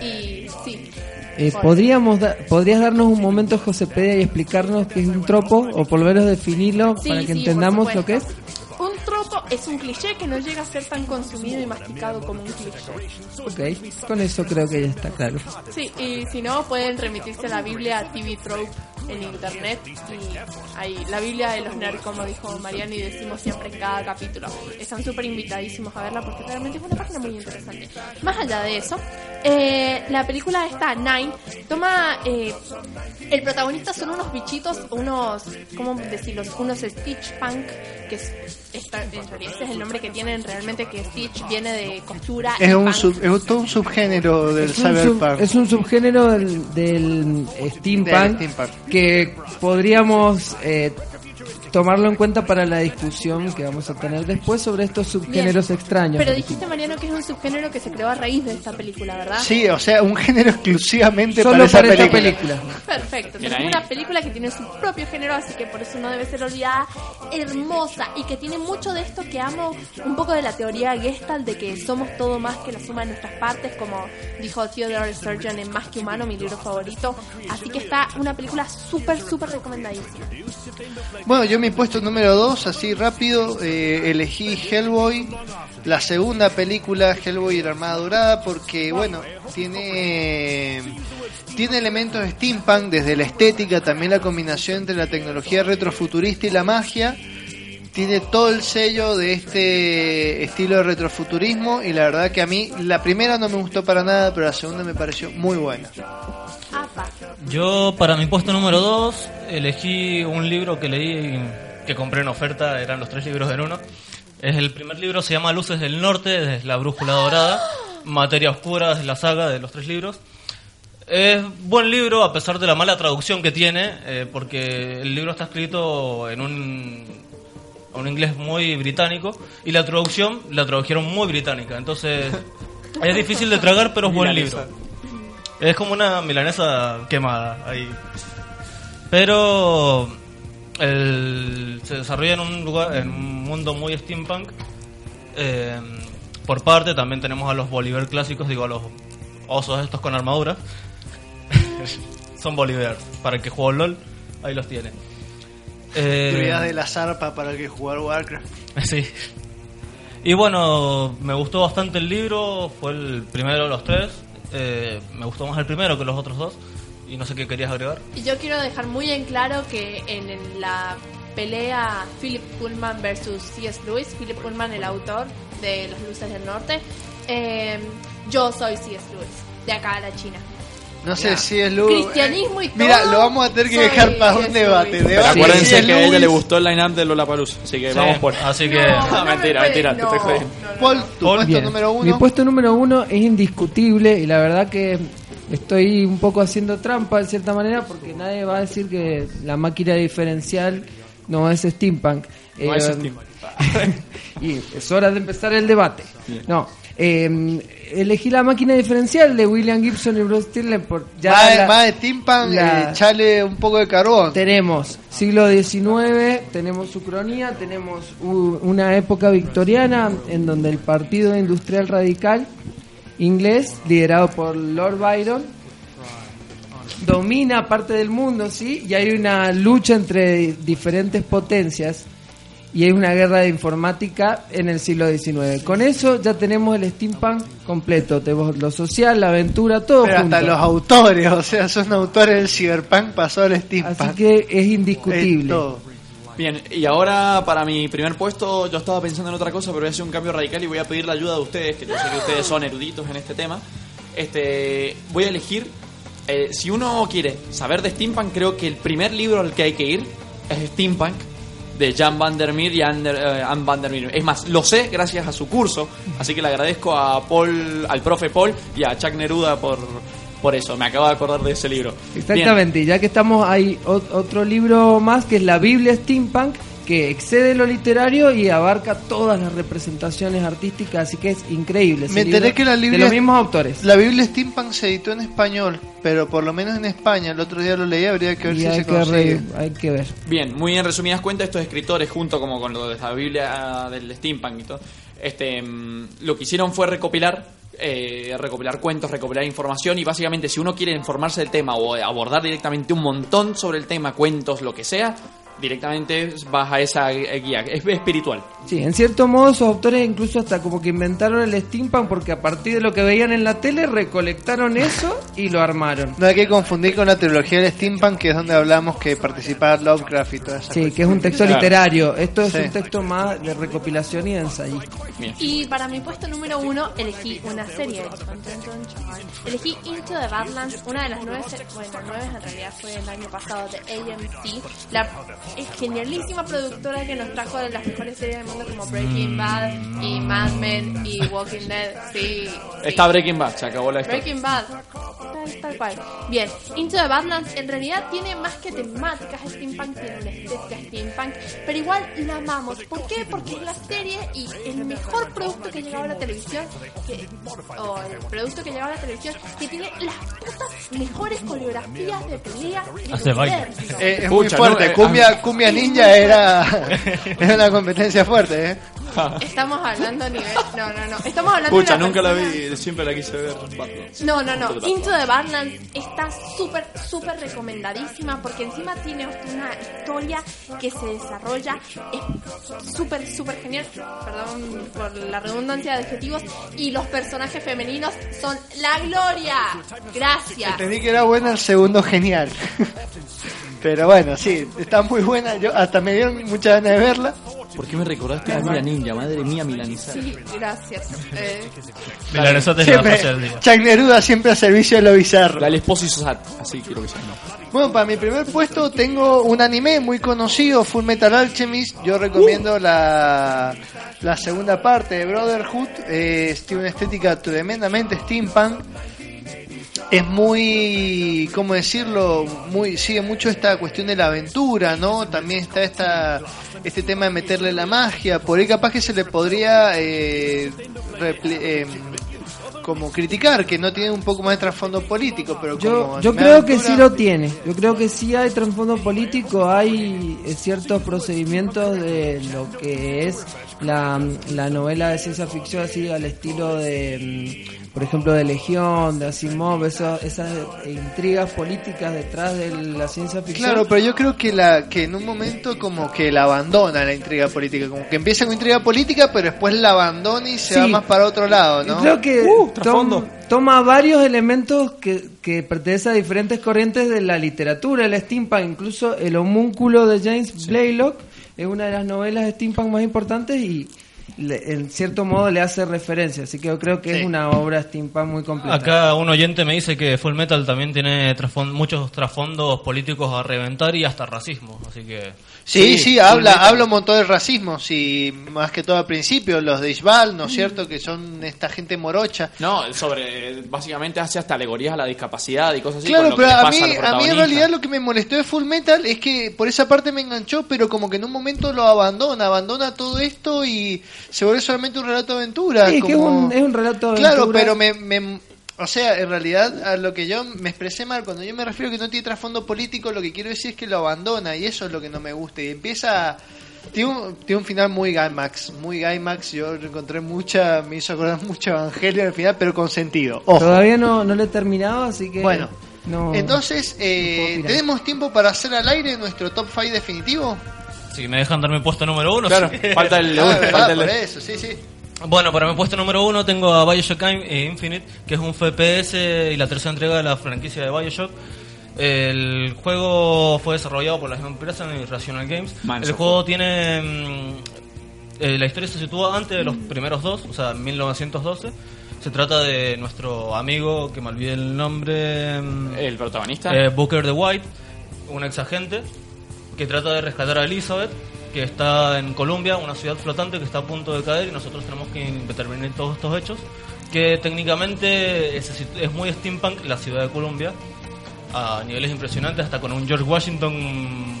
y sí. Eh, ¿podríamos da- ¿Podrías darnos un momento, José Pedia, y explicarnos qué es un tropo? O por lo menos definirlo Sí, para que sí, entendamos lo que es. Es un cliché que no llega a ser tan consumido y masticado como un cliché. Ok, con eso creo que ya está claro. Sí, y si no, pueden remitirse a la Biblia TV Trope en internet. Y ahí, la Biblia de los nerds, como dijo Mariano, y decimos siempre en cada capítulo. Están súper invitadísimos a verla porque realmente es una página muy interesante. Más allá de eso, eh, la película esta, Nine, toma. eh, el protagonista son unos bichitos, unos. ¿Cómo decirlo? Unos Stitch Punk, que es. Esta- en realidad ese es el nombre que tienen realmente, que Stitch viene de costura. y Es un, punk. sub- es un- todo un subgénero del Es un, sub- cyberpunk. es un subgénero del, del steampunk, Del steampunk. que que podríamos eh, tomarlo en cuenta para la discusión que vamos a tener después sobre estos subgéneros extraños. Pero dijiste, Mariano, que es un subgénero que se creó a raíz de esta película, ¿verdad? Sí, o sea, un género exclusivamente Solo para esa para película. película. Perfecto. Bien Es una película que tiene su propio género, así que por eso no debe ser olvidada. Hermosa y que tiene mucho de esto que amo, un poco de la teoría Gestalt de que somos todo más que la suma de nuestras partes, como dijo Theodore Sturgeon en Más que Humano, mi libro favorito. Así que está una película súper, súper recomendadísima. Bueno, yo mi puesto número 2, así rápido, eh, elegí Hellboy, la segunda película Hellboy y la Armada Dorada, porque bueno, tiene, tiene elementos de steampunk, desde la estética, también la combinación entre la tecnología retrofuturista y la magia. Tiene todo el sello de este estilo de retrofuturismo y la verdad que a mí la primera no me gustó para nada, pero la segunda me pareció muy buena. Yo, para mi puesto número 2, elegí un libro que leí, que compré en oferta, eran los tres libros en uno. Es el primer libro, se llama Luces del Norte, es La Brújula Dorada. Materia Oscura es la saga de los tres libros. Es buen libro a pesar de la mala traducción que tiene, eh, porque el libro está escrito en un, un inglés muy británico y la traducción la tradujeron muy británica. Entonces es difícil de tragar, pero es buen libro. Es como una milanesa quemada ahí. Pero el- se desarrolla en un lugar, en un mundo muy steampunk. Eh, por parte también tenemos a los Bolívar clásicos, digo a los osos estos con armadura. Son Bolívar. Para el que jugó LOL, ahí los tiene. Eh, de la zarpa para el que jugar Warcraft. Sí. Y bueno, me gustó bastante el libro, fue el primero de los tres. Eh, me gustó más el primero que los otros dos. Y no sé qué querías agregar. Y yo quiero dejar muy en claro que en, la pelea Philip Pullman versus C.S. Lewis, Philip Pullman, el autor de Las Luces del Norte, eh, yo soy C.S. Lewis, de acá a la China. No sé Mira, si es Lewis. Cristianismo y Mira, todo, lo vamos a tener que soy dejar para un debate. Pero debate. acuérdense que a ella le gustó el line-up de Lola Palusa, así que Sí, vamos por. así que- No, no mentira, me mentira, puede- te no. estoy jodiendo. Paul, tu puesto Bien. número Mi uno. puesto número uno es indiscutible y la verdad que estoy un poco haciendo trampa de cierta manera porque nadie va a decir que la máquina diferencial no es steampunk. No Eh, es steampunk. y es hora de empezar el debate. Bien. No, eh, elegí la máquina diferencial de William Gibson y Bruce Stirling por ya más, la- más de steampunk, la- eh, echale un poco de carbón. tenemos siglo XIX, tenemos Ucronía, tenemos u- una época victoriana en donde el Partido Industrial Radical inglés, liderado por Lord Byron, domina parte del mundo, ¿sí? Y hay una lucha entre diferentes potencias y hay una guerra de informática en el siglo XIX. Con eso ya tenemos el steampunk completo, tenemos lo social, la aventura, todo Pero junto. hasta los autores, o sea, son autores del cyberpunk, pasó al steampunk. Así que es Es indiscutible. Bien, y ahora para mi primer puesto yo estaba pensando en otra cosa, pero voy a hacer un cambio radical y voy a pedir la ayuda de ustedes, que yo sé que ustedes son eruditos en este tema. Este, voy a elegir, eh, si uno quiere saber de steampunk, creo que el primer libro al que hay que ir es Steampunk de Jan van der Meer y Ander, eh, van der Meer. Es más, lo sé gracias a su curso, así que le agradezco a Paul, al profe Paul y a Chuck Neruda por, por eso. Me acabo de acordar de ese libro. Bien. Exactamente, y ya que estamos, hay otro libro más que es la Biblia Steampunk, que excede lo literario y abarca todas las representaciones artísticas, así que es increíble. Me enteré que la Biblia- De los mismos autores. La Biblia Steampunk se editó en español, pero por lo menos en España, el otro día lo leí, habría que ver Y si se consigue. re- hay que ver. Bien, muy en resumidas cuentas, estos escritores, junto como con lo de la Biblia del steampunk y todo, este, mm, lo que hicieron fue recopilar, eh, recopilar cuentos, recopilar información y básicamente si uno quiere informarse del tema o abordar directamente un montón sobre el tema, cuentos, lo que sea, directamente vas a esa guía, es espiritual. Sí, en cierto modo esos autores incluso hasta como que inventaron el steampunk porque a partir de lo que veían en la tele recolectaron eso y lo armaron. No hay que confundir con la trilogía del steampunk, que es donde hablamos que participaba Lovecraft y todas esas Sí, cosas. que es un texto literario. Esto es Sí. un texto más de recopilación y de ensayo. Y para mi puesto número uno elegí una serie. Elegí Into the Badlands, una de las nueve, bueno, nueve en realidad fue el año pasado de AMC, la genialísima productora que nos trajo de las mejores series del mundo como Breaking Bad y Mad Men y Walking Dead. Sí, sí. Está Breaking Bad, se acabó la historia. Breaking Bad. steampunk tal cual. Bien, Into the Badlands en realidad tiene más que temáticas steampunk, tiene una estética steampunk, pero igual la amamos. ¿Por qué? Porque es la serie y el mejor producto que ha llegado a la televisión, que, o el producto que ha llegado a la televisión, que tiene las putas mejores coreografías de pelea del Hace baile. Eh, es muy fuerte. no, eh, cumbia, cumbia Ninja era, era una competencia fuerte, ¿eh? Estamos hablando a nivel. No, no, no. Estamos hablando Pucha, de nunca la vi, siempre la quise ver. No, no, no. Into the Into the Badlands está súper, súper recomendadísima porque encima tiene una historia que se desarrolla. Es súper, súper genial. Perdón por la redundancia de adjetivos. Y los personajes femeninos son la gloria. Gracias. Entendí que era buena, el segundo genial. Pero bueno, sí, está muy buena. Yo hasta me dieron muchas ganas de verla. ¿Por qué me recordaste a Mira Ninja? Madre mía, milanizada. Sí, gracias. Eh, la Siempre, frase del día. Chuck Neruda siempre a servicio de lo bizarro. La esposo y Sat, así quiero que sea. No. Bueno, para mi primer puesto tengo un anime muy conocido, Full Metal Alchemist. Yo recomiendo la, la segunda parte de Brotherhood. Eh, tiene una estética tremendamente steampunk. Es muy, ¿cómo decirlo? Muy, sigue mucho esta cuestión de la aventura, ¿no? También está esta, este tema de meterle la magia. Por ahí capaz que se le podría eh, eh, como criticar que no tiene un poco más de trasfondo político, pero Yo, como yo creo que sí lo tiene. Yo creo que sí hay trasfondo político, hay eh, ciertos procedimientos de lo que es la, la novela de ciencia ficción, así al estilo de, mm, por ejemplo, de Legión, de Asimov, eso- esas intrigas políticas detrás de la ciencia ficción. Claro, pero yo creo que la que en un momento como que la abandona la intriga política, como que empieza con intriga política, pero después la abandona y se Sí. va más para otro lado, ¿no? Creo que Uh, tom- toma varios elementos que, que pertenecen a diferentes corrientes de la literatura, el steampunk, incluso el homúnculo de James Blaylock es una de las novelas steampunk más importantes y le- en cierto modo le hace referencia, así que yo creo que Sí. es una obra steampunk muy completa. Acá un oyente me dice que Full Metal también tiene muchos trasfondos políticos a reventar y hasta racismo, así que Sí, sí, Sí, habla, habla un montón de racismo, y más que todo al principio, los de Ishbal, ¿no es cierto? Que son esta gente morocha. No, sobre. Básicamente hace hasta alegorías a la discapacidad y cosas así. Claro, pero a mí, a mí en realidad lo que me molestó de Full Metal es que por esa parte me enganchó, pero como que en un momento lo abandona, abandona todo esto y se vuelve solamente un relato de aventura. Sí, es que es como- un, es un relato de Claro, aventuras. pero me, me- o sea, en realidad a lo que yo me expresé mal, cuando yo me refiero a que no tiene trasfondo político, lo que quiero decir es que lo abandona y eso es lo que no me gusta y empieza tiene un, tiene un final muy Gaimax, muy Gaimax, yo encontré mucha, me hizo acordar mucho Evangelio al final, pero con sentido. Ojo. Todavía no, no lo he terminado, así que... Bueno, no, Entonces, eh, no. ¿tenemos tiempo para hacer al aire nuestro top 5 definitivo? si me dejan dar mi puesto número uno. Claro, sí. falta el. Ah, falta el- por eso, sí, sí. Bueno, para mi puesto número uno tengo a Bioshock Infinite, que es un FPS y la tercera entrega de la franquicia de Bioshock. El juego fue desarrollado por la misma empresa, Rational Games. Manso el juego tiene... mm, eh, la historia se sitúa antes de los primeros dos, o sea, en 1912. Se trata de nuestro amigo, que me olvidé el nombre... mm, El protagonista. eh, Booker the White, un ex agente que trata de rescatar a Elizabeth, que está en Colombia, una ciudad flotante que está a punto de caer y nosotros tenemos que intervenir todos estos hechos. Que técnicamente es, es muy steampunk la ciudad de Colombia, a niveles impresionantes, hasta con un George Washington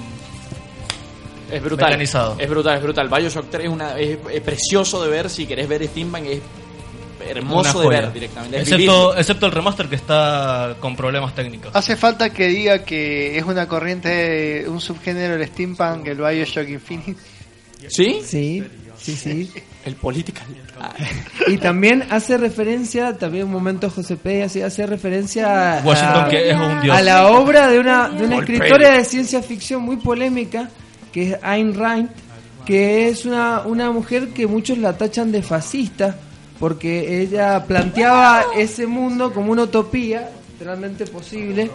Es brutal. Mecanizado. Es brutal, es brutal. Bioshock 3 es, una, es, es precioso de ver si querés ver Steampunk. Es hermoso de ver directamente. Excepto, excepto el remaster que está con problemas técnicos. Hace falta que diga que es una corriente, un subgénero del steampunk, el Bioshock Infinite. ¿Sí? Sí, sí, sí. El political. Ah. Y también hace referencia, también un momento José P. así hace referencia a, Washington, que es un dios. a la obra de una, de una escritora de ciencia ficción muy polémica, que es Ayn Rand, que es una, una mujer que muchos la tachan de fascista, porque ella planteaba ese mundo como una utopía realmente posible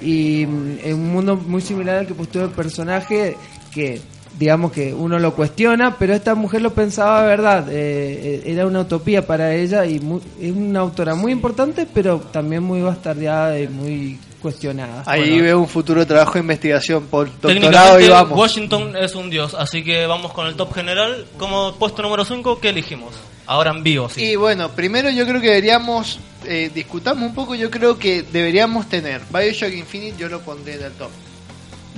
y mm, en un mundo muy similar al que postuló el personaje que digamos que uno lo cuestiona pero esta mujer lo pensaba de verdad eh, eh, era una utopía para ella y mu- es una autora muy importante pero también muy bastardeada y muy cuestionada Ahí Bueno. veo un futuro trabajo de investigación por doctorado y Técnicamente, vamos. Washington es un dios, así que vamos con el top general. Como puesto número 5, ¿qué elegimos? Ahora en vivo, sí. Y bueno, primero yo creo que deberíamos eh, discutamos un poco, yo creo que deberíamos tener Bioshock Infinite, yo lo pondré en el top.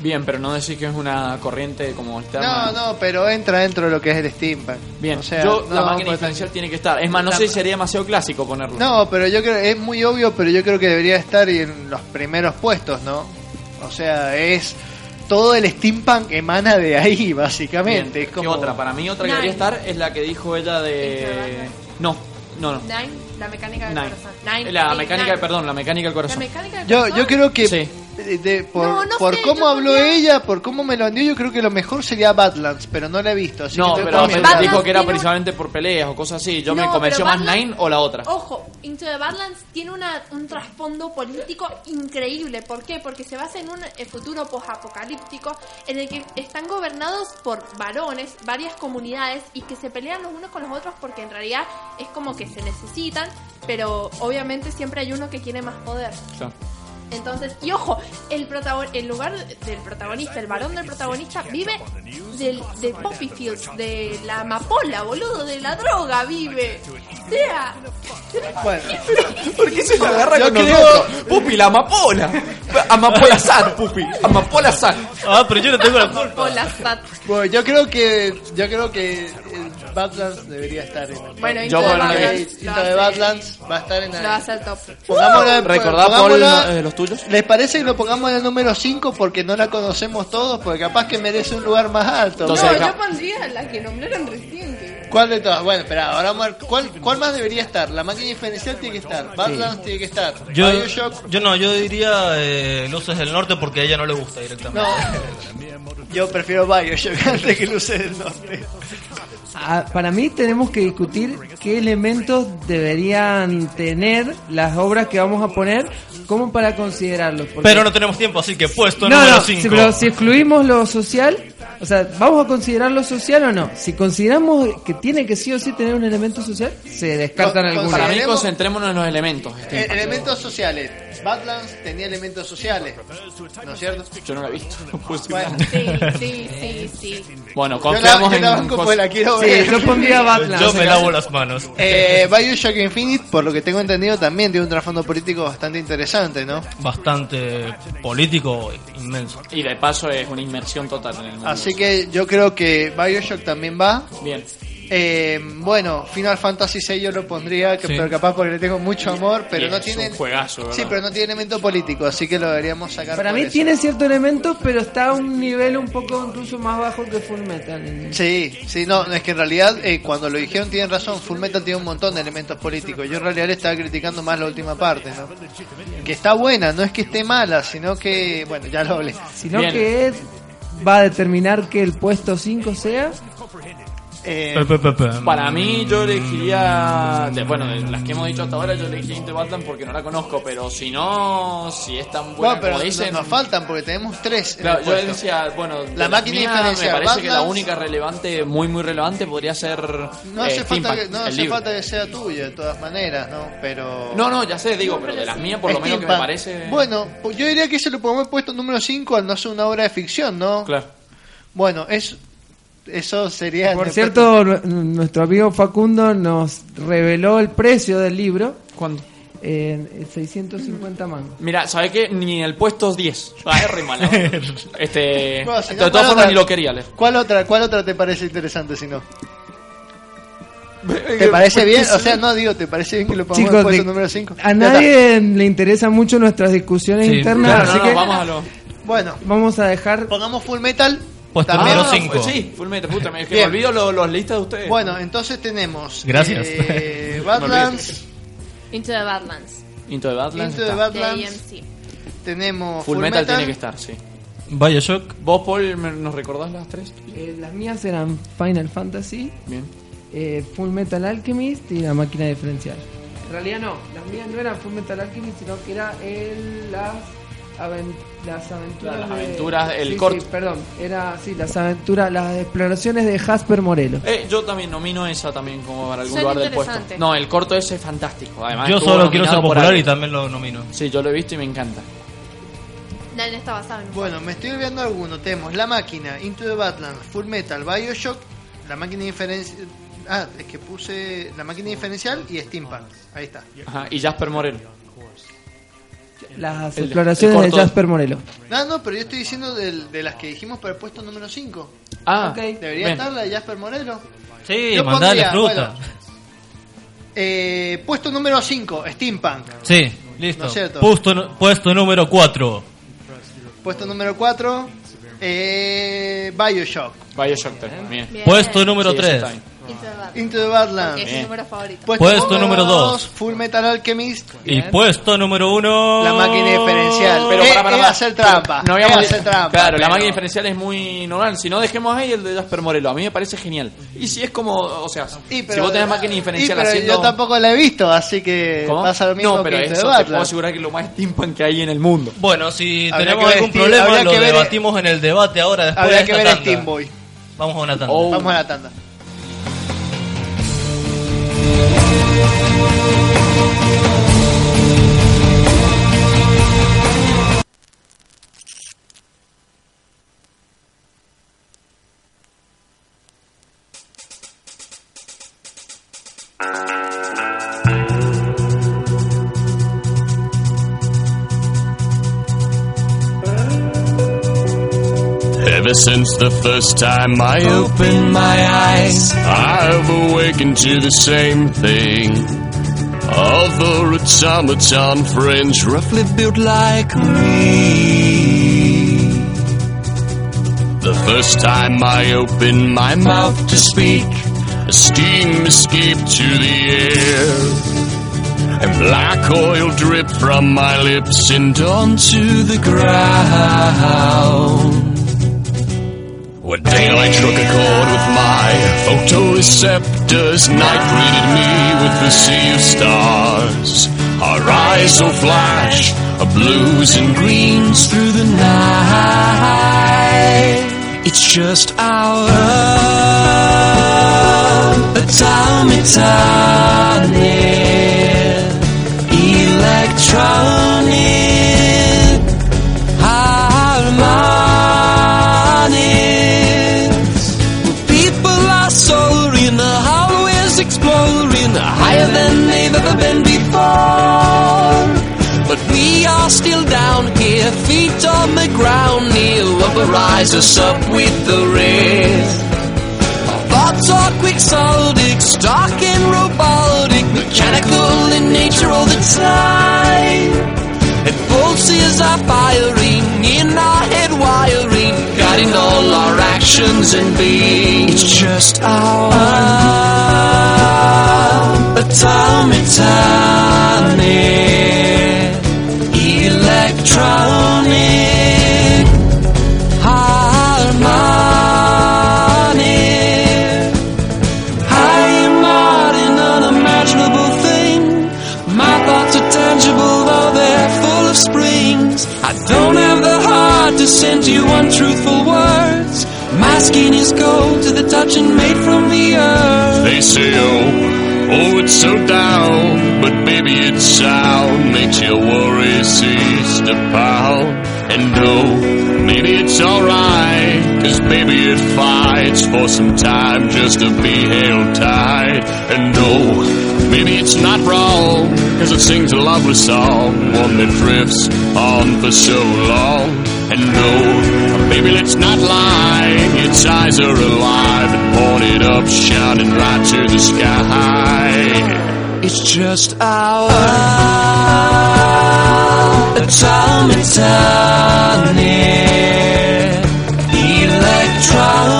Bien, pero no decís que es una corriente como externa. No, no, pero entra dentro de lo que es el steampunk. Bien, O sea, yo la máquina pues- diferencial tiene que estar. Es más, no La- sé si sería demasiado clásico ponerlo. No, pero yo creo, es muy obvio, pero yo creo que debería estar en los primeros puestos, ¿no? O sea, es todo el steampunk emana de ahí, básicamente. Bien, Es como ¿Qué otra? Para mí otra que debería estar es la que dijo ella de... No, no, no. Nine, la mecánica del Nine. corazón. Nine, La mecánica, Nine. perdón, la mecánica del La corazón. mecánica del Yo, yo creo que Sí. De- de- por, No, no por sé, cómo habló ella, por cómo me lo vendió, yo creo que lo mejor sería Badlands, pero no la he visto. Así No, que pero me dijo que era tiene principalmente por peleas o cosas así. Yo me No, convenció pero más Badlands- Nine o la otra. Ojo, Into the Badlands tiene una, un trasfondo político increíble. ¿Por qué? Porque se basa en un eh, futuro posapocalíptico en el que están gobernados por varones, varias comunidades y que se pelean los unos con los otros porque en realidad es como que se necesitan, pero obviamente siempre hay uno que quiere más poder. Claro. Entonces, y ojo, el protagon lugar del protagonista, el varón del protagonista, vive del, de Poppy Fields, de la amapola, boludo, de la droga, vive. Sea, Bueno, ¿Por qué se la agarra Yo con creo- nosotros? Pupi, la amapola. Amapola Sat, Pupi. Amapola Sat. Ah, pero yo no tengo la culpa. amapola sat. bueno, yo creo que yo creo que Badlands debería estar en el Bueno, Yo Into the Badlands the hace- Badlands va a estar en lo el hace al top. Pongámoslo en- Recordá, Paul, pongámosla- eh, los tuyos. ¿Les parece que lo pongamos en el número 5 porque no la conocemos todos? Porque capaz que merece un lugar más alto. Entonces, no, acá- yo pondría la que nombraron recién. que- ¿Cuál de todas? Bueno, espera, ahora vamos a ver. ¿Cuál, ¿Cuál más debería estar? La máquina diferencial tiene que estar. Badlands tiene que estar. Yo, Bioshock. yo no, yo diría eh, Luces del Norte porque a ella no le gusta directamente. No. Yo prefiero Bioshock antes que Luces del Norte. Ah, para mí tenemos que discutir qué elementos deberían tener las obras que vamos a poner como para considerarlos. porque- Pero no tenemos tiempo, así que puesto No, número no, 5. si, pero si excluimos lo social, o sea, ¿vamos a considerar lo social o no? Si consideramos que tiene que sí o sí tener un elemento social, se descartan algunos. Para mí concentrémonos en los elementos. Eh, elementos sociales. Badlands tenía elementos sociales. ¿No es cierto? Yo no la he visto. No puedo decir Bueno. Sí, sí, sí, sí. Bueno, Yo la, confiamos yo la en banco José. pues la quiero Sí, ver. yo pondría Badlands. Yo me lavo las manos. Eh, Bioshock Infinite, por lo que tengo entendido, también tiene un trasfondo político bastante interesante, ¿no? Bastante político inmenso. Y de paso es una inmersión total en el mundo. Así que yo creo que Bioshock también va. Bien. Eh, bueno, Final Fantasy VI yo lo pondría, que, Sí. pero capaz porque le tengo mucho amor, pero Y no es tiene... un juegazo. Sí, pero no tiene elemento político, así que lo deberíamos sacar. Para por mí eso. tiene cierto elemento, pero está a un nivel un poco incluso más bajo que Full Metal. Sí, sí, no, es que en realidad eh, cuando lo dijeron tienen razón, Full Metal tiene un montón de elementos políticos. Yo en realidad le estaba criticando más la última parte, ¿no? Que está buena, no es que esté mala, sino que, bueno, ya lo hablé. Sino Bien. que es- va a determinar que el puesto 5 sea. Eh. Para mí yo elegiría, de- bueno, de las que hemos dicho hasta ahora, yo elegiría Into porque no la conozco, pero si no, si es tan buena bueno, pero como no- dicen... nos faltan porque tenemos tres. en Claro, el yo puesto. decía, bueno, de La máquina Me parece que la única relevante, muy muy relevante, podría ser No eh, hace, falta Steampunk, que, no hace falta que sea tuya, de todas maneras, ¿no? Pero... No, no, ya sé, digo, pero de las mías por lo menos que me parece... Bueno, pues yo diría que se lo podemos haber puesto número 5 al no ser una obra de ficción, ¿no? Claro. Bueno, es, eso sería... Por cierto, nu- nuestro amigo Facundo nos reveló el precio del libro. ¿Cuándo? En 650 mangos. Mira, ¿sabes qué? Ni el puesto 10. Ah, es re mala. Este, Bueno, si no, de todas ¿cuál formas ni lo quería leer. ¿Cuál otra, ¿Cuál otra te parece interesante si no? ¿Te parece bien? O sea, no digo, ¿te parece bien que lo pongamos en Chicos, el puesto número 5? a nadie le interesan mucho nuestras discusiones Sí, internas, Claro, no, así no, que vamos a lo... Bueno, vamos a dejar. pongamos Full Metal. Puesto También- número Ah, 5. Sí, Full Metal, puta, me, es que olvido los, los listas de ustedes. Bueno, entonces tenemos... Gracias. eh, Badlands, Into the Badlands. Into the Badlands Into the. De Badlands, tenemos Full, Metal, tiene que estar, sí. Bioshock. ¿Vos, Paul, me- nos recordás las tres? eh, las mías eran Final Fantasy, Bien. eh, Full Metal Alchemist y la máquina diferencial. En realidad no, las mías no eran Full Metal Alchemist, sino que era el, las, aven- las aventuras. Las de- el sí, corto. sí, perdón, era sí, las aventuras, las exploraciones de Jasper Morelos. Eh, yo también nomino esa también como para algún Son lugar del puesto. No, el corto ese es fantástico. Además, Yo solo quiero ser popular y también lo nomino. Sí, yo lo he visto y me encanta. Dale, está basado en un Bueno, me estoy olvidando alguno. Tenemos La Máquina, Into the Badlands, Full Metal, Bioshock, La Máquina diferencial... Ah, es que puse la máquina diferencial y steampunk. Ahí está. Ajá, y Jasper Moreno. Las El- exploraciones el de Jasper Morelo. No, no, pero yo estoy diciendo del- de, las que dijimos para el puesto número 5. Ah, Debería bien. estar la de Jasper Morelo. Sí, Yo mandale pondría, fruta. bueno, eh, puesto número 5, Steampunk. Sí, listo. ¿No es cierto? puesto, puesto número 4. Puesto número 4, eh, Bioshock. Bioshock 3. Bien. Bien. Puesto número Sí, eso 3. está bien. Into the Badlands. Es mi número favorito. Puesto número dos. Full Metal Alchemist. Y puesto número 1. La máquina diferencial. Pero Eh, para, para, es para. hacer trampa. No es habíamos hacer trampa. Claro, la pero- máquina diferencial es muy normal. Si no, dejemos ahí el de Jasper Morelo. A mí me parece genial. Y si es como, o sea, Y, si vos tenés máquina y, diferencial pero haciendo. Yo tampoco la he visto, así que ¿Cómo? pasa lo mismo no, pero que eso the te puedo asegurar que es lo más steampunk que hay en el mundo. Bueno, si Habría tenemos algún Steam- problema, lo que ver- debatimos en el debate ahora después Habría de que ver tanda. Steam Boy. Vamos a una tanda. Oh. Vamos a la tanda. The first time I opened my eyes, I've awakened to the same thing. Other automaton friends roughly built like me. The first time I opened my mouth to speak, a steam escaped to the air. And black oil dripped from my lips and onto the ground. When daylight struck a chord with my photoreceptors, night greeted me with the sea of stars. Our eyes will flash, of blues and greens through the night. It's just our automaton electronic down feet on the ground, Neil rise us up with the rest. Our thoughts are quixotic, stark and robotic, mechanical in nature all the time. And pulses are firing in our head wiring, guiding all our actions and being. It's just our automaton harmonic. I am not an unimaginable thing. My thoughts are tangible, though they're full of springs. I don't have the heart to send you untruthful words. My skin is cold to the touch and made from the earth. They say, oh, oh, it's so down, but baby, its sound makes your worries cease to. And oh, maybe it's alright, cause baby, it fights for some time just to be held tight. And oh, maybe it's not wrong, cause it sings a lovely song, one that drifts on for so long. And no, baby, let's not lie, its eyes are alive and pointed up, shining right to the sky. It's just our automaton electron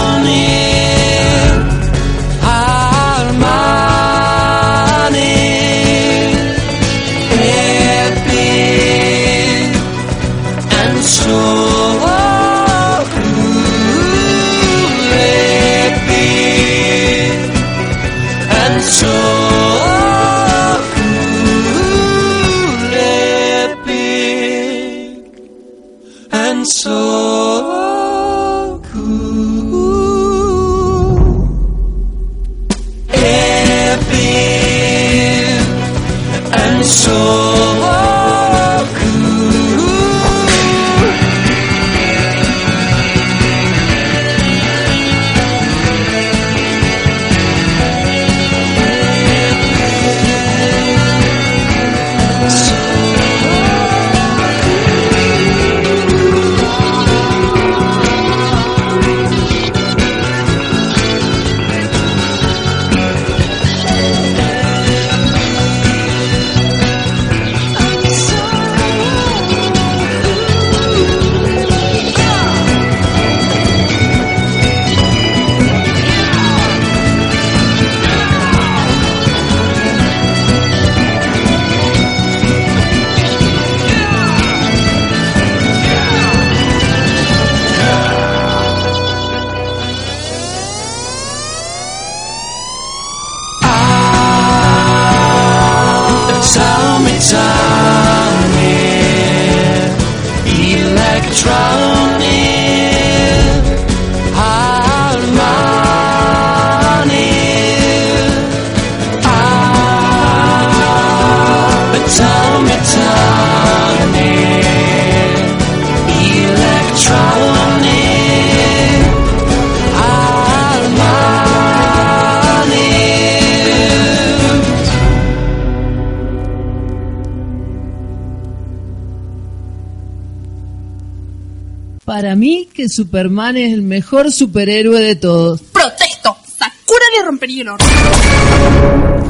Superman es el mejor superhéroe de todos. Protesto. Sakura le rompería el orto.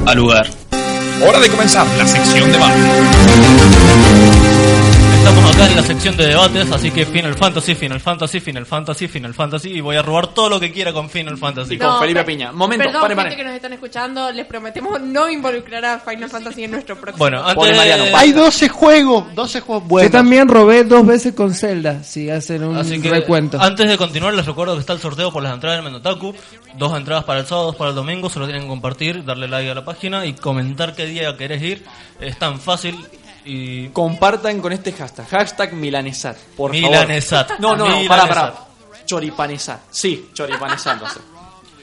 Al lugar. Hora de comenzar la sección de debate. Estamos acá en la sección de debates, así que Final Fantasy, Final Fantasy, Final Fantasy, Final Fantasy y voy a robar todo lo que quiera con Final Fantasy. con Felipe pe- Piña. Momento, Perdón, pare, gente pare. que nos están escuchando, les prometemos no involucrar a Final Fantasy en nuestro próximo. Bueno, antes de... Hay 12 juegos, 12 juegos Yo buenos. también robé dos veces con Zelda, si hacen un Así que recuento. antes de continuar les recuerdo que está el sorteo por las entradas del Mendotaku, dos entradas para el sábado, dos para el domingo, solo tienen que compartir, darle like a la página y comentar qué día querés ir, es tan fácil y Compartan con este hashtag. Hashtag milanesat, por Milanesat. favor. No, no, no, pará, pará. Choripanesat. Sí, choripanesat. no sé.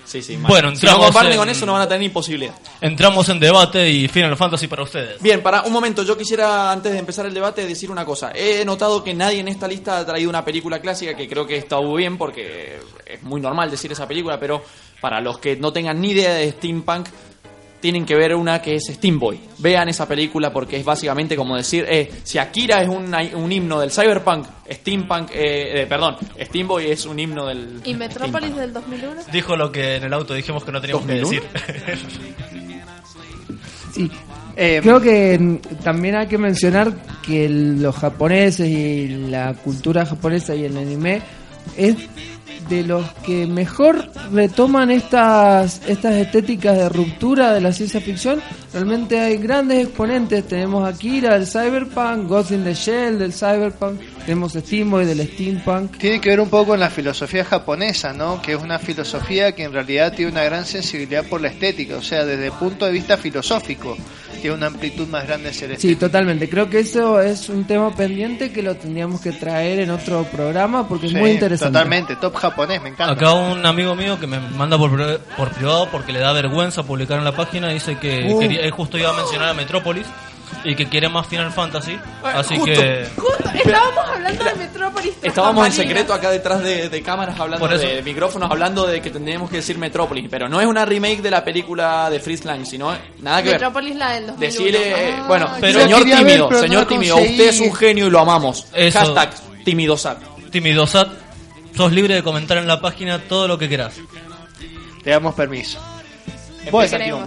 Sí, sí. mal. Bueno, si no comparten en- con eso no van a tener ni posibilidad. entramos en debate y Final Fantasy para ustedes. Bien, para un momento, yo quisiera, antes de empezar el debate, decir una cosa. He notado que nadie en esta lista ha traído una película clásica que creo que está muy bien porque es muy normal decir esa película, pero para los que no tengan ni idea de steampunk, tienen que ver una que es Steam Boy. Vean esa película porque es básicamente como decir, eh, si Akira es un, un himno del cyberpunk, steampunk, eh, eh, perdón, Steam Boy es un himno del... ¿Y Metrópolis del 2001? Dijo lo que en el auto dijimos que no teníamos que 2001. decir. Sí. Eh, Creo que también hay que mencionar que los japoneses y la cultura japonesa y el anime es de los que mejor retoman estas estas estéticas de ruptura de la ciencia ficción. Realmente hay grandes exponentes. Tenemos Akira del cyberpunk, Ghost in the Shell del cyberpunk, tenemos Steamboy del steampunk. Tiene que ver un poco con la filosofía japonesa, ¿no? Que es una filosofía que en realidad tiene una gran sensibilidad por la estética, o sea, desde el punto de vista filosófico, tiene una amplitud más grande hacia el Sí, totalmente. Creo que eso es un tema pendiente que lo tendríamos que traer en otro programa porque es Sí, muy interesante. Totalmente, top japonés, me encanta. Acá un amigo mío que me manda por, pri- por privado porque le da vergüenza publicar en la página dice que Uh. quería, justo iba a mencionar a Metrópolis y que quiere más Final Fantasy, así justo. que Justo, estábamos hablando de Metrópolis. Estábamos en secreto acá detrás de, de cámaras hablando de micrófonos hablando de que tendríamos que decir Metrópolis, pero no es una remake de la película de Freeze Lang, sino nada que ver. Metrópolis la del 2001. Decirle, Ah, bueno, pero- señor ver, tímido, no señor tímido, usted es un genio y lo amamos. Eso. Hashtag timidosat. Timidosat, sos libre de comentar en la página todo lo que quieras. Te damos permiso. Bueno.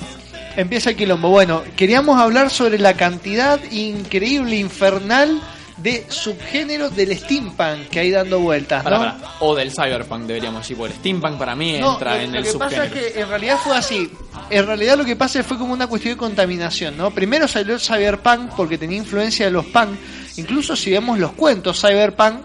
Empieza el quilombo. Bueno, queríamos hablar sobre la cantidad increíble, infernal de subgéneros del steampunk que hay dando vueltas. O del cyberpunk deberíamos decir, porque el steampunk para mí No, entra lo, en lo el que pasa es subgénero. que en realidad fue así. En realidad lo que pasa fue como una cuestión de contaminación, ¿no? Primero salió el cyberpunk porque tenía influencia de los punk. Incluso si vemos los cuentos cyberpunk,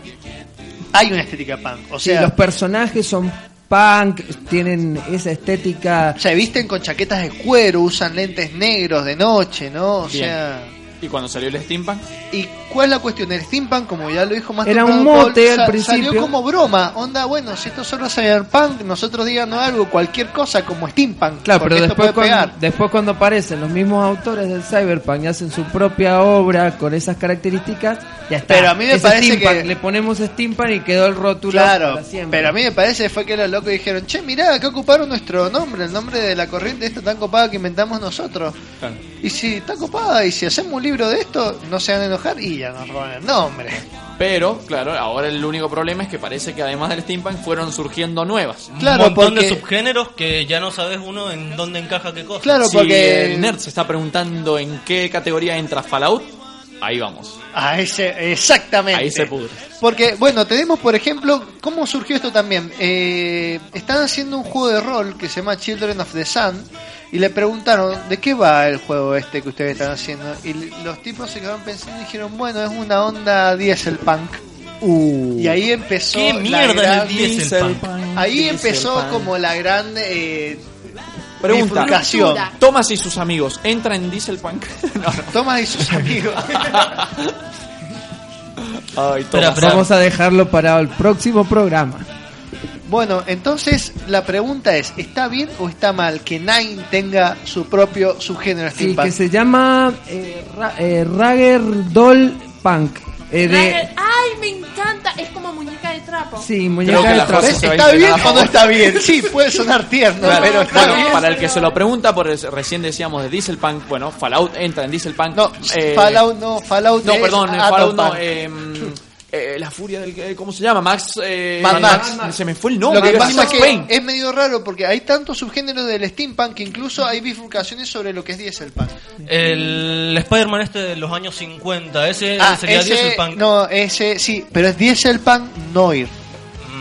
hay una estética punk. O Sí, sea, los personajes son punk, tienen esa estética. se visten con chaquetas de cuero, usan lentes negros de noche, ¿no? O Bien. sea... ¿Y cuando salió el steampunk? ¿Y cuál es la cuestión? El steampunk, como ya lo dijo más Era un Paul, mote al sa- principio. Salió como broma. Onda, bueno, si esto solo es cyberpunk, nosotros díganos algo, cualquier cosa como steampunk. Claro, pero esto después puede cuando, pegar. después cuando aparecen los mismos autores del cyberpunk y hacen su propia obra con esas características, ya está. Pero a mí me Es parece que- le ponemos steampunk y quedó el rótulo Claro, para siempre. pero a mí me parece fue que los locos dijeron, che, mirá, acá ocuparon nuestro nombre, el nombre de la corriente esta tan copada que inventamos nosotros. Claro. Y si está copada, y si hacemos un libro de esto, no se van a enojar y ya nos roban el nombre. Pero, claro, ahora el único problema es que parece que además del steampunk fueron surgiendo nuevas. Claro, un montón porque- de subgéneros que ya no sabes uno en dónde encaja qué cosa. Claro, si porque- el nerd se está preguntando en qué categoría entra Fallout, ahí vamos. Ah, ese, exactamente. Ahí se pudre. Porque, bueno, tenemos, por ejemplo, ¿cómo surgió esto también? Eh, están haciendo un juego de rol que se llama Children of the Sun y le preguntaron, ¿de qué va el juego este que ustedes están haciendo? Y los tipos se quedaron pensando y dijeron, bueno, es una onda dieselpunk. Y ahí empezó ¿Qué la mierda gran- es el dieselpunk? Ahí empezó como la gran eh, Pregunta, bifurcación. Thomas y sus amigos, ¿entra en Dieselpunk? no, no. Thomas y sus amigos. Ay. Vamos a dejarlo para el próximo programa. Bueno, entonces la pregunta es, ¿está bien o está mal que Nine tenga su propio subgénero Sí, steampunk? que se llama eh, Ra- eh, Ragger Doll Punk. Eh, de, Ay, me encanta. Es como muñeca de trapo. sí, Creo muñeca de la trapo. cosa se va a ¿Está bien inclinar a o no favor. está bien? Sí, puede sonar tierno, Claro, pero está bueno, bien. para el que se lo pregunta, por el- recién decíamos de Dieselpunk, bueno, Fallout entra en Dieselpunk. No, Eh, Fallout no, Fallout No, es perdón, Atom Fallout no. Em, eh, la furia del... eh, ¿Cómo se llama? Max... eh, Mad Max. Se me fue el nombre. Lo que pasa es que Payne. es medio raro porque hay tantos subgéneros del steampunk que incluso hay bifurcaciones sobre lo que es dieselpunk. El Spider-Man este de los años 50, ese Ah, sería ese, Dieselpunk. no, ese sí, pero es dieselpunk Noir.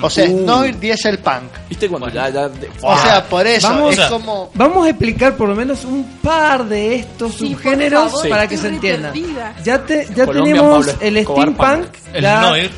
O sea, Uh. Noir dieselpunk. ¿Viste cuando ya... ya de- O sea, por eso Vamos, es como vamos a explicar por lo menos un par de estos Sí, por subgéneros favor, para que se re entiendan. perdida. Ya, te, ya Colombia, tenemos Pablo el Escobar steampunk. Punk. El la- Noir.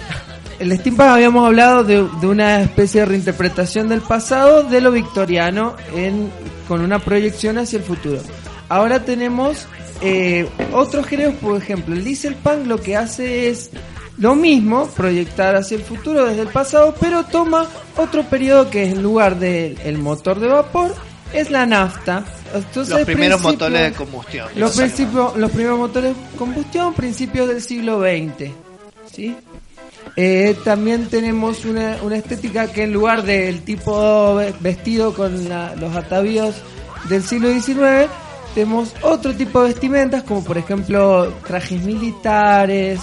el steampunk habíamos hablado de, de una especie de reinterpretación del pasado de lo victoriano en, con una proyección hacia el futuro. Ahora tenemos eh, otros géneros, por ejemplo, el dieselpunk lo que hace es lo mismo, proyectar hacia el futuro desde el pasado, pero toma otro periodo que es en lugar del el motor de vapor, es la nafta. Entonces, los primeros motores de combustión. los, principios, los primeros motores de combustión, principios del siglo XX. ¿sí? Eh, también tenemos una, una estética que en lugar del tipo ve- vestido con la- los atavíos del siglo XIX, tenemos otro tipo de vestimentas, como por ejemplo trajes militares.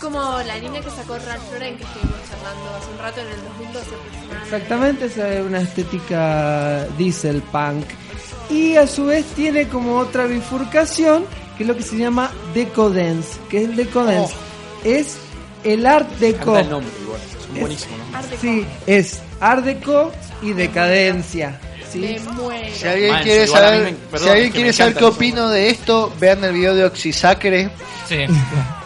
Como la línea que sacó Ralph Lauren que estuvimos charlando hace un rato en el 2012 aproximadamente. Exactamente, esa es una estética diesel punk. Y a su vez tiene como otra bifurcación, que es lo que se llama decadence. que es el decadence? Es el art deco. El nombre igual. Es- buenísimos, ¿no? Sí, es art deco y decadencia. ¿sí? Me muero. Si alguien Manso, quiere saber, me- perdón, si alguien quiere saber qué opino de esto, vean el video de Oxisacre. Sí.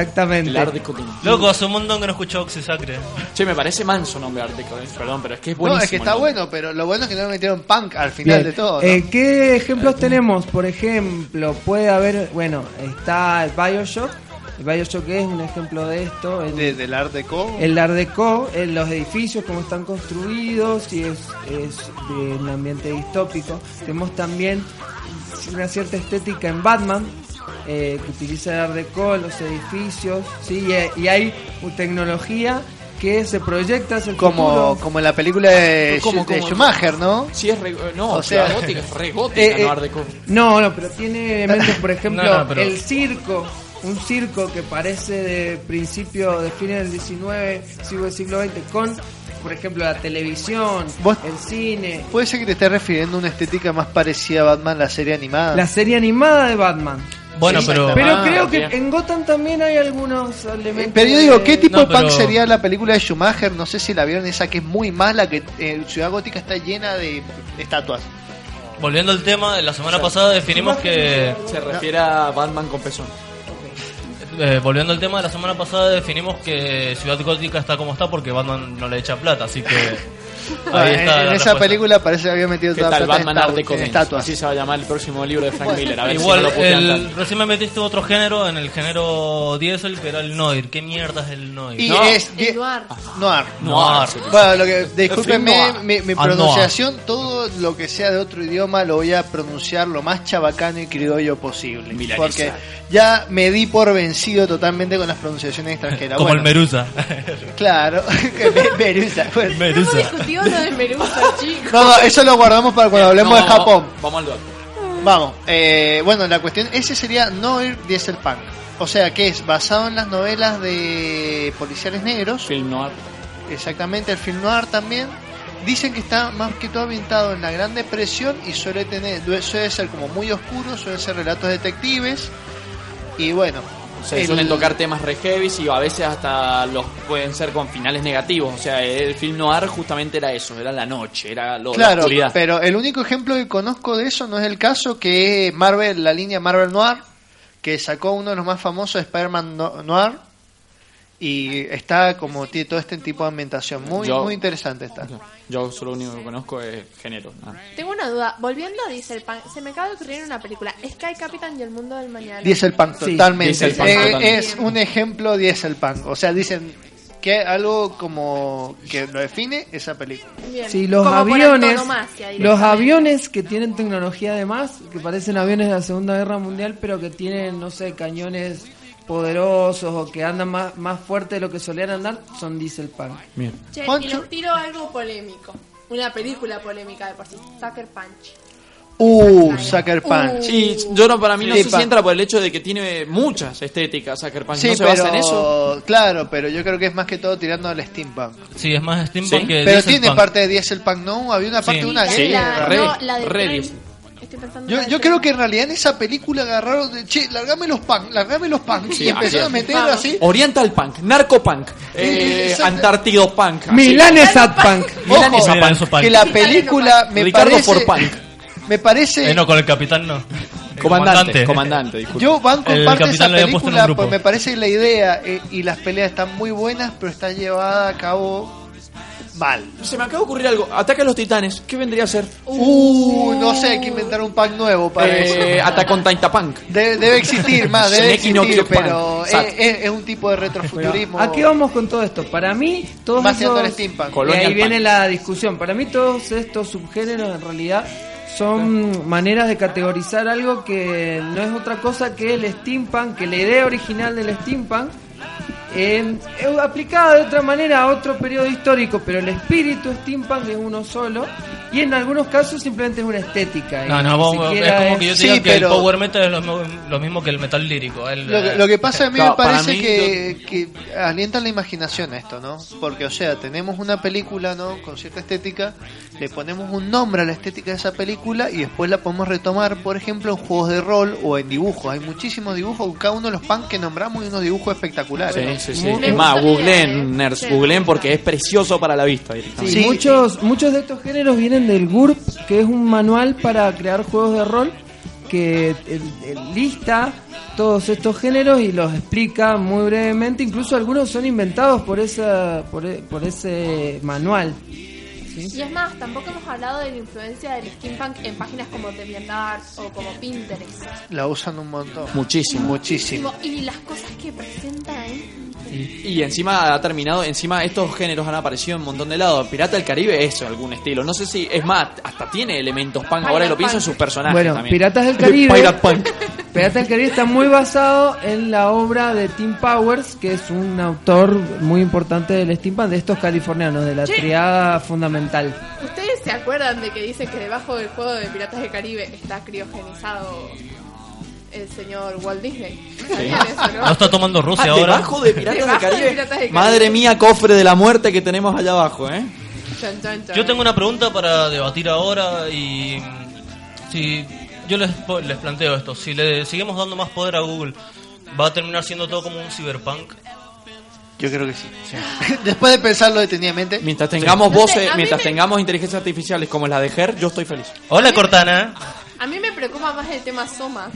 Exactamente. El Art Deco Loco, hace un montón que no escucho Oxysacre. Che, me parece manso nombre Art Deco, eh, perdón, pero es que es No, buenísimo. es que está bueno, pero lo bueno es que no le metieron punk al final Bien. de todo. ¿no? Eh, ¿Qué ejemplos tenemos? Por ejemplo, puede haber, bueno, está el Bioshock. El Bioshock es un ejemplo de esto. El, De- del Art Deco. el Art Deco, en los edificios, cómo están construidos, y es, es de un ambiente distópico. Tenemos también una cierta estética en Batman, eh, que utiliza el Art Deco en los edificios, ¿sí? y, y hay tecnología que se proyecta hacia el como, futuro. como en la película de, ¿Cómo, de cómo? Schumacher, ¿no? Sí, es re, eh, no, O sea, gótica, es re gótica, Eh, eh, no Art Deco. No, no, pero tiene elementos, por ejemplo, No, no, pero- el circo. Un circo que parece de principio, de fines del 19, siglo del siglo XX, con, por ejemplo, la televisión, Vos- el cine, Puede ser que te estés refiriendo a una estética más parecida a Batman, la serie animada. la serie animada de Batman. Bueno, Sí, pero. Pero Ah, creo que en Gotham también hay algunos elementos. Pero yo digo, ¿qué tipo No, de punk pero- sería la película de Schumacher? No sé si la vieron, esa que es muy mala, que eh, Ciudad Gótica está llena de estatuas. Volviendo al tema, la semana pasada definimos que. Se refiere a Batman con pezón. eh, volviendo al tema de la semana pasada, definimos que Ciudad Gótica está como está porque Batman no le echa plata, así que. Ahí en, está. en la esa respuesta. película parece que había metido ¿Qué toda tal plata en estatuas. Así se va a llamar el próximo libro de Frank Miller. A ver Igual, si no lo putean el, tanto. recién me metiste otro género en el género Diesel que era el Noir. ¿Qué mierda es el Noir? Y No. es El noir. Noir. Noir. Bueno, lo que, discúlpenme mi, mi Ah, pronunciación, todo lo que sea de otro idioma lo voy a pronunciar lo más chabacano y criollo posible. Milanesa. Porque ya me di por vencido totalmente con las pronunciaciones extranjeras. Como Bueno, el Merusa. Claro, Merusa. Bueno, Hemos Merusa. chicos. No, no, eso lo guardamos para cuando hablemos No, de Japón. Vamos al duelo. Vamos, eh, bueno, la cuestión, ese sería Noir Dieselpunk. O sea, que es basado en las novelas de policiales negros. Film noir. Exactamente, el film noir también. Dicen que está más que todo ambientado en la Gran Depresión y suele tener, suele ser como muy oscuro, suelen ser relatos detectives. Y bueno, Se el- suelen tocar temas re heavy y a veces hasta los pueden ser con finales negativos. O sea, el film noir justamente era eso, era la noche, era lo, la Claro, oscuridad. pero el único ejemplo que conozco de eso no es el caso que Marvel, la línea Marvel Noir, que sacó uno de los más famosos, Spider-Man No- Noir, y está como tiene todo este tipo de ambientación. Muy, Yo- muy interesante está. Yo solo lo único que conozco es género. Tengo una duda. Volviendo a Dieselpunk, se me acaba de ocurrir una película. Sky Captain y el mundo del mañana. Dieselpunk, Sí, totalmente. Dieselpunk, Eh, totalmente. Es un ejemplo Dieselpunk. O sea, dicen que algo como que lo define esa película. Bien. Sí, los Como aviones, los aviones que tienen tecnología además, que parecen aviones de la Segunda Guerra Mundial, pero que tienen, no sé, cañones poderosos o que andan más, más fuerte de lo que solían andar, son dieselpunk. Bien. Che, y les tiro algo polémico. Una película polémica de por sí. Sucker Punch. Uh, Sucker Punch. Sí, yo no, para mí no Sí, sé si entra por el hecho de que tiene muchas estéticas Sucker Punch. Sí, no se pero, basa en eso. claro, pero yo creo que es más que todo tirando al steampunk. Sí, es más steampunk Sí. que Pero tiene parte de Dieselpunk, ¿no? Había una parte Sí. de una Sí, guerra. re, no, la de re tren. Dis- Estoy pensando Yo, en yo creo que en realidad en esa película agarraron de, che, largame los punk, largame los punk. Sí, y empezaron a meter Vamos. así. Oriental Punk, Narco Punk, eh, Exacto. Antártido Punk. así. Milanesa Punk. Milanesa Ojo, Milanesa Punk. Que la película me Ricardo parece... for Punk. Me parece... Eh, no, con el capitán no. El Comandante, comandante, disculpe. Yo banco El parte de esa capitán lo había puesto en un película grupo. porque me parece que la idea eh, y las peleas están muy buenas, pero está llevada a cabo mal. Se me acaba de ocurrir algo. Ataca a los titanes. ¿Qué vendría a ser? Uh, no sé, hay que inventar un pack nuevo para Eh, eso. Attack on Titan Punk. Debe, debe existir más, debe existir, pero es, es- es un tipo de retrofuturismo. ¿A qué vamos con todo esto? Para mí, todos steampunk. Y ahí viene la discusión. Para mí todos estos subgéneros en realidad son maneras de categorizar algo que no es otra cosa que el steampunk, que la idea original del steampunk eh, aplicada de otra manera a otro periodo histórico, pero el espíritu steampunk es uno solo y en algunos casos simplemente es una estética. No, no, ni vos- es como que yo te Sí, diga que pero- el power metal es lo, mismo- lo mismo que el metal lírico. El, Lo que, eh, lo que pasa a mí me parece mí, que, que alienta la imaginación esto, ¿no? Porque, o sea, tenemos una película, ¿no? Con cierta estética, le ponemos un nombre a la estética de esa película y después la podemos retomar, por ejemplo, en juegos de rol o en dibujos. Hay muchísimos dibujos, cada uno de los punk que nombramos y unos dibujos espectaculares. Sí, sí, Es más, googleen, eh. nerds, Sí, googleen porque es precioso para la vista. Sí, directamente. Sí. muchos, muchos de estos géneros vienen del GURP, que es un manual para crear juegos de rol que eh, eh, lista todos estos géneros y los explica muy brevemente. Incluso algunos son inventados por esa, por, e- por ese manual. Y es más, tampoco hemos hablado de la influencia del steampunk en páginas como DeviantArt o como Pinterest. La usan un montón. Muchísimo. Muchísimo. Y las cosas que presentan ahí. Y encima ha terminado, encima estos géneros han aparecido en un montón de lados. Pirata del Caribe es algún estilo. No sé si, es más, hasta tiene elementos punk. Ahora lo pienso en sus personajes Bueno, también. Piratas del Caribe. Pirate Punk. Piratas del Caribe está muy basado en la obra de Tim Powers, que es un autor muy importante del steampunk, de estos californianos, de la Sí. triada fundamental. ¿Ustedes se acuerdan de que dicen que debajo del juego de Piratas del Caribe está criogenizado el señor Walt Disney? ¿Sabían eso, no? No está tomando Rusia Ah, ahora. debajo de Piratas del Debajo de Caribe. Piratas del Caribe. Madre mía, cofre de la muerte que tenemos allá abajo, ¿eh? Yo tengo una pregunta para debatir ahora y mm, si yo les, po- les planteo esto, si le seguimos dando más poder a Google, ¿va a terminar siendo todo como un cyberpunk? Yo creo que sí. Después de pensarlo detenidamente. Mientras tengamos No voces, mientras me- tengamos inteligencias artificiales como la de Her, yo estoy feliz. Hola Cortana. A mí me preocupa más el tema Soma.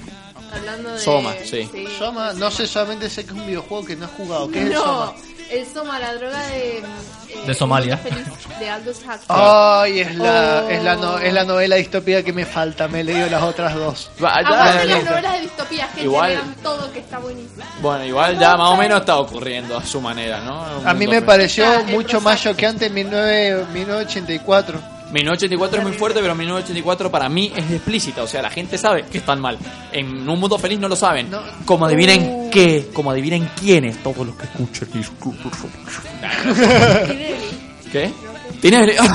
Hablando de. Soma, sí. Soma, no sé, solamente sé que es un videojuego que no he jugado. ¿Qué es el No, Soma? El Soma, la droga de. eh, De Somalia. Feliz, de Aldous Huxley. Ay, es la, Oh. es, la no- es la novela distópica que me falta. Me he leído las otras dos. Vaya. Aguante las novelas de distopía, gente, Igual- lean todo que está buenísimo. Bueno, igual ya más o menos está ocurriendo a su manera, ¿no? A mí me pareció mucho más choqueante en 19 1984. 1984 es muy fuerte, pero 1984 para mí es explícita. O sea, la gente sabe que están mal. En un mundo feliz no lo saben. No. Como adivinen qué, como adivinen quiénes, todos los que escuchan. ¿Qué? ¿Tienes?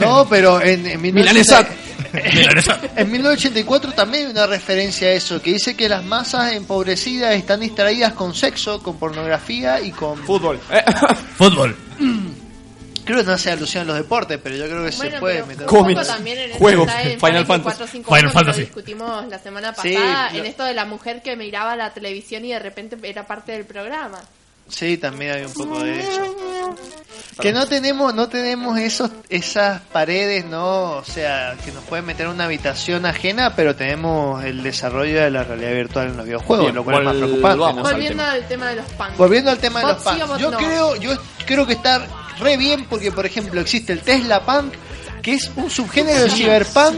No, pero en, en, 1980 Milanesa. Milanesa. en 1984 también hay una referencia a eso, que dice que las masas empobrecidas están distraídas con sexo, con pornografía y con... Fútbol. Fútbol. Creo que no hace alusión a los deportes, pero yo creo que Bueno, se puede meter... un poco Cómics, también en juegos, en Final Fantasy. 451, Final que Fantasy. Lo discutimos la semana Sí, pasada lo- en esto de la mujer que miraba la televisión y de repente era parte del programa. Sí, también hay un poco de eso. Que no tenemos, no tenemos esos, esas paredes, no, o sea, que nos pueden meter en una habitación ajena, pero tenemos el desarrollo de la realidad virtual en los videojuegos, Bien, lo cual es más preocupante. Volviendo tema. al tema de los punks. Volviendo al tema de los sí bot yo no. creo, yo creo que está re bien porque, por ejemplo, existe el Tesla Punk, que es un subgénero del cyberpunk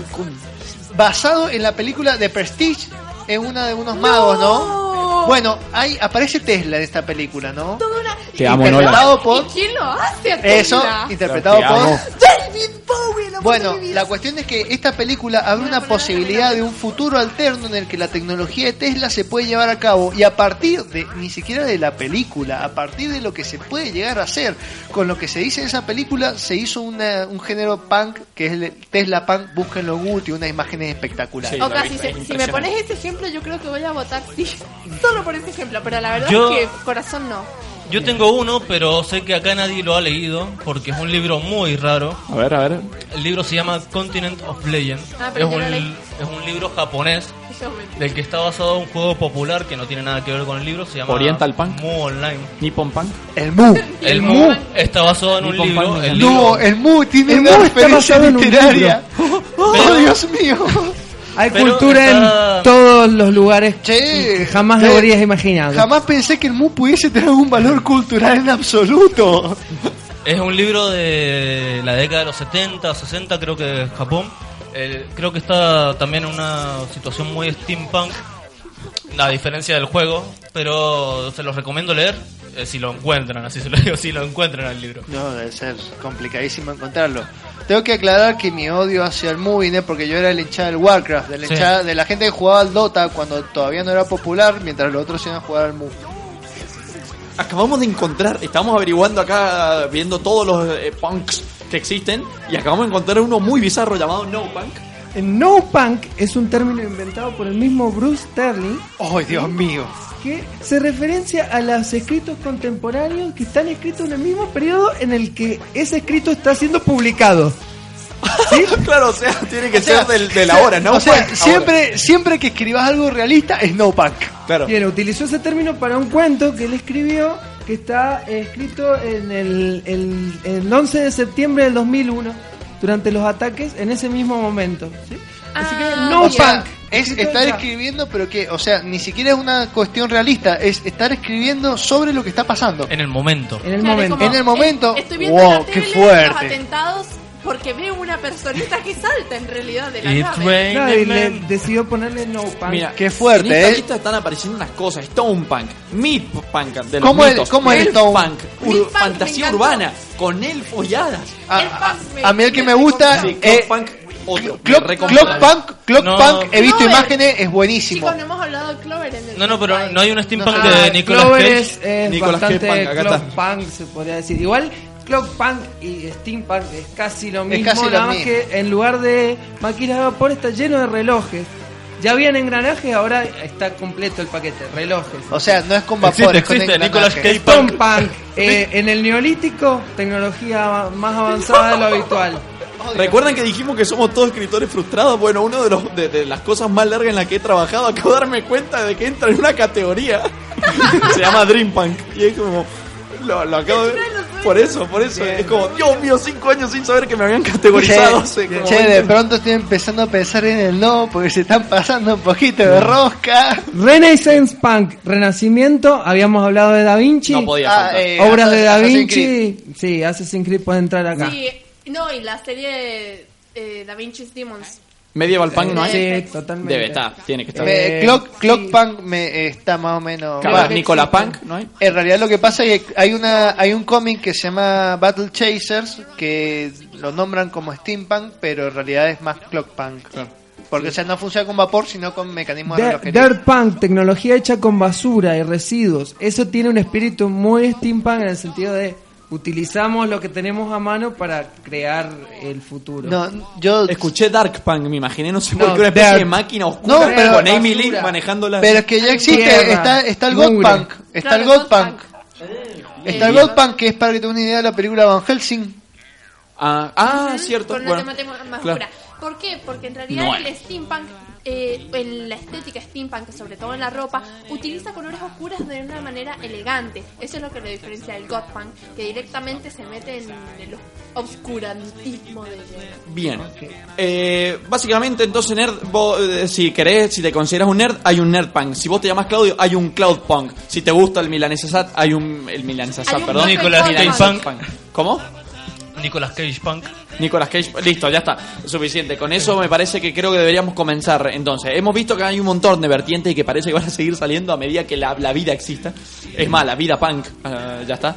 basado en la película The Prestige, en una de unos magos, ¿no? Bueno, ahí aparece Tesla en esta película, ¿no? Toda una- Te amo, Interpretado Nolan. por ¿Y quién lo hace a eso, interpretado Te por. David Bowie, lo Bueno, la cuestión es que esta película abre una posibilidad de un futuro alterno en el que la tecnología de Tesla se puede llevar a cabo y a partir de, ni siquiera de la película, a partir de lo que se puede llegar a hacer, con lo que se dice en esa película, se hizo una- un género punk que es el Tesla Punk, búsquenlo en Google, unas imágenes espectaculares. o casi, si, si me pones ese ejemplo, yo creo que voy a votar sí. Solo por ese ejemplo, pero la verdad Yo- es que corazón no. Yo tengo uno, pero sé que acá nadie lo ha leído porque es un libro muy raro. A ver, a ver. El libro se llama Continent of Legend. Ah, es, un, es un libro japonés del que está basado en un juego popular que no tiene nada que ver con el libro. Se llama Oriental Punk. Mu Online. Nippon Punk. El Mu. El Mu está basado en un Nippon libro. Punk. El No, libro el Mu tiene El una referencia un literaria. ¡Oh, Pero- Dios mío! Hay Pero cultura está- en todos los lugares Che, que jamás che, lo habrías imaginado. Jamás pensé que el Mu pudiese tener algún valor cultural en absoluto. Es un libro de la década de los 70, 60, creo que de Japón. Eh, creo que está también en una situación muy steampunk, a diferencia del juego, pero se los recomiendo leer eh, si lo encuentran, así se lo digo, si lo encuentran el libro. No, debe ser complicadísimo encontrarlo. Tengo que aclarar que mi odio hacia el Mu viene porque yo era el hinchada del Warcraft, de la, Sí. hinchada- de la gente que jugaba al Dota cuando todavía no era popular, mientras los otros iban a jugar al Mu. Acabamos de encontrar, estamos averiguando acá, viendo todos los eh, punks que existen, y acabamos de encontrar uno muy bizarro llamado No Punk. No punk es un término inventado por el mismo Bruce Sterling ¡Ay, Dios mío! que se referencia a los escritos contemporáneos que están escritos en el mismo periodo en el que ese escrito está siendo publicado. claro, o sea, tiene que O sea, ser del, de la hora, ¿no? O sea, Punk, siempre, siempre que escribas algo realista es no punk. Claro. Bien, utilizó ese término para un cuento que él escribió que está eh, escrito en el, el- el 11 de septiembre del 2001 durante los ataques en ese mismo momento. ¿sí? Así que Ah, no o sea, punk. es estar escribiendo, pero que, o sea, ni siquiera es una cuestión realista, es estar escribiendo sobre lo que está pasando. En el momento. En el Claro, momento. como, En el momento, estoy viendo wow, la qué fuerte. los atentados porque veo una personita que salta en realidad de la It's nave. raining Claro, y le decidió ponerle no punk. Mira, Qué fuerte, en esta ¿eh? lista están apareciendo unas cosas, Stone Punk, Meat Punk, de los ¿Cómo el- mitos, cómo el Elf Stone? Punk, ur- Punk, fantasía urbana, con elfos y hadas. A, El punk me- a mí el que me me gusta, Sí, eh, Clock Punk, otro. Clock, Punk, Clock No. Punk, he visto Clover. imágenes, es buenísimo. Chicos, no hemos hablado de Clover en el No, no, pero no hay un steampunk No, de Ah, Nicolas Clover Cage. es, es Nicolas bastante Cage Punk, acá clock está. punk, se podría decir. Igual Clock Punk y Steampunk es casi lo mismo, casi lo nada más mismo. que en lugar de máquinas de vapor está lleno de relojes. Ya habían engranajes, ahora está completo el paquete, relojes. O sea, no es con vapor, Existe, es con existe. Nicolas Punk. Punk, eh, en el neolítico, tecnología más avanzada de lo habitual. ¿Recuerdan que dijimos que somos todos escritores frustrados? Bueno, uno de, los, de, de las cosas más largas en las que he trabajado, acabo de darme cuenta de que entra en una categoría. Se llama Dream Punk. Y es como... Lo, lo acabo de... Por eso, por eso. Es como, Dios mío, cinco años sin saber que me habían categorizado. Che, sé, como che, de pronto estoy empezando a pensar en el no, porque se están pasando un poquito de rosca. Renaissance Punk, Renacimiento, habíamos hablado de Da Vinci. No podía Ah, eh, Obras de Da Assassin's Vinci. Sí, Assassin's Creed puede entrar acá. Sí, no, y la serie eh, Da Vinci's Demons. Medieval Punk no hay. Sí, totalmente. Debe estar, tiene que estar. Me- Eh, Clock, Clock sí. Punk me eh, está más o menos. Claro. Nicola Punk, ¿no hay? En realidad lo que pasa es que hay una hay un cómic que se llama Battle Chasers que lo nombran como steampunk, pero en realidad es más clock punk. Porque o sea, no funciona con vapor, sino con mecanismos de relojería. Dirt Punk, tecnología hecha con basura y residuos. Eso tiene un espíritu muy steampunk en el sentido de utilizamos lo que tenemos a mano para crear el futuro. No, yo Escuché Dark Punk, me imaginé, no sé No, por qué, una especie Dark. de máquina oscura No, pero- con Amy Lee basura. manejándola. pero es que ya existe, Tierra, está está el God. Punk, está el Claro, God God Punk. Está el God Punk que es para que tengas una idea de la película Van Helsing. Ah, ah, Ujú, cierto. Con una bueno. temática más claro. oscura. ¿Por qué? Porque en realidad No el steampunk, eh, en la estética steampunk, sobre todo en la ropa, utiliza colores oscuros de una manera elegante. Eso es lo que lo diferencia del goth punk, que directamente se mete en el obscurantismo de... Bien. Eh, básicamente, entonces, nerd, vos, eh, si querés, si te consideras un nerd, hay un nerd punk. Si vos te llamas Claudio, hay un cloud punk. Si te gusta el milanesasat, hay un. El milanesasat, Hay un perdón. Punk. ¿Cómo? Nicolas Cage Punk. Nicolas Cage, listo, ya está, suficiente. Con eso me parece que creo que deberíamos comenzar. Entonces, hemos visto que hay un montón de vertientes y que parece que van a seguir saliendo a medida que la, la vida exista. Es más, la vida punk, ah, ya está.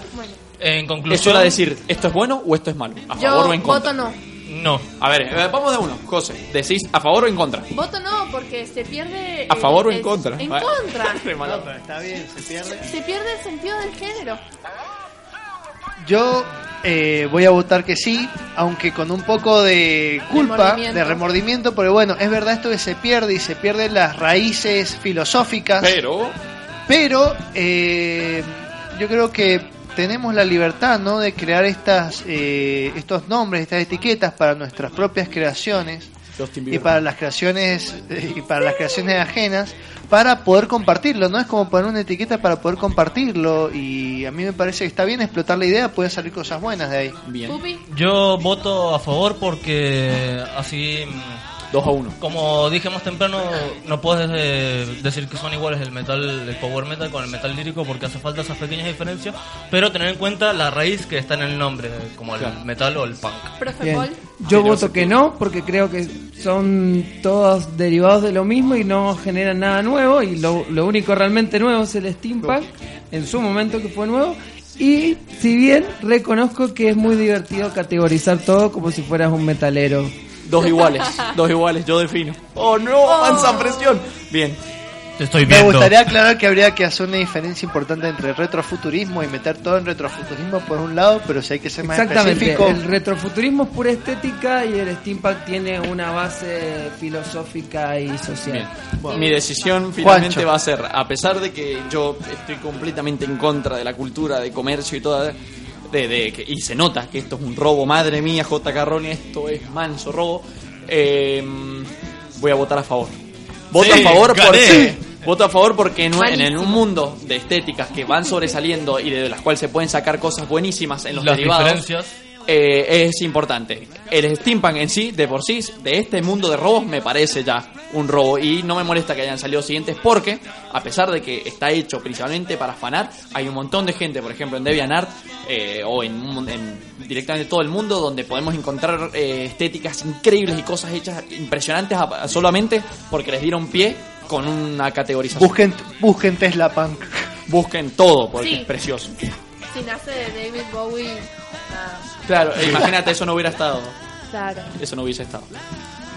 En Es conclusión, hora de decir, ¿esto es bueno o esto es malo? ¿A Yo favor o en contra? voto no. No. A ver, eh, vamos de uno. José, ¿decís a favor o en contra? Voto no, porque se pierde. ¿A el- favor o en contra? En contra. Está bien, se pierde. Se pierde el sentido del género. Yo eh, voy a votar que sí, aunque con un poco de culpa, Remordimiento. de remordimiento, pero bueno, es verdad esto que se pierde y se pierden las raíces filosóficas. Pero. Pero eh, yo creo que tenemos la libertad ¿no? de crear estas, eh, estos nombres, estas etiquetas para nuestras propias creaciones y Bieber. para las creaciones y para las creaciones ajenas para poder compartirlo no es como poner una etiqueta para poder compartirlo y a mí me parece que está bien explotar la idea pueden salir cosas buenas de ahí bien. Yo voto a favor porque así... mm, 2 a 1. Como dije más temprano, no puedes eh, decir que son iguales el metal, el power metal con el metal lírico porque hace falta esas pequeñas diferencias, pero tener en cuenta la raíz que está en el nombre, como el Claro. metal o el punk. Profe Bien. Paul. Yo Sí, voto que no, porque creo que son todos derivados de lo mismo y no generan nada nuevo. Y lo, lo único realmente nuevo es el steampunk, en su momento que fue nuevo. Y si bien reconozco que es muy divertido categorizar todo como si fueras un metalero. Dos iguales, dos iguales, yo defino. ¡Oh no! ¡Mansa presión! Bien. Te estoy me viendo. gustaría aclarar que habría que hacer una diferencia importante entre retrofuturismo y meter todo en retrofuturismo por un lado pero si hay que ser más Exactamente, específico el retrofuturismo es pura estética y el steampunk tiene una base filosófica y social. Bien. Mi decisión finalmente Juancho. va a ser, a pesar de que yo estoy completamente en contra de la cultura de comercio y toda, de, de que, y se nota que esto es un robo, madre mía, J. Roni, esto es manso robo, eh, voy a votar a favor. Voto Sí, a favor gané. porque voto a favor porque no- en, en un mundo de estéticas que van sobresaliendo y de las cuales se pueden sacar cosas buenísimas en los Las derivados. diferencias. Eh, es importante. El steampunk en sí, de por sí, de este mundo de robos, me parece ya un robo. Y no me molesta que hayan salido siguientes porque, a pesar de que está hecho principalmente para afanar, hay un montón de gente, por ejemplo, en DeviantArt eh, o en, directamente todo el mundo, donde podemos encontrar eh, estéticas increíbles y cosas hechas impresionantes a- solamente porque les dieron pie con una categorización. busquen busquen Tesla Punk Busquen todo porque Sí. es precioso. Si nace de David Bowie. Claro, imagínate, eso no hubiera estado. Claro. Eso no hubiese estado.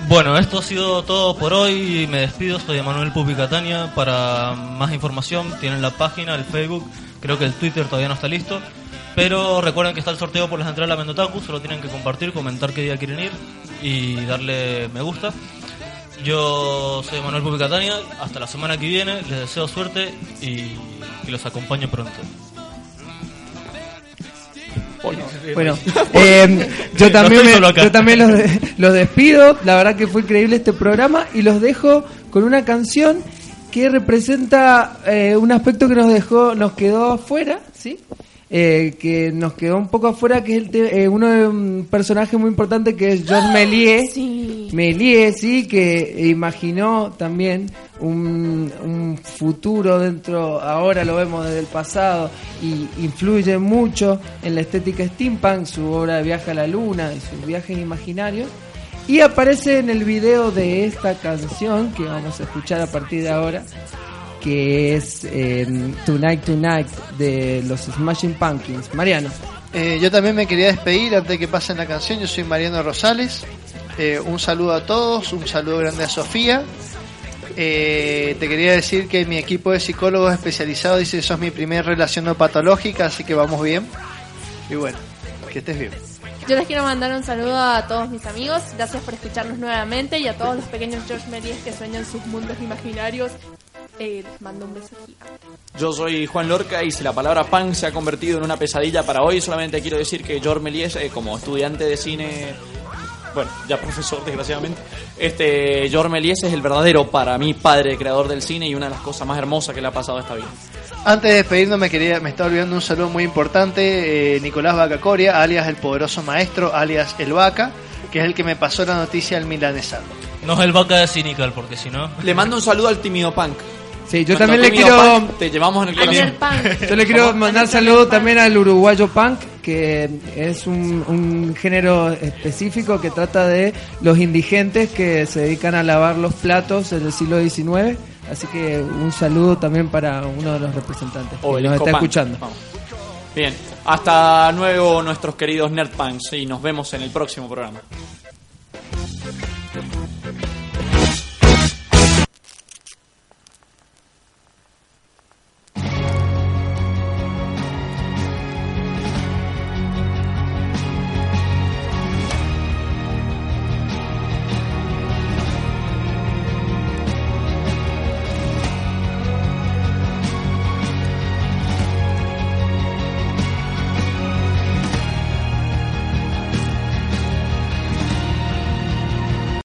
Bueno, esto ha sido todo por hoy. Me despido. Soy Manuel Pupi Catania. Para más información, tienen la página, el Facebook. Creo que el Twitter todavía no está listo. Pero recuerden que está el sorteo por las entradas a la Mendotaku. Solo tienen que compartir, comentar qué día quieren ir y darle me gusta. Yo soy Manuel Pupi Catania. Hasta la semana que viene. Les deseo suerte y que los acompañe pronto. Bueno, eh, yo también, me- yo también los, de- los despido. La verdad que fue increíble este programa y los dejo con una canción que representa eh, un aspecto que nos dejó, nos quedó afuera, ¿sí? Eh, que nos quedó un poco afuera, que es el te- eh, uno de un personaje muy importante que es Georges Méliès. Sí. Méliès, sí, que imaginó también un, un futuro dentro, ahora lo vemos desde el pasado, y influye mucho en la estética steampunk, su obra de Viaje a la Luna y sus viajes imaginarios. Y aparece en el video de esta canción que vamos a escuchar a partir de ahora, que es eh, Tonight Tonight de los Smashing Pumpkins. Mariano. Eh, yo también me quería despedir antes de que pasen la canción. Yo soy Mariano Rosales. Eh, un saludo a todos, un saludo grande a Sofía. Eh, te quería decir que mi equipo de psicólogos especializados dice que sos mi primer relación no patológica, así que vamos bien. Y bueno, que estés bien. Yo les quiero mandar un saludo a todos mis amigos. Gracias por escucharnos nuevamente y a todos los pequeños George Méliès que sueñan sus mundos imaginarios. Eh, les mando un beso gigante. Yo soy Juan Lorca y si la palabra punk se ha convertido en una pesadilla para hoy, solamente quiero decir que George Méliès, eh, como estudiante de cine, bueno, ya profesor desgraciadamente, este George Méliès es el verdadero, para mí, padre creador del cine y una de las cosas más hermosas que le ha pasado a esta vida. Antes de despedirnos me quería, me estaba olvidando un saludo muy importante, eh, Nicolás Vacacoria, alias el poderoso maestro, alias el Vaca, que es el que me pasó la noticia del milanesado. No es el vaca de Cynical, porque si no. Le mando un saludo al tímido punk. Sí, yo Nuestro también le quiero... punk, te llevamos en el corazón. Punk. Yo le quiero mandar saludos también al uruguayo punk, que es un, un género específico que trata de los indigentes que se dedican a lavar los platos en el siglo XIX. Así que un saludo también para uno de los representantes que nos está Punk. escuchando. Vamos. Bien, hasta luego nuestros queridos Nerd Punks y nos vemos en el próximo programa.